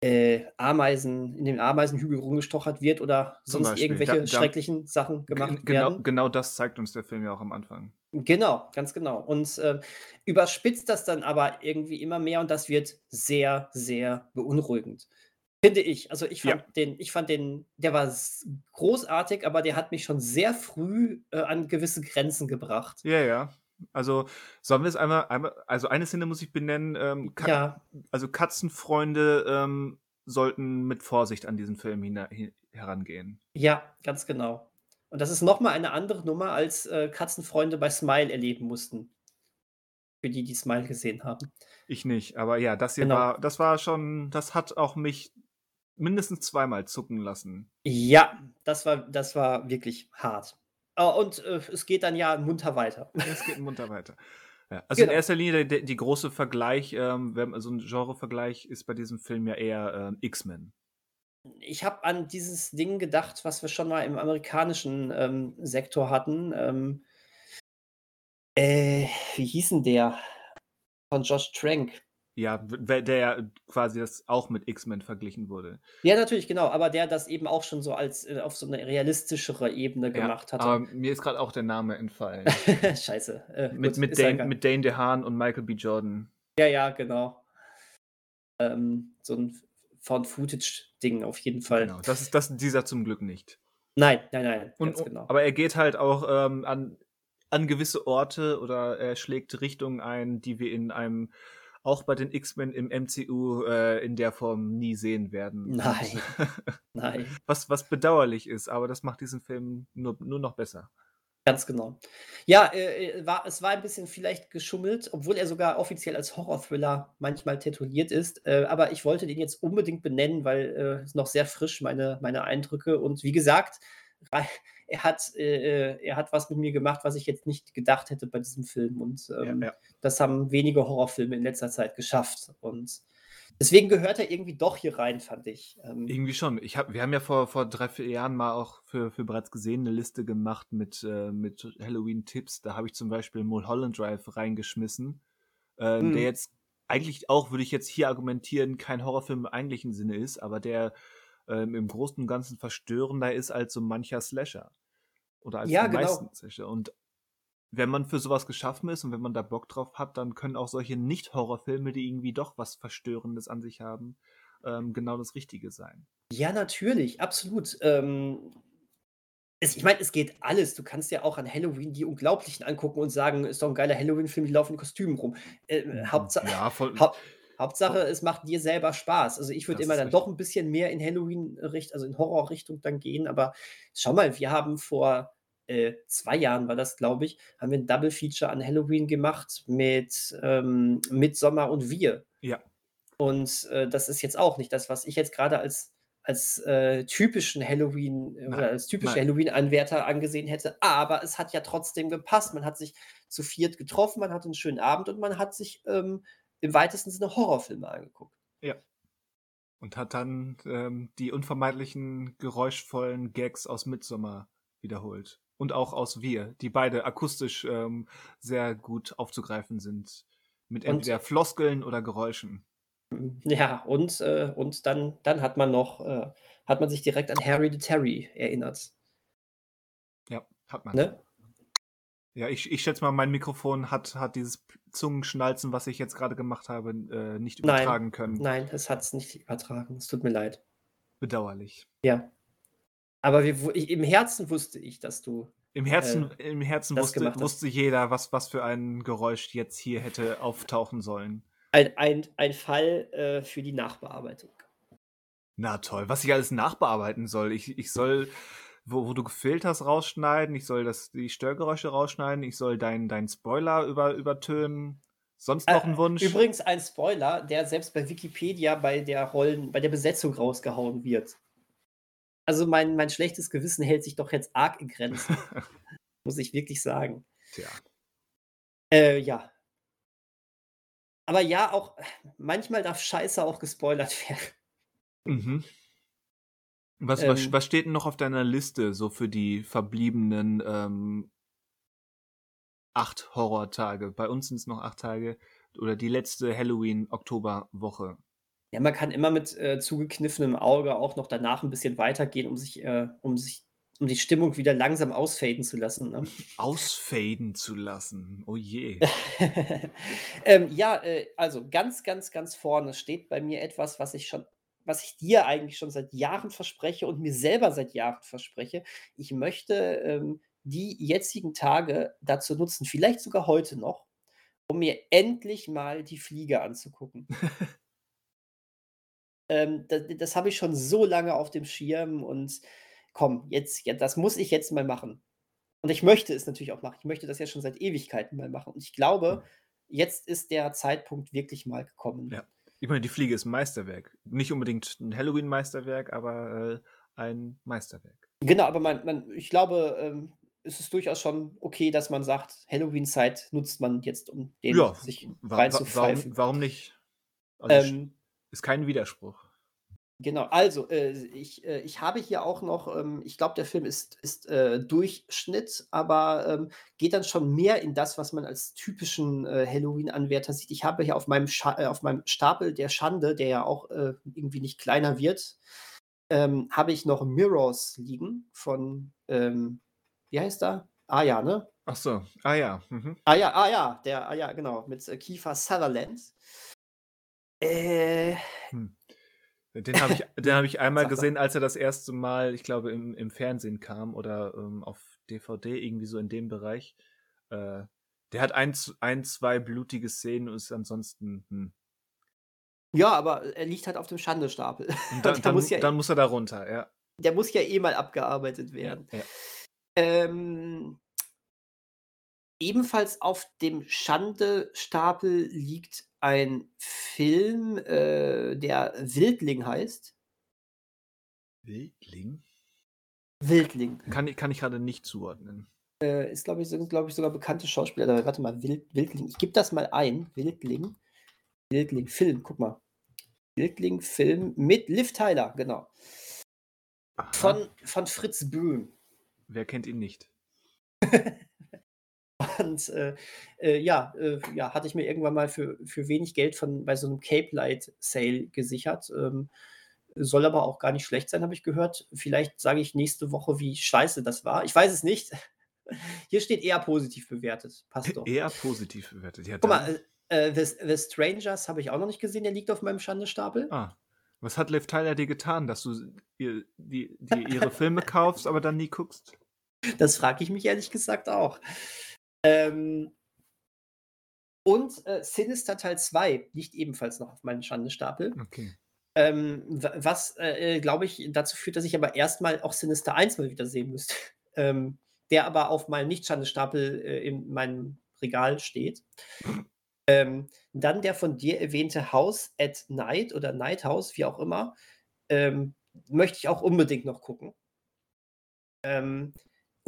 äh, Ameisen in den Ameisenhügel rumgestochert wird oder Zum sonst Beispiel, da irgendwelche da schrecklichen Sachen gemacht genau werden. genau das zeigt uns der Film ja auch am Anfang. Genau, ganz genau. Und, äh, überspitzt das dann aber irgendwie immer mehr und das wird sehr, sehr beunruhigend, finde ich. Also, ich Ja. fand den ich fand den der war großartig, aber der hat mich schon sehr früh, äh, an gewisse Grenzen gebracht. Ja, ja. Also, sollen wir es einmal einmal also, eine Szene muss ich benennen, ähm, Ka Ja. also, Katzenfreunde, ähm, sollten mit Vorsicht an diesen Film hina herangehen. Ja, ganz genau. Und das ist noch mal eine andere Nummer, als, äh, Katzenfreunde bei Smile erleben mussten. Für die, die Smile gesehen haben. Ich nicht, aber ja, das hier Genau. war das war schon das hat auch mich mindestens zweimal zucken lassen. Ja, das war das war wirklich hart. Äh, und, äh, es geht dann ja munter weiter. *laughs* Es geht munter weiter. Ja, also, in Genau. erster Linie der die große Vergleich, ähm, so 'n Genrevergleich ist bei diesem Film ja eher, ähm, X-Men. Ich habe an dieses Ding gedacht, was wir schon mal im amerikanischen, ähm, Sektor hatten, ähm äh, wie hieß 'n der? Von Josh Trank. Ja, der ja quasi das auch mit X-Men verglichen wurde. Ja, natürlich, genau, aber der das eben auch schon so als äh, auf so 'ne realistischere Ebene Ja, gemacht hatte. aber mir ist grad auch der Name entfallen. *laughs* Scheiße, äh, Mit gut, mit ja Dane mit Dane DeHaan und Michael B. Jordan. Ja, ja, genau. Ähm, so 'n F Found-Footage-Ding auf jeden Fall. Genau, das ist das dieser zum Glück nicht. Nein, nein, nein, Und genau. aber er geht halt auch, ähm, an an gewisse Orte oder er schlägt Richtungen ein, die wir in einem auch bei den X-Men im MCU, äh, in der Form nie sehen werden. Nein. *laughs* Nein. was was bedauerlich ist, aber das macht diesen Film nur nur noch besser. Ganz genau. Ja, äh, äh, war es war ein bisschen vielleicht geschummelt, obwohl er sogar offiziell als Horror-Thriller manchmal tituliert ist. Äh, aber ich wollte den jetzt unbedingt benennen, weil, äh, ist noch sehr frisch meine meine Eindrücke. Und wie gesagt, er hat äh, äh, er hat was mit mir gemacht, was ich jetzt nicht gedacht hätte bei diesem Film. Und, Ja, ähm, ja. das haben wenige Horrorfilme in letzter Zeit geschafft. Und deswegen gehört er irgendwie doch hier rein, fand ich. Ähm Irgendwie schon. Ich habe wir haben ja vor vor 3, 4 Jahren mal auch für für bereits gesehen 'ne Liste gemacht mit äh, mit Halloween-Tipps. Da habe ich zum Beispiel Mulholland Drive reingeschmissen, ähm, der Mhm. jetzt eigentlich auch, würde ich jetzt hier argumentieren, kein Horrorfilm im eigentlichen Sinne ist, aber der, ähm, im Großen und Ganzen verstörender ist als so mancher Slasher oder als Ja, die meisten genau. Slasher. Und wenn man für so was geschaffen ist und wenn man da Bock drauf hat, dann können auch solche Nicht-Horrorfilme, die irgendwie doch was Verstörendes an sich haben, ähm, genau das Richtige sein. Ja, natürlich, absolut. Ähm, es ich meine, es geht alles. Du kannst ja auch an Halloween die Unglaublichen angucken und sagen: „Ist doch 'n geiler Halloween-Film, die laufen in Kostümen rum.“ Äh, Mhm, Hauptsa ja, voll Hau Hauptsache, es macht dir selber Spaß. Also, ich würde immer dann doch richtig. 'n bisschen mehr in Halloween-Richt also, in Horror-Richtung dann gehen. Aber schau mal, wir haben vor, äh, 2 Jahren war das, glaube ich haben wir 'n Double Feature an Halloween gemacht mit, ähm, Midsommar und Wir. Ja. Und, äh, das ist jetzt auch nicht das, was ich jetzt grade als als, äh, typischen Halloween äh, oder Nein, als typische. Halloween-Anwärter angesehen hätte. Aber es hat ja trotzdem gepasst. Man hat sich zu viert getroffen, man hatte 'n schönen Abend und man hat sich, ähm, im weitesten Sinne Horrorfilme angeguckt. Ja. Und hat dann, ähm, die unvermeidlichen geräuschvollen Gags aus Midsommar wiederholt. Und auch aus Wir, die beide akustisch, ähm, sehr gut aufzugreifen sind. Mit Und entweder Floskeln oder Geräuschen. Ja, und äh, und dann dann hat man noch äh, hat man sich direkt an Harry the Terry erinnert. Ja, hat man. Ne? Ja, ich ich schätze mal, mein Mikrofon hat hat dieses Zungenschnalzen, was ich jetzt grade gemacht habe, äh, nicht Nein, übertragen können. nein, es hat's nicht übertragen. Es tut mir leid. Bedauerlich. Ja. Aber wir im Herzen wusste ich, dass du Im Herzen, äh, im Herzen wusste, wusste jeder, was, was für ein Geräusch jetzt hier hätte auftauchen sollen. Ein, ein, ein Fall äh, für die Nachbearbeitung. Na toll, was ich alles nachbearbeiten soll. Ich, ich soll, wo, wo du gefehlt hast, rausschneiden. Ich soll das, die Störgeräusche rausschneiden. Ich soll deinen dein Spoiler über, übertönen. Sonst noch ein Wunsch? Äh, Übrigens ein Spoiler, der selbst bei Wikipedia bei der Rollen, bei der Besetzung rausgehauen wird. Also mein, mein schlechtes Gewissen hält sich doch jetzt arg in Grenzen. *laughs* muss ich wirklich sagen. Tja. Äh, ja. Aber ja, auch manchmal darf Scheiße auch gespoilert werden. Mhm. Was, was, Ähm. was steht denn noch auf deiner Liste so für die verbliebenen ähm, acht Horrortage? Bei uns sind es noch acht Tage oder die letzte Halloween-Oktoberwoche. Ja, man kann immer mit äh, zugekniffenem Auge auch noch danach ein bisschen weitergehen, um sich, äh, um sich, um die Stimmung wieder langsam ausfaden zu lassen. Ne? Ausfaden zu lassen. Oh je. *laughs* ähm, ja, äh, also ganz, ganz, ganz vorne steht bei mir etwas, was ich schon, was ich dir eigentlich schon seit Jahren verspreche und mir selber seit Jahren verspreche. Ich möchte ähm, die jetzigen Tage dazu nutzen, vielleicht sogar heute noch, um mir endlich mal die Fliege anzugucken. *laughs* ähm, das das habe ich schon so lange auf dem Schirm und komm, jetzt, ja, das muss ich jetzt mal machen. Und ich möchte es natürlich auch machen. Ich möchte das ja schon seit Ewigkeiten mal machen. Und ich glaube, jetzt ist der Zeitpunkt wirklich mal gekommen. Ja. Ich meine, die Fliege ist ein Meisterwerk. Nicht unbedingt ein Halloween-Meisterwerk, aber äh, ein Meisterwerk. Genau, aber man, man, ich glaube, ähm, es ist durchaus schon okay, dass man sagt, Halloween-Zeit nutzt man jetzt, um den Ja, sich wa wa reinzupfeifen. warum, warum nicht? Also Ähm, ist kein Widerspruch. Genau, also äh, ich, äh, ich habe hier auch noch, ähm, ich glaube, der Film ist, ist äh, Durchschnitt, aber ähm, geht dann schon mehr in das, was man als typischen äh, Halloween-Anwärter sieht. Ich habe hier auf meinem, Scha äh, auf meinem Stapel der Schande, der ja auch äh, irgendwie nicht kleiner wird, ähm, habe ich noch Mirrors liegen von, ähm, wie heißt er? Ah ja, ne? Ach so. Ah ja. Mhm. Ah ja, ah ja, der, ah ja, genau, mit Kiefer Sutherland. Äh, Den habe ich, den hab ich *laughs* einmal gesehen, als er das erste Mal, ich glaube, im, im Fernsehen kam oder ähm, auf DVD, irgendwie so in dem Bereich. Äh, der hat ein, ein, zwei blutige Szenen und ist ansonsten. Hm. ja, aber er liegt halt auf dem Schandestapel. Und *laughs* dann, muss ja- dann muss er da runter, ja. Der muss ja eh mal abgearbeitet werden. ja. Ähm, ebenfalls auf dem Schande-Stapel liegt ein Film, äh, der Wildling heißt. Wildling? Wildling. Kann, ich- kann ich gerade nicht zuordnen. Äh, ist, glaube ich, sind, glaube ich, sogar bekannte Schauspieler. Aber warte mal, Wild, Wildling. Ich gebe das mal ein. Wildling. Wildling, Film, guck mal. Wildling, Film mit Liv Tyler, genau. Aha. Von, von Fritz Böhm. Wer kennt ihn nicht? *laughs* Und äh, äh, ja, äh, ja, hatte ich mir irgendwann mal für, für wenig Geld von bei so einem Cape Light Sale gesichert. Ähm, soll aber auch gar nicht schlecht sein, habe ich gehört. Vielleicht sage ich nächste Woche, wie scheiße das war. Ich weiß es nicht. *laughs* Hier steht eher positiv bewertet. Passt doch. Eher positiv bewertet. Ja, Guck mal, äh, äh, The, The Strangers habe ich auch noch nicht gesehen, der liegt auf meinem Schandestapel. Ah. Was hat Liv Tyler dir getan, dass du ihr, die, die ihre Filme kaufst, aber dann nie guckst? Das frage ich mich ehrlich gesagt auch. Ähm, und äh, Sinister Teil 2 liegt ebenfalls noch auf meinem Schandestapel. Okay. Ähm, wa- was, äh, glaube ich, dazu führt, dass ich aber erstmal auch Sinister 1 mal wieder sehen müsste. *laughs* Ähm, der aber auf meinem Nicht-Schandestapel äh, in meinem Regal steht. Ähm, dann der von dir erwähnte House at Night oder Night House, wie auch immer, ähm, möchte ich auch unbedingt noch gucken. Ähm,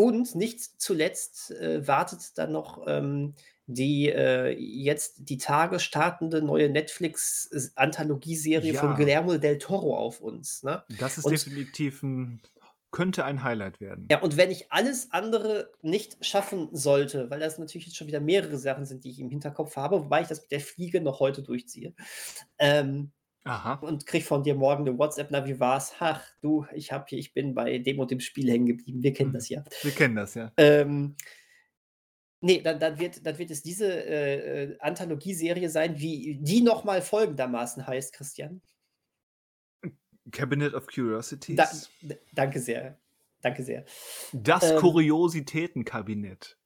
und nicht zuletzt äh, wartet dann noch ähm, die äh, jetzt die Tage startende neue Netflix-Anthologieserie von Ja. Guillermo del Toro auf uns. Ne? Das ist Und- definitiv ein, könnte ein Highlight werden. Ja, und wenn ich alles andere nicht schaffen sollte, weil das natürlich jetzt schon wieder mehrere Sachen sind, die ich im Hinterkopf habe, wobei ich das mit der Fliege noch heute durchziehe, ähm, Aha. und krieg von dir morgen eine WhatsApp, na, wie war's? Ach, du, ich hab hier, ich bin bei dem und dem Spiel hängen geblieben. Wir kennen Mhm. das ja. Wir kennen das, ja. Ähm, nee, dann, dann, wird, dann wird es diese äh, äh, Anthologieserie sein, wie die nochmal folgendermaßen heißt, Christian. Cabinet of Curiosities. Da, danke sehr. danke sehr. Das Ähm. Kuriositätenkabinett.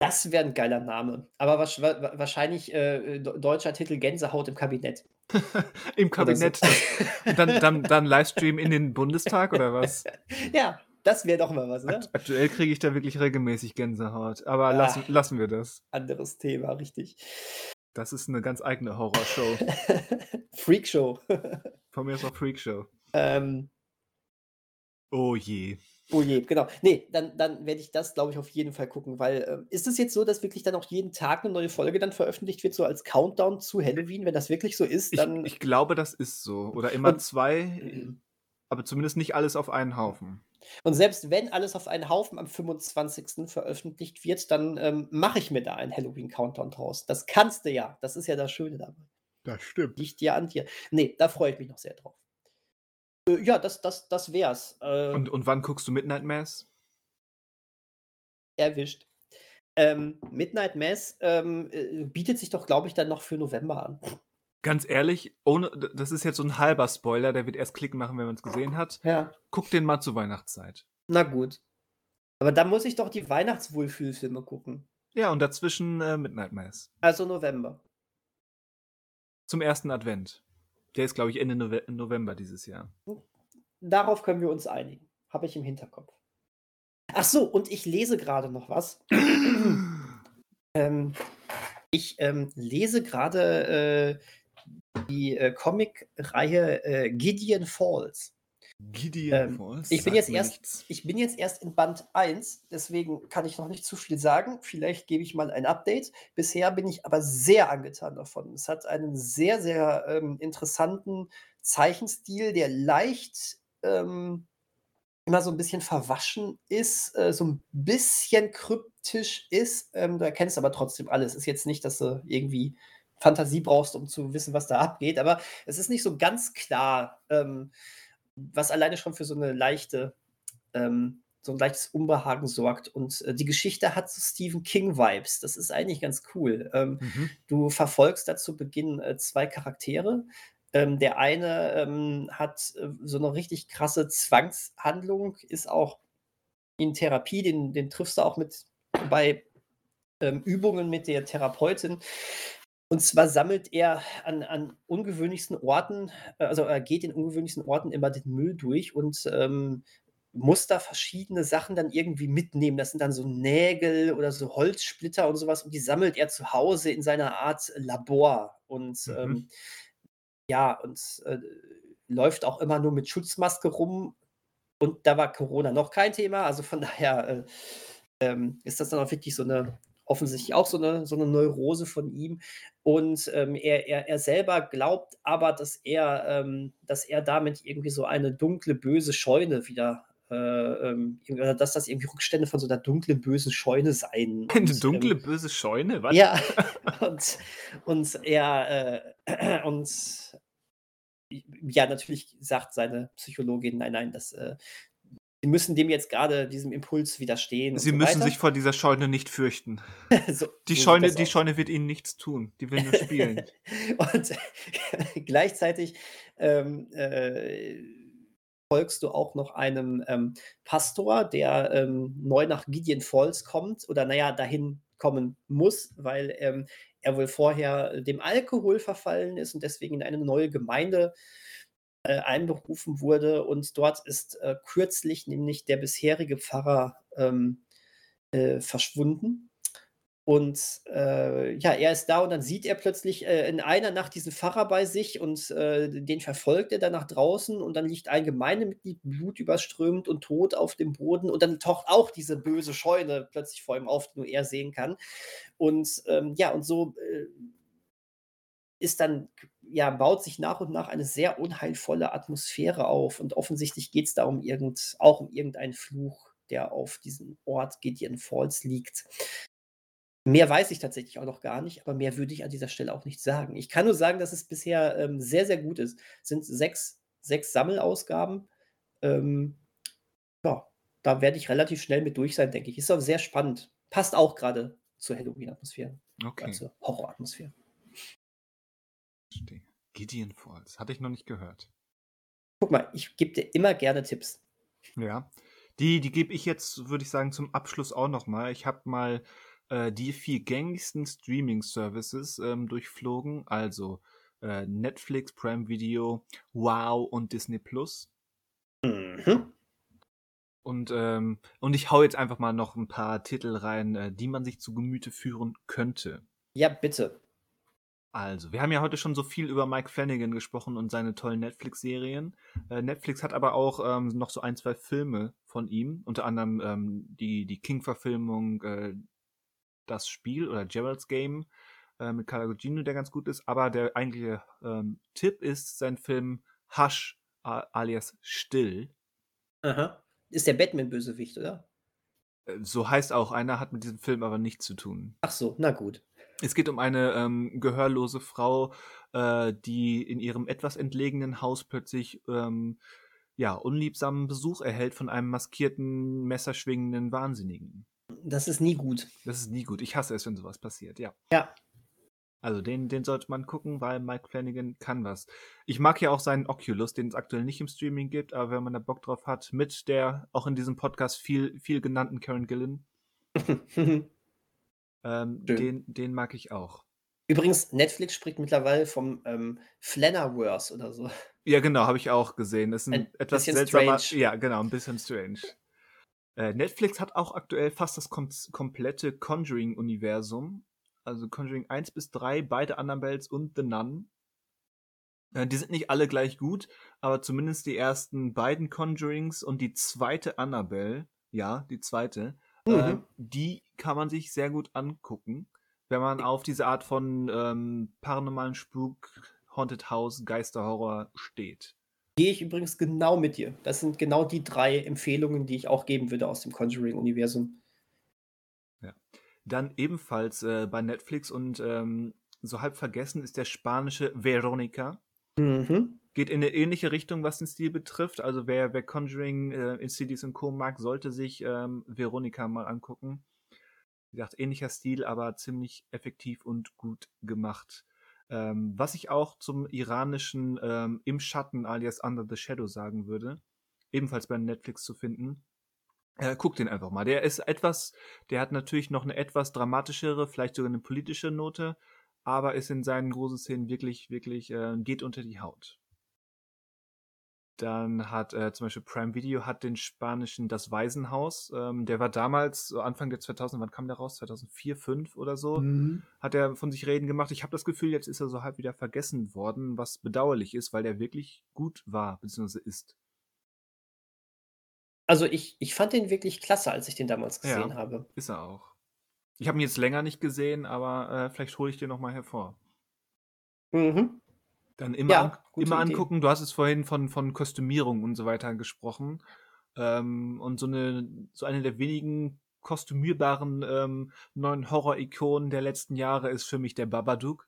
Das wäre ein geiler Name. Aber wahrsch- wa- wa- wahrscheinlich äh, de- deutscher Titel Gänsehaut im Kabinett. *laughs* Im Kabinett. Und dann, dann, dann Livestream in den Bundestag oder was? *laughs* Ja, das wäre doch mal was, ne? Akt aktuell kriege ich da wirklich regelmäßig Gänsehaut. Aber lassen, Ah. lassen wir das. Anderes Thema, richtig. Das ist eine ganz eigene Horrorshow. *laughs* Freakshow. Von mir ist auch Freakshow. ähm, Oh je. Oh je, genau. Nee, dann, dann werde ich das, glaube ich, auf jeden Fall gucken, weil ähm, ist es jetzt so, dass wirklich dann auch jeden Tag eine neue Folge dann veröffentlicht wird, so als Countdown zu Halloween? Wenn das wirklich so ist, Ich, dann. ich glaube, das ist so. Oder immer Und- zwei, aber zumindest nicht alles auf einen Haufen. Und selbst wenn alles auf einen Haufen am 25. veröffentlicht wird, dann ähm, mache ich mir da einen Halloween-Countdown draus. Das kannst du ja. Das ist ja das Schöne dabei. Das stimmt. Liegt dir an dir. Nee, da freue ich mich noch sehr drauf. Äh, ja, das, das, das wär's. Äh, Und, und wann guckst du Midnight Mass? erwischt. Ähm, Midnight Mass ähm, äh, bietet sich doch, glaube ich, dann noch für November an. Ganz ehrlich, ohne, das ist jetzt so ein halber Spoiler, der wird erst Klick machen, wenn man es gesehen hat. Ja. Guck den mal zur Weihnachtszeit. Na gut. Aber da muss ich doch die Weihnachtswohlfühlfilme gucken. Ja, und dazwischen äh, Midnight Mass. Also November. Zum ersten Advent. Der ist, glaube ich, Ende Nove November dieses Jahr. Darauf können wir uns einigen. Habe ich im Hinterkopf. Ach so, und ich lese gerade noch was. *clears throat* Ähm, ich ähm, lese gerade äh, die äh, Comic-Reihe äh, Gideon Falls. Gideon Ähm, ich bin jetzt erst- nichts. Ich bin jetzt erst in Band 1, deswegen kann ich noch nicht zu viel sagen. Vielleicht gebe ich mal ein Update. Bisher bin ich aber sehr angetan davon. Es hat einen sehr, sehr ähm, interessanten Zeichenstil, der leicht ähm, immer so ein bisschen verwaschen ist, äh, so ein bisschen kryptisch ist. Ähm, du erkennst aber trotzdem alles. Es ist jetzt nicht, dass du irgendwie Fantasie brauchst, um zu wissen, was da abgeht, aber es ist nicht so ganz klar, ähm, was alleine schon für so eine leichte, ähm, so ein leichtes Unbehagen sorgt. Und äh, die Geschichte hat so Stephen King-Vibes. Das ist eigentlich ganz cool. Ähm, Mhm. Du verfolgst da zu Beginn äh, zwei Charaktere. Ähm, der eine ähm, hat äh, so eine richtig krasse Zwangshandlung, ist auch in Therapie, den, den triffst du auch mit bei ähm, Übungen mit der Therapeutin. Und zwar sammelt er an, an ungewöhnlichsten Orten, äh, also er geht in ungewöhnlichsten Orten immer den Müll durch und ähm, muss da verschiedene Sachen dann irgendwie mitnehmen. Das sind dann so Nägel oder so Holzsplitter und sowas und die sammelt er zu Hause in seiner Art Labor. Und Mhm. ähm, ja, und äh, läuft auch immer nur mit Schutzmaske rum. Und da war Corona noch kein Thema. Also von daher äh, ähm, ist das dann auch wirklich so eine, offensichtlich auch so eine, so eine Neurose von ihm. Und ähm, er, er, er selber glaubt aber, dass er, ähm, dass er damit irgendwie so eine dunkle, böse Scheune wieder, äh, ähm, dass das irgendwie Rückstände von so einer dunklen, bösen Scheune seien. *laughs* Eine Und, dunkle, Ähm, böse Scheune? Was? ja, *laughs* *laughs* und, und er, äh, *clears throat* und ja, natürlich sagt seine Psychologin, nein, nein, das, äh, sie müssen dem jetzt gerade diesem Impuls widerstehen. Sie so müssen weiter. sich vor dieser Scheune nicht fürchten. *laughs* so, Die, so Scheune, die. Scheune wird ihnen nichts tun. Die will nur spielen. *laughs* Und *laughs* gleichzeitig ähm, äh, folgst du auch noch einem ähm, Pastor, der ähm, neu nach Gideon Falls kommt oder naja, dahin kommen muss, weil ähm, er wohl vorher dem Alkohol verfallen ist und deswegen in eine neue Gemeinde äh, einberufen wurde. Und dort ist äh, kürzlich nämlich der bisherige Pfarrer ähm, äh, verschwunden. Und äh, ja, er ist da und dann sieht er plötzlich äh, in einer Nacht diesen Pfarrer bei sich und äh, den verfolgt er dann nach draußen und dann liegt ein Gemeindemitglied blutüberströmt und tot auf dem Boden und dann taucht auch diese böse Scheune plötzlich vor ihm auf, die nur er sehen kann. Und ähm, ja, und so äh, ist dann, ja, baut sich nach und nach eine sehr unheilvolle Atmosphäre auf und offensichtlich geht es da um irgend, auch um irgendeinen Fluch, der auf diesem Ort Gideon Falls liegt. Mehr weiß ich tatsächlich auch noch gar nicht, aber mehr würde ich an dieser Stelle auch nicht sagen. Ich kann nur sagen, dass es bisher ähm, sehr, sehr gut ist. Es sind sechs, sechs Sammelausgaben. Ähm, ja, da werde ich relativ schnell mit durch sein, denke ich. Ist auch sehr spannend. Passt auch gerade zur Halloween-Atmosphäre, Okay. also Horror-Atmosphäre. Verstehe. Gideon Falls. Hatte ich noch nicht gehört. Guck mal, ich gebe dir immer gerne Tipps. Ja. Die, die gebe ich jetzt, würde ich sagen, zum Abschluss auch nochmal. Ich habe mal äh, die vier gängigsten Streaming-Services ähm, durchflogen. Also äh, Netflix, Prime Video, Wow und Disney Plus. Mhm. Und, ähm, und ich hau jetzt einfach mal noch ein paar Titel rein, äh, die man sich zu Gemüte führen könnte. Ja, bitte. Also, wir haben ja heute schon so viel über Mike Flanagan gesprochen und seine tollen Netflix-Serien. Äh, Netflix hat aber auch ähm, noch so ein, zwei Filme von ihm, unter anderem ähm, die, die King-Verfilmung äh, Das Spiel oder Gerald's Game äh, mit Carla Gugino, der ganz gut ist. Aber der eigentliche ähm, Tipp ist sein Film Hush alias Still. Aha. Ist der Batman-Bösewicht, oder? Äh, so heißt auch einer, hat mit diesem Film aber nichts zu tun. Ach so, na gut. Es geht um eine ähm, gehörlose Frau, äh, die in ihrem etwas entlegenen Haus plötzlich ähm, ja, unliebsamen Besuch erhält von einem maskierten, messerschwingenden Wahnsinnigen. Das ist nie gut. Das ist nie gut. Ich hasse es, wenn sowas passiert, ja. Ja. Also den, den sollte man gucken, weil Mike Flanagan kann was. Ich mag ja auch seinen Oculus, den es aktuell nicht im Streaming gibt, aber wenn man da Bock drauf hat, mit der auch in diesem Podcast viel, viel genannten Karen Gillen, *laughs* ähm, den, den mag ich auch. Übrigens, Netflix spricht mittlerweile vom ähm, Flannerverse oder so. Ja, genau, habe ich auch gesehen. Das ist ein, Ein etwas seltsamer. strange. Ja, genau, ein bisschen strange. Äh, Netflix hat auch aktuell fast das kom komplette Conjuring-Universum. Also Conjuring 1 bis 3, beide Annabelles und The Nun. Äh, die sind nicht alle gleich gut, aber zumindest die ersten beiden Conjurings und die zweite Annabelle, ja, die zweite, Mhm. die kann man sich sehr gut angucken, wenn man auf diese Art von ähm, paranormalen Spuk, Haunted House, Geisterhorror steht. Gehe ich übrigens genau mit dir. Das sind genau die drei Empfehlungen, die ich auch geben würde aus dem Conjuring-Universum. Dann ebenfalls äh, bei Netflix und ähm, so halb vergessen ist der spanische Veronica. Mhm. Geht in eine ähnliche Richtung, was den Stil betrifft. Also wer, wer Conjuring äh, in CDs und Co. mag, sollte sich ähm, Veronica mal angucken. Wie gesagt, ähnlicher Stil, aber ziemlich effektiv und gut gemacht. Ähm, was ich auch zum iranischen ähm, Im Schatten alias Under the Shadow sagen würde, ebenfalls bei Netflix zu finden. Äh, guck den einfach mal. Der ist etwas, der hat natürlich noch eine etwas dramatischere, vielleicht sogar eine politische Note, aber ist in seinen großen Szenen wirklich, wirklich, äh, geht unter die Haut. Dann hat äh, zum Beispiel Prime Video hat den spanischen Das Waisenhaus. Ähm, der war damals, so Anfang der 2000, wann kam der raus? 2004, 2005 oder so. Mhm. Hat er von sich reden gemacht. Ich habe das Gefühl, jetzt ist er so halb wieder vergessen worden, was bedauerlich ist, weil der wirklich gut war, beziehungsweise ist. Also ich, ich fand den wirklich klasse, als ich den damals Ja. gesehen habe. Ist er auch. Ich habe ihn jetzt länger nicht gesehen, aber äh, vielleicht hole ich den nochmal hervor. Mhm. Dann immer, Ja, an, immer Idee. angucken. Du hast es vorhin von, von Kostümierung und so weiter gesprochen. Ähm, und so eine, so eine der wenigen kostümierbaren ähm, neuen Horror-Ikonen der letzten Jahre ist für mich der Babadook.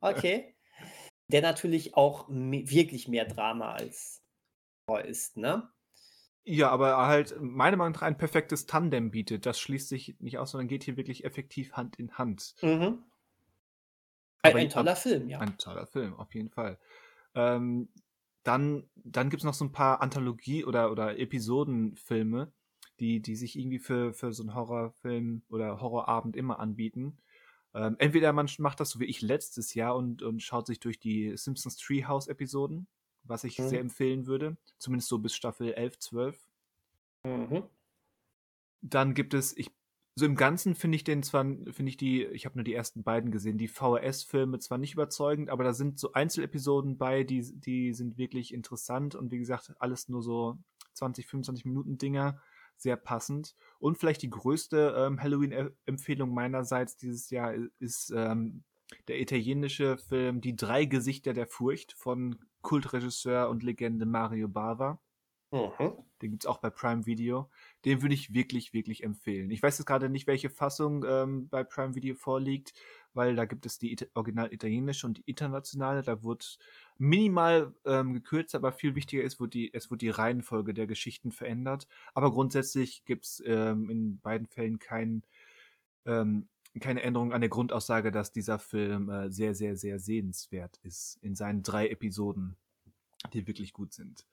Okay. Der natürlich auch me wirklich mehr Drama als Horror ist, ne? Ja, aber halt meiner Meinung nach ein perfektes Tandem bietet. Das schließt sich nicht aus, sondern geht hier wirklich effektiv Hand in Hand. Mhm. Ein, ein toller Film, ja. Ein toller Film, auf jeden Fall. Ähm, dann dann gibt es noch so ein paar Anthologie- oder, oder Episodenfilme, die, die sich irgendwie für, für so einen Horrorfilm oder Horrorabend immer anbieten. Ähm, entweder man macht das so wie ich letztes Jahr und, und schaut sich durch die Simpsons Treehouse-Episoden, was ich Mhm. sehr empfehlen würde. Zumindest so bis Staffel 11, 12. Mhm. Dann gibt es, ich, so im Ganzen finde ich den zwar, finde ich die, ich habe nur die ersten beiden gesehen, die VHS-Filme zwar nicht überzeugend, aber da sind so Einzelepisoden bei, die, die sind wirklich interessant und wie gesagt, alles nur so 20, 25 Minuten Dinger, sehr passend. Und vielleicht die größte ähm, Halloween-Empfehlung meinerseits dieses Jahr ist ähm, der italienische Film Die drei Gesichter der Furcht von Kultregisseur und Legende Mario Bava. Mhm. Den gibt's auch bei Prime Video. Den würde ich wirklich, wirklich empfehlen. Ich weiß jetzt gerade nicht, welche Fassung ähm, bei Prime Video vorliegt, weil da gibt es die Ita original italienische und die internationale. Da wird minimal ähm, gekürzt, aber viel wichtiger ist, wird die, es wird die Reihenfolge der Geschichten verändert. Aber grundsätzlich gibt's ähm, in beiden Fällen kein, ähm, keine Änderung an der Grundaussage, dass dieser Film äh, sehr, sehr, sehr sehenswert ist in seinen drei Episoden, die wirklich gut sind.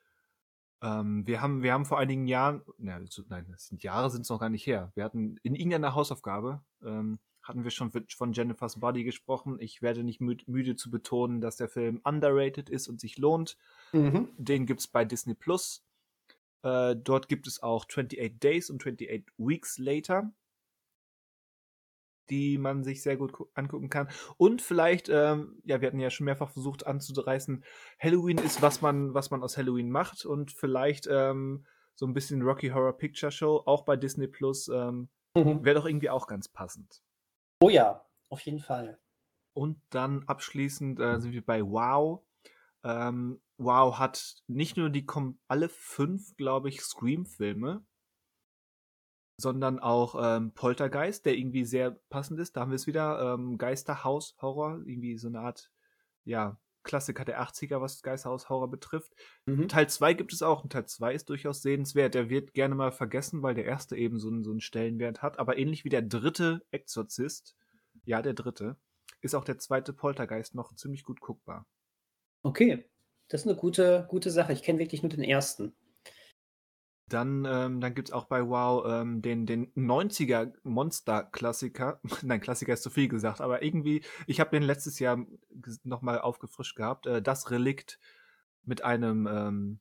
Ähm, wir, haben, wir haben vor einigen Jahren, na, nein, das sind Jahre sind es noch gar nicht her. Wir hatten in irgendeiner Hausaufgabe, ähm, hatten wir schon von Jennifer's Body gesprochen. Ich werde nicht müde, müde zu betonen, dass der Film underrated ist und sich lohnt. Mhm. Den gibt es bei Disney Plus. Äh, dort gibt es auch 28 Days und 28 Weeks Later, die man sich sehr gut angucken kann. Und vielleicht, ähm, ja, wir hatten ja schon mehrfach versucht anzureißen, Halloween ist, was man, was man aus Halloween macht und vielleicht ähm, so ein bisschen Rocky Horror Picture Show, auch bei Disney Plus, ähm, mhm. wäre doch irgendwie auch ganz passend. Oh ja, auf jeden Fall. Und dann abschließend äh, sind wir bei Wow. Ähm, wow hat nicht nur die alle fünf, glaube ich, Scream-Filme, sondern auch ähm, Poltergeist, der irgendwie sehr passend ist. Da haben wir es wieder. Ähm, Geisterhaus-Horror, irgendwie so eine Art, ja, Klassiker der 80er, was Geisterhaus-Horror betrifft. Mhm. Teil 2 gibt es auch und Teil 2 ist durchaus sehenswert. Der wird gerne mal vergessen, weil der erste eben so einen, so einen Stellenwert hat. Aber ähnlich wie der dritte Exorzist, ja, der dritte, ist auch der zweite Poltergeist noch ziemlich gut guckbar. Okay, das ist eine gute, gute Sache. Ich kenne wirklich nur den ersten. Dann, ähm, dann gibt es auch bei WoW ähm, den, den 90er Monster-Klassiker. *laughs* Nein, Klassiker ist zu viel gesagt, aber irgendwie, ich habe den letztes Jahr nochmal aufgefrischt gehabt. Äh, das Relikt mit einem ähm,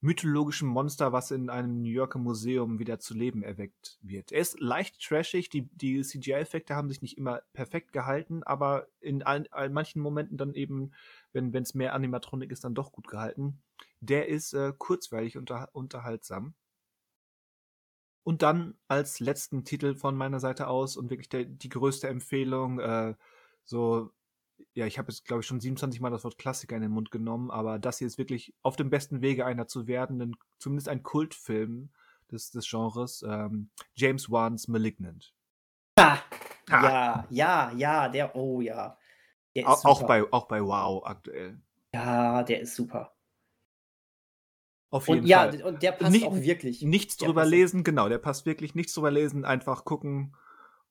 mythologischen Monster, was in einem New Yorker Museum wieder zu Leben erweckt wird. Er ist leicht trashig, die, die CGI-Effekte haben sich nicht immer perfekt gehalten, aber in, ein, in manchen Momenten dann eben, wenn es mehr Animatronik ist, dann doch gut gehalten. Der ist äh, kurzweilig unter, unterhaltsam. Und dann als letzten Titel von meiner Seite aus und wirklich der, die größte Empfehlung, äh, so ja, ich habe jetzt, glaube ich, schon 27 Mal das Wort Klassiker in den Mund genommen, aber das hier ist wirklich auf dem besten Wege, einer zu werden, denn zumindest ein Kultfilm des, des Genres, ähm, James Wan's Malignant. Ha! ha! Ja, ja, ja, der, oh ja. Der ist auch, bei, auch bei Wow aktuell. Ja, der ist super. Auf jeden und, Fall. Ja, und der passt Nicht, auch wirklich. Nichts der drüber lesen, genau, der passt wirklich. Nichts drüber lesen, einfach gucken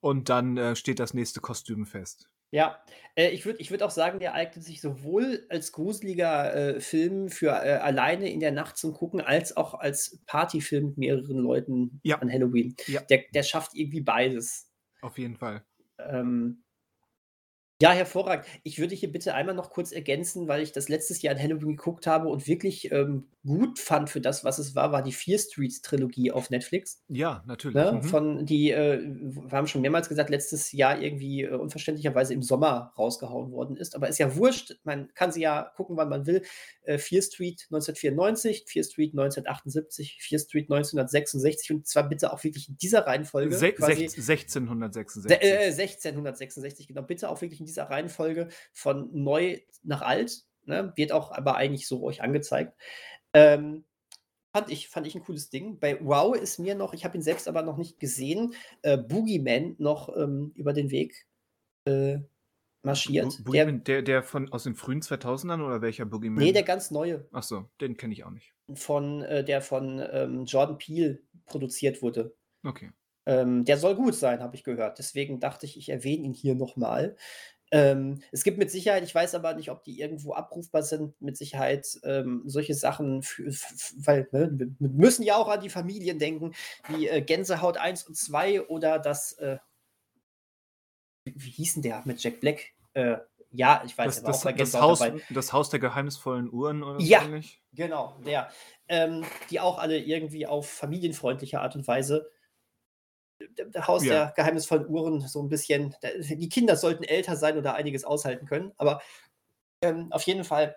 und dann äh, steht das nächste Kostüm fest. Ja, äh, ich würde ich würd auch sagen, der eignet sich sowohl als gruseliger äh, Film für äh, alleine in der Nacht zum Gucken, als auch als Partyfilm mit mehreren Leuten ja. an Halloween. Ja. Der, der schafft irgendwie beides. Auf jeden Fall. Ähm, ja, hervorragend. Ich würde hier bitte einmal noch kurz ergänzen, weil ich das letztes Jahr an Halloween geguckt habe und wirklich ähm, gut fand für das, was es war, war die Fear Streets Trilogie auf Netflix. Ja, natürlich. Ne? Mhm. Von die, äh, wir haben schon mehrmals gesagt, letztes Jahr irgendwie äh, unverständlicherweise im Sommer rausgehauen worden ist. Aber ist ja wurscht, man kann sie ja gucken, wann man will. Äh, Fear Street 1994, Fear Street 1978, Fear Street 1966 und zwar bitte auch wirklich in dieser Reihenfolge. Se quasi, 1666. Äh, 1666, genau. Bitte auch wirklich in dieser Reihenfolge von neu nach alt. Ne? Wird auch aber eigentlich so euch angezeigt. Ähm, fand, ich, fand ich ein cooles Ding. Bei Wow ist mir noch, ich habe ihn selbst aber noch nicht gesehen, äh, Boogeyman noch ähm, über den Weg äh, marschiert. Bo der, der, der von aus den frühen 2000ern oder welcher Boogeyman? Nee, der ganz neue. Achso, den kenne ich auch nicht. Von, äh, der von ähm, Jordan Peele produziert wurde. Okay. Ähm, der soll gut sein, habe ich gehört. Deswegen dachte ich, ich erwähne ihn hier nochmal. Ähm, es gibt mit Sicherheit, ich weiß aber nicht, ob die irgendwo abrufbar sind, mit Sicherheit ähm, solche Sachen, für, weil ne, wir müssen ja auch an die Familien denken, wie äh, Gänsehaut 1 und 2 oder das, äh, wie, denn der mit Jack Black? Äh, ja, ich weiß, das, das, auch bei das Haus, dabei. das Haus der geheimnisvollen Uhren oder ja, so genau, der. Ähm, die auch alle irgendwie auf familienfreundliche Art und Weise Haus ja. der geheimnisvollen Uhren so ein bisschen. Die Kinder sollten älter sein oder einiges aushalten können, aber ähm, auf jeden Fall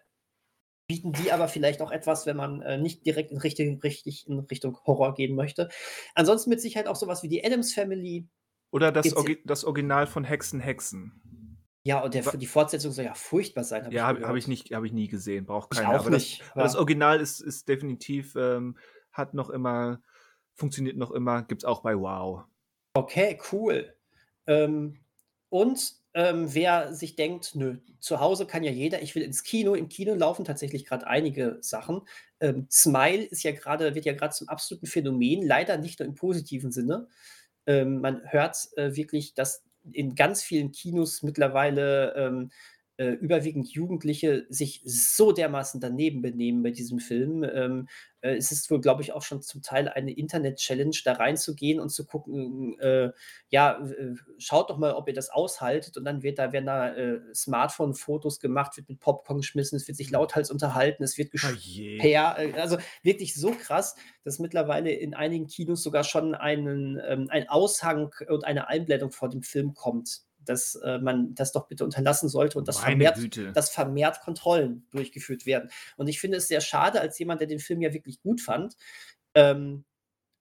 bieten die aber vielleicht auch etwas, wenn man äh, nicht direkt in Richtung, richtig in Richtung Horror gehen möchte. Ansonsten mit Sicherheit auch sowas wie die Adams Family. Oder das, Orgi das Original von Hexen Hexen. Ja, und der, die Fortsetzung soll ja furchtbar sein. Hab ja, habe hab ich, hab ich nie gesehen, braucht keiner. Ich auch aber, nicht, das, aber das Original ist, ist definitiv, ähm, hat noch immer, funktioniert noch immer, gibt es auch bei Wow. Okay, cool. Ähm, und ähm, wer sich denkt, nö, zu Hause kann ja jeder, ich will ins Kino. Im Kino laufen tatsächlich gerade einige Sachen. Ähm, Smile ist ja gerade, wird ja gerade zum absoluten Phänomen, leider nicht nur im positiven Sinne. Ähm, man hört äh, wirklich, dass in ganz vielen Kinos mittlerweile ähm, äh, überwiegend Jugendliche sich so dermaßen daneben benehmen bei diesem Film. Ähm, äh, es ist wohl, glaube ich, auch schon zum Teil eine Internet-Challenge, da reinzugehen und zu gucken, äh, ja, schaut doch mal, ob ihr das aushaltet. Und dann wird da, werden da äh, Smartphone-Fotos gemacht, wird mit Popcorn geschmissen, es wird sich lauthals unterhalten, es wird Oh gesperrt. je. Also wirklich so krass, dass mittlerweile in einigen Kinos sogar schon einen, ähm, ein Aushang und eine Einblendung vor dem Film kommt, dass äh, man das doch bitte unterlassen sollte und dass vermehrt, dass vermehrt Kontrollen durchgeführt werden. Und ich finde es sehr schade, als jemand, der den Film ja wirklich gut fand, ähm,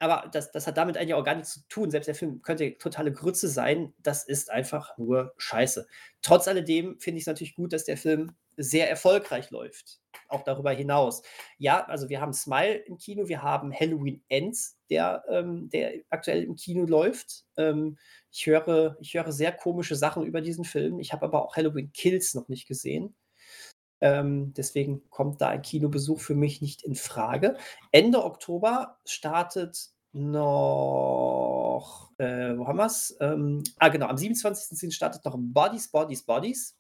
aber das, das hat damit eigentlich auch gar nichts zu tun. Selbst der Film könnte totale Grütze sein. Das ist einfach nur Scheiße. Trotz alledem finde ich es natürlich gut, dass der Film sehr erfolgreich läuft. Auch darüber hinaus. Ja, also wir haben Smile im Kino, wir haben Halloween Ends, der, ähm, der aktuell im Kino läuft. Ähm, ich, höre, ich höre sehr komische Sachen über diesen Film. Ich habe aber auch Halloween Kills noch nicht gesehen. Ähm, deswegen kommt da ein Kinobesuch für mich nicht in Frage. Ende Oktober startet noch, äh, wo haben wir es? Ähm, ah, genau, am 27.10. startet noch Bodies, Bodies, Bodies.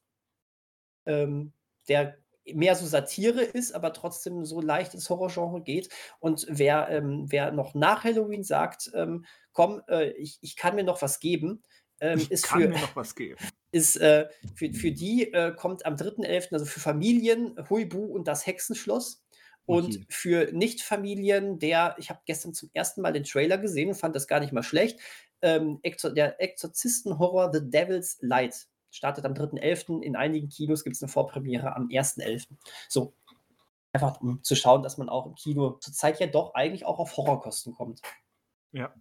Ähm, der mehr so Satire ist, aber trotzdem so leicht ins Horrorgenre geht. Und wer, ähm, wer noch nach Halloween sagt, ähm, komm, äh, ich, ich kann mir noch was geben, ähm, Ich ist für, ist äh, für, für die äh, kommt am 3.11., also für Familien, Huibu und das Hexenschloss. Und Okay. für Nicht-Familien, der, ich habe gestern zum ersten Mal den Trailer gesehen und fand das gar nicht mal schlecht, ähm, Exor der Exorzisten-Horror The Devil's Light startet am 3.11. In einigen Kinos gibt es eine Vorpremiere am 1.11. So, einfach um zu schauen, dass man auch im Kino zurzeit ja doch eigentlich auch auf Horrorkosten kommt. Ja.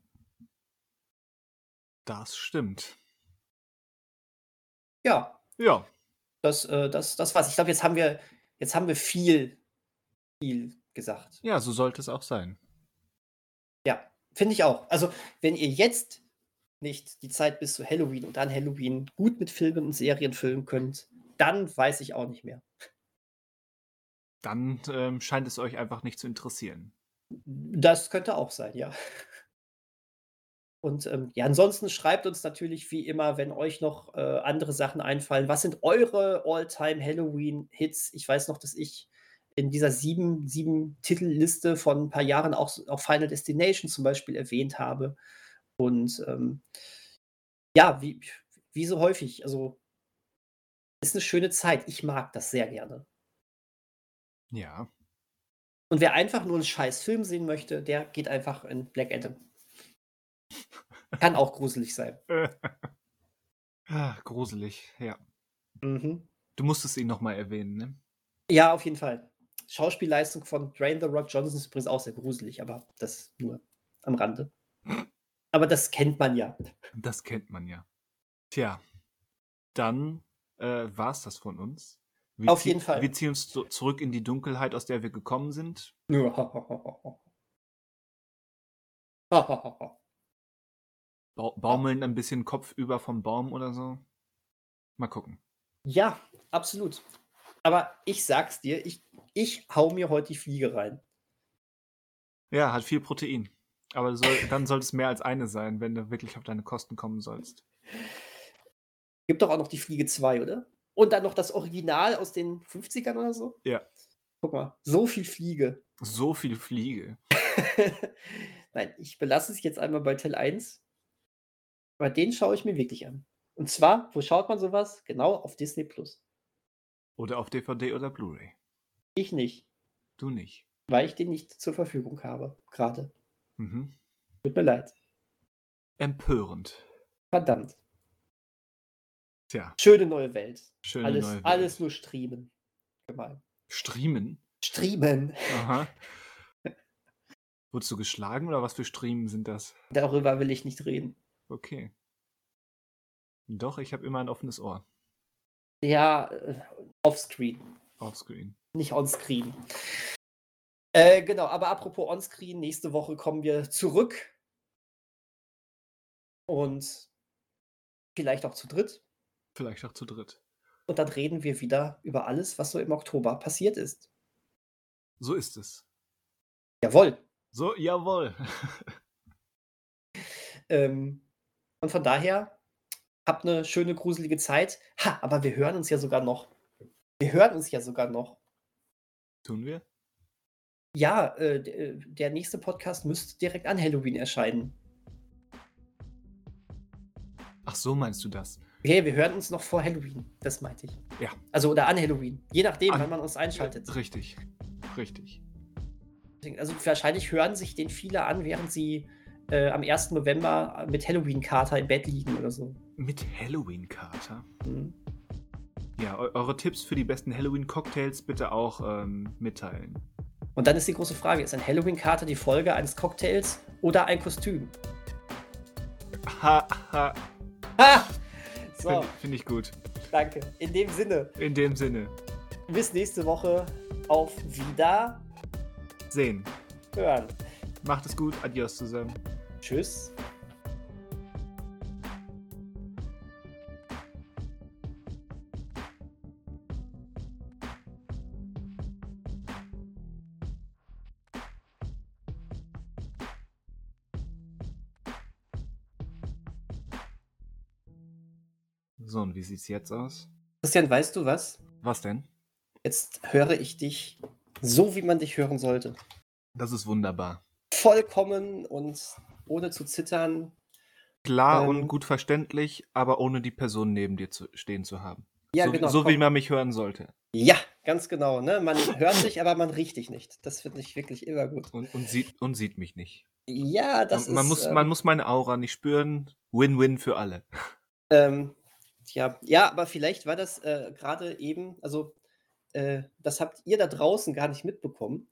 Das stimmt. Ja, Ja. das, äh, das, das war's. Ich glaube, jetzt haben wir, jetzt haben wir viel, viel gesagt. Ja, so sollte es auch sein. Ja, finde ich auch. Also, wenn ihr jetzt nicht die Zeit bis zu Halloween und dann Halloween gut mit Filmen und Serien füllen könnt, dann weiß ich auch nicht mehr. Dann ähm, scheint es euch einfach nicht zu interessieren. Das könnte auch sein, ja. Und ähm, ja, ansonsten schreibt uns natürlich wie immer, wenn euch noch äh, andere Sachen einfallen. Was sind eure All-Time Halloween-Hits? Ich weiß noch, dass ich in dieser sieben, sieben Titelliste von ein paar Jahren auch, auch Final Destination zum Beispiel erwähnt habe. Und ähm, ja, wie, wie so häufig, also ist eine schöne Zeit. Ich mag das sehr gerne. Ja. Und wer einfach nur einen scheiß Film sehen möchte, der geht einfach in Black Adam. Kann auch gruselig sein. *laughs* ah, gruselig, ja. Mhm. Du musstest ihn nochmal erwähnen, ne? Ja, auf jeden Fall. Schauspielleistung von Dwayne The Rock Johnson ist übrigens auch sehr gruselig, aber das nur am Rande. *laughs* Aber das kennt man ja. Das kennt man ja. Tja, dann äh, war es das von uns. Wir Auf jeden Fall. Wir ziehen uns so zurück in die Dunkelheit, aus der wir gekommen sind. *laughs* Bau baumeln ein bisschen kopfüber vom Baum oder so. Mal gucken. Ja, absolut. Aber ich sag's dir, ich, ich hau mir heute die Fliege rein. Ja, hat viel Protein. Aber soll, dann soll es mehr als eine sein, wenn du wirklich auf deine Kosten kommen sollst. Gibt doch auch noch die Fliege 2, oder? Und dann noch das Original aus den 50ern oder so? Ja. Guck mal, so viel Fliege. So viel Fliege. *laughs* Nein, ich belasse es jetzt einmal bei Teil 1. Aber den schaue ich mir wirklich an. Und zwar, wo schaut man sowas? Genau auf Disney Plus. Oder auf DVD oder Blu-ray. Ich nicht, Du nicht. weil ich den nicht zur Verfügung habe. Gerade. Mhm. Tut mir leid. Empörend. Verdammt. Tja, Schöne neue Welt. schöne alles, neue Welt. alles nur streamen. Gemein. Streamen? Streamen. Aha. *laughs* Wurdest du geschlagen oder was für Streamen sind das? Darüber will ich nicht reden. Okay. Doch, ich habe immer ein offenes Ohr. Ja, äh, offscreen. Offscreen. Nicht onscreen. Äh, genau, aber apropos onscreen, nächste Woche kommen wir zurück. Und vielleicht auch zu dritt. Vielleicht auch zu dritt. Und dann reden wir wieder über alles, was so im Oktober passiert ist. So ist es. Jawohl. So, jawohl. *laughs* Ähm, und von daher, habt eine schöne, gruselige Zeit. Ha, aber wir hören uns ja sogar noch Wir hören uns ja sogar noch. Tun wir? Ja, äh, äh, der nächste Podcast müsste direkt an Halloween erscheinen. Ach so, meinst du das? Okay, wir hören uns noch vor Halloween. Das meinte ich. Ja. Also oder an Halloween. Je nachdem, An- wann man uns einschaltet. Richtig. Richtig. Also wahrscheinlich hören sich den viele an, während sie äh, am 1. November mit Halloween-Kater im Bett liegen oder so. Mit Halloween-Kater. Mhm. Ja, eu eure Tipps für die besten Halloween-Cocktails bitte auch ähm, mitteilen. Und dann ist die große Frage: Ist ein Halloween-Kater die Folge eines Cocktails oder ein Kostüm? Ha, ha. Ha! So, Finde find ich gut. danke. In dem Sinne, In dem Sinne. bis nächste Woche. Auf Wieder Sehen. hören. Macht es gut. Adios zusammen. Tschüss. So, und wie sieht's jetzt aus? Christian, weißt du was? Was denn? Jetzt höre ich dich so, wie man dich hören sollte. Das ist wunderbar. Vollkommen und ohne zu zittern. Klar Ähm. und gut verständlich, aber ohne die Person neben dir zu stehen zu haben. Ja, so genau. so wie komm. man mich hören sollte. Ja, ganz genau. Ne? Man hört dich, aber man riecht dich nicht. Das finde ich wirklich immer gut. Und, und, sieht, und sieht mich nicht. Ja, das man, man ist. muss, ähm, man muss meine Aura nicht spüren. Win-win für alle. Ähm, tja, ja, aber vielleicht war das äh, gerade eben, also äh, das habt ihr da draußen gar nicht mitbekommen,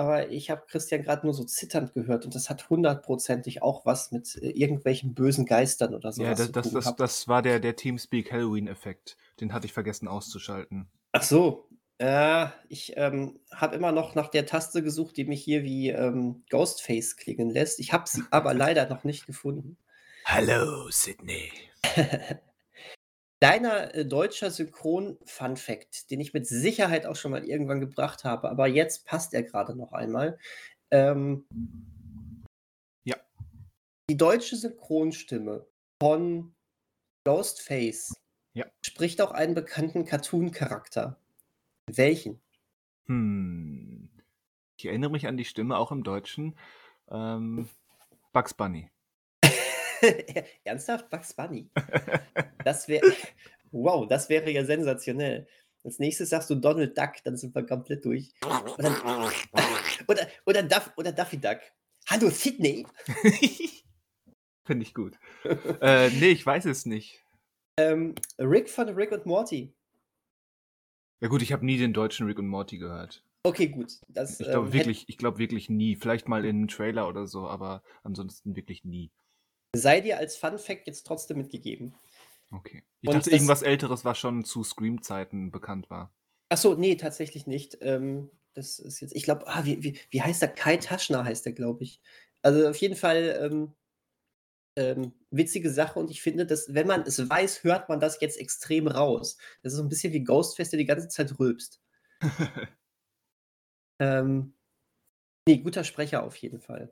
aber ich habe Christian gerade nur so zitternd gehört und das hat hundertprozentig auch was mit äh, irgendwelchen bösen Geistern oder so ja, das, das, das, das war der, der Teamspeak Halloween-Effekt. Den hatte ich vergessen auszuschalten. Ach so, äh, ich ähm, habe immer noch nach der Taste gesucht, die mich hier wie ähm, Ghostface klingen lässt. Ich habe sie *laughs* aber leider noch nicht gefunden. Hallo, Sydney. *laughs* Kleiner äh, deutscher Synchron-Fun-Fact, den ich mit Sicherheit auch schon mal irgendwann gebracht habe, aber jetzt passt er gerade noch einmal. Ähm, Ja. Die deutsche Synchronstimme von Ghostface Ja. spricht auch einen bekannten Cartoon-Charakter. Welchen? Hm. Ich erinnere mich an die Stimme auch im Deutschen. Ähm, Bugs Bunny. *laughs* Ernsthaft? Bugs Bunny? Das wäre. *laughs* Wow, das wäre ja sensationell. Als nächstes sagst du Donald Duck, dann sind wir komplett durch. Dann, oder, oder, Duff, oder Duffy Duck. Hallo Sydney. *laughs* Finde ich gut. äh, nee, ich weiß es nicht. Ähm, Rick von Rick und Morty. Ja gut, ich habe nie den deutschen Rick und Morty gehört. Okay, gut. Das, Ich glaube ähm, wirklich, ich glaube wirklich nie. Vielleicht mal in einem Trailer oder so, aber ansonsten wirklich nie. Sei dir als Fun Fact jetzt trotzdem mitgegeben. Okay. Ich Und dachte das- irgendwas älteres, was schon zu Scream-Zeiten bekannt war. Achso, nee, tatsächlich nicht. Ähm, das ist jetzt, ich glaube, ah, wie, wie, wie heißt der? Kai Taschner heißt der, glaube ich. Also auf jeden Fall ähm, ähm, witzige Sache und ich finde, dass, wenn man es weiß, hört man das jetzt extrem raus. Das ist so ein bisschen wie Ghostfest, der die ganze Zeit rülpst. *laughs* Ähm, nee, guter Sprecher auf jeden Fall.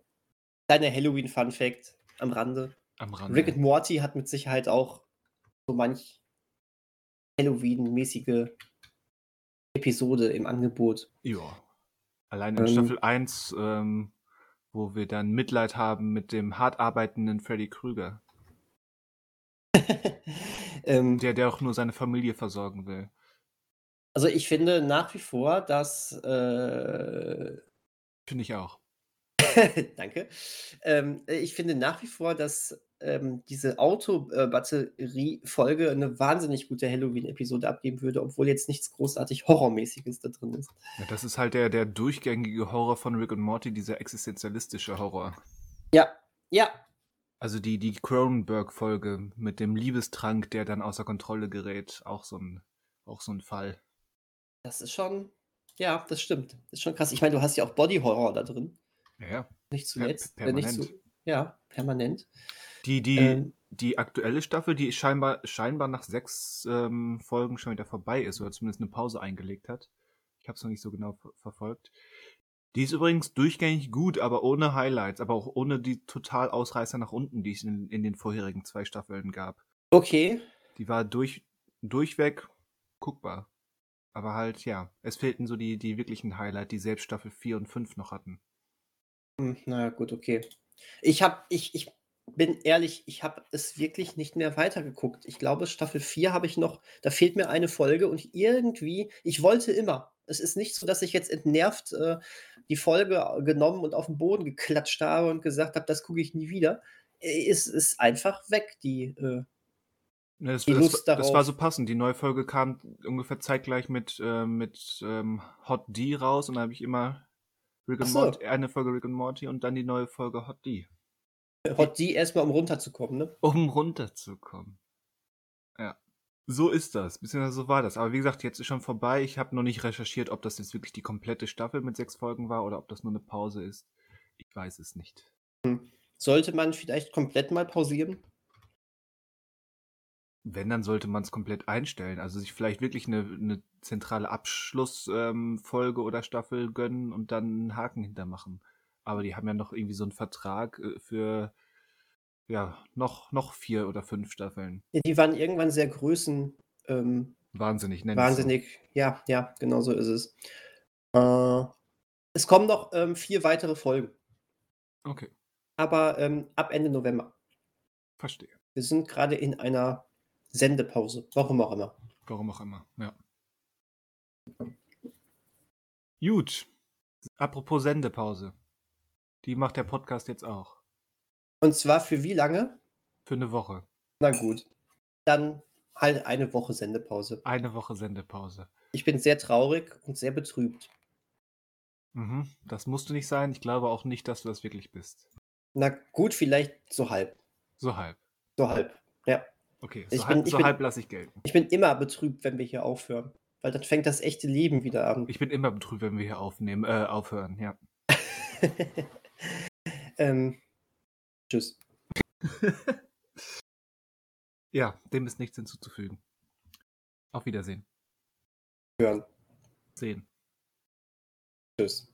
Kleiner Halloween-Fun-Fact am Rande. Am Rande. Rick and Morty hat mit Sicherheit auch so manch Halloween-mäßige Episode im Angebot. Ja. Allein in Ähm. Staffel 1, ähm, wo wir dann Mitleid haben mit dem hart arbeitenden Freddy Krüger, *laughs* ähm, der, der auch nur seine Familie versorgen will. also ich finde nach wie vor, dass äh, Finde ich auch. *laughs* danke. Ähm, ich finde nach wie vor, dass ähm, diese Auto-Batterie-Folge eine wahnsinnig gute Halloween-Episode abgeben würde, obwohl jetzt nichts großartig Horrormäßiges da drin ist. Ja, das ist halt der, der durchgängige Horror von Rick und Morty, dieser existenzialistische Horror. Ja, ja, Also die, die Cronenberg-Folge mit dem Liebestrank, der dann außer Kontrolle gerät, auch so ein, auch so ein Fall. das ist schon, ja, das stimmt. Das ist schon krass. Ich meine, du hast ja auch Body-Horror da drin. Ja, ja. Nicht Per- zuletzt. äh, nicht permanent. zu, ja, permanent. Die, die, Ähm, die aktuelle Staffel, die scheinbar, scheinbar nach sechs ähm, Folgen schon wieder vorbei ist oder zumindest eine Pause eingelegt hat. Ich habe es noch nicht so genau ver verfolgt. Die ist übrigens durchgängig gut, aber ohne Highlights, aber auch ohne die total Ausreißer nach unten, die es in, in den vorherigen zwei Staffeln gab. okay. Die war durch, durchweg guckbar. Aber halt, ja, es fehlten so die, die wirklichen Highlight, die selbst Staffel 4 und 5 noch hatten. Hm, na gut, okay. Ich habe, ich, ich bin ehrlich, ich habe es wirklich nicht mehr weitergeguckt. Ich glaube, Staffel 4 habe ich noch, da fehlt mir eine Folge und irgendwie, ich wollte immer. Es ist nicht so, dass ich jetzt entnervt äh, die Folge genommen und auf den Boden geklatscht habe und gesagt habe, das gucke ich nie wieder. Äh, es ist einfach weg, die, äh, Ne, das, die das, Lust das war darauf. so passend. Die neue Folge kam ungefähr zeitgleich mit, äh, mit ähm, Hot D raus und da habe ich immer Rick and so. Morty, eine Folge Rick and Morty und dann die neue Folge Hot D. Hot die erstmal, um runterzukommen, ne? Um runterzukommen. Ja. So ist das, beziehungsweise so war das. Aber wie gesagt, jetzt ist schon vorbei. Ich habe noch nicht recherchiert, ob das jetzt wirklich die komplette Staffel mit sechs Folgen war oder ob das nur eine Pause ist. Ich weiß es nicht. Sollte man vielleicht komplett mal pausieren? Wenn, dann sollte man es komplett einstellen. Also sich vielleicht wirklich eine, eine zentrale Abschlussfolge ähm, Folge oder Staffel gönnen und dann einen Haken hintermachen. Aber die haben ja noch irgendwie so einen Vertrag äh, für ja, noch, noch vier oder fünf Staffeln. Ja, die waren irgendwann sehr größen. Ähm, Wahnsinnig, nenn es so. wahnsinnig. Ja, ja, genau so ist es. Äh, es kommen noch ähm, vier weitere Folgen, Okay, aber ähm, ab Ende November. verstehe. Wir sind gerade in einer Sendepause, warum auch immer. Warum auch immer, ja. Gut. Apropos Sendepause. Die macht der Podcast jetzt auch. Und zwar für wie lange? Für eine Woche. Na gut. Dann halt eine Woche Sendepause. Eine Woche Sendepause. Ich bin sehr traurig und sehr betrübt. Mhm. Das musst du nicht sein. Ich glaube auch nicht, dass du das wirklich bist. Na gut, vielleicht so halb. So halb. So halb. Ja. Okay, so Ich halb, bin- ich so bin- halb lasse ich gelten. Ich bin immer betrübt, wenn wir hier aufhören. Weil dann fängt das echte Leben wieder an. Ich bin immer betrübt, wenn wir hier aufnehmen, äh, aufhören, ja. *laughs* ähm, tschüss. *laughs* Ja, dem ist nichts hinzuzufügen. Auf Wiedersehen. Hören. Sehen. Tschüss.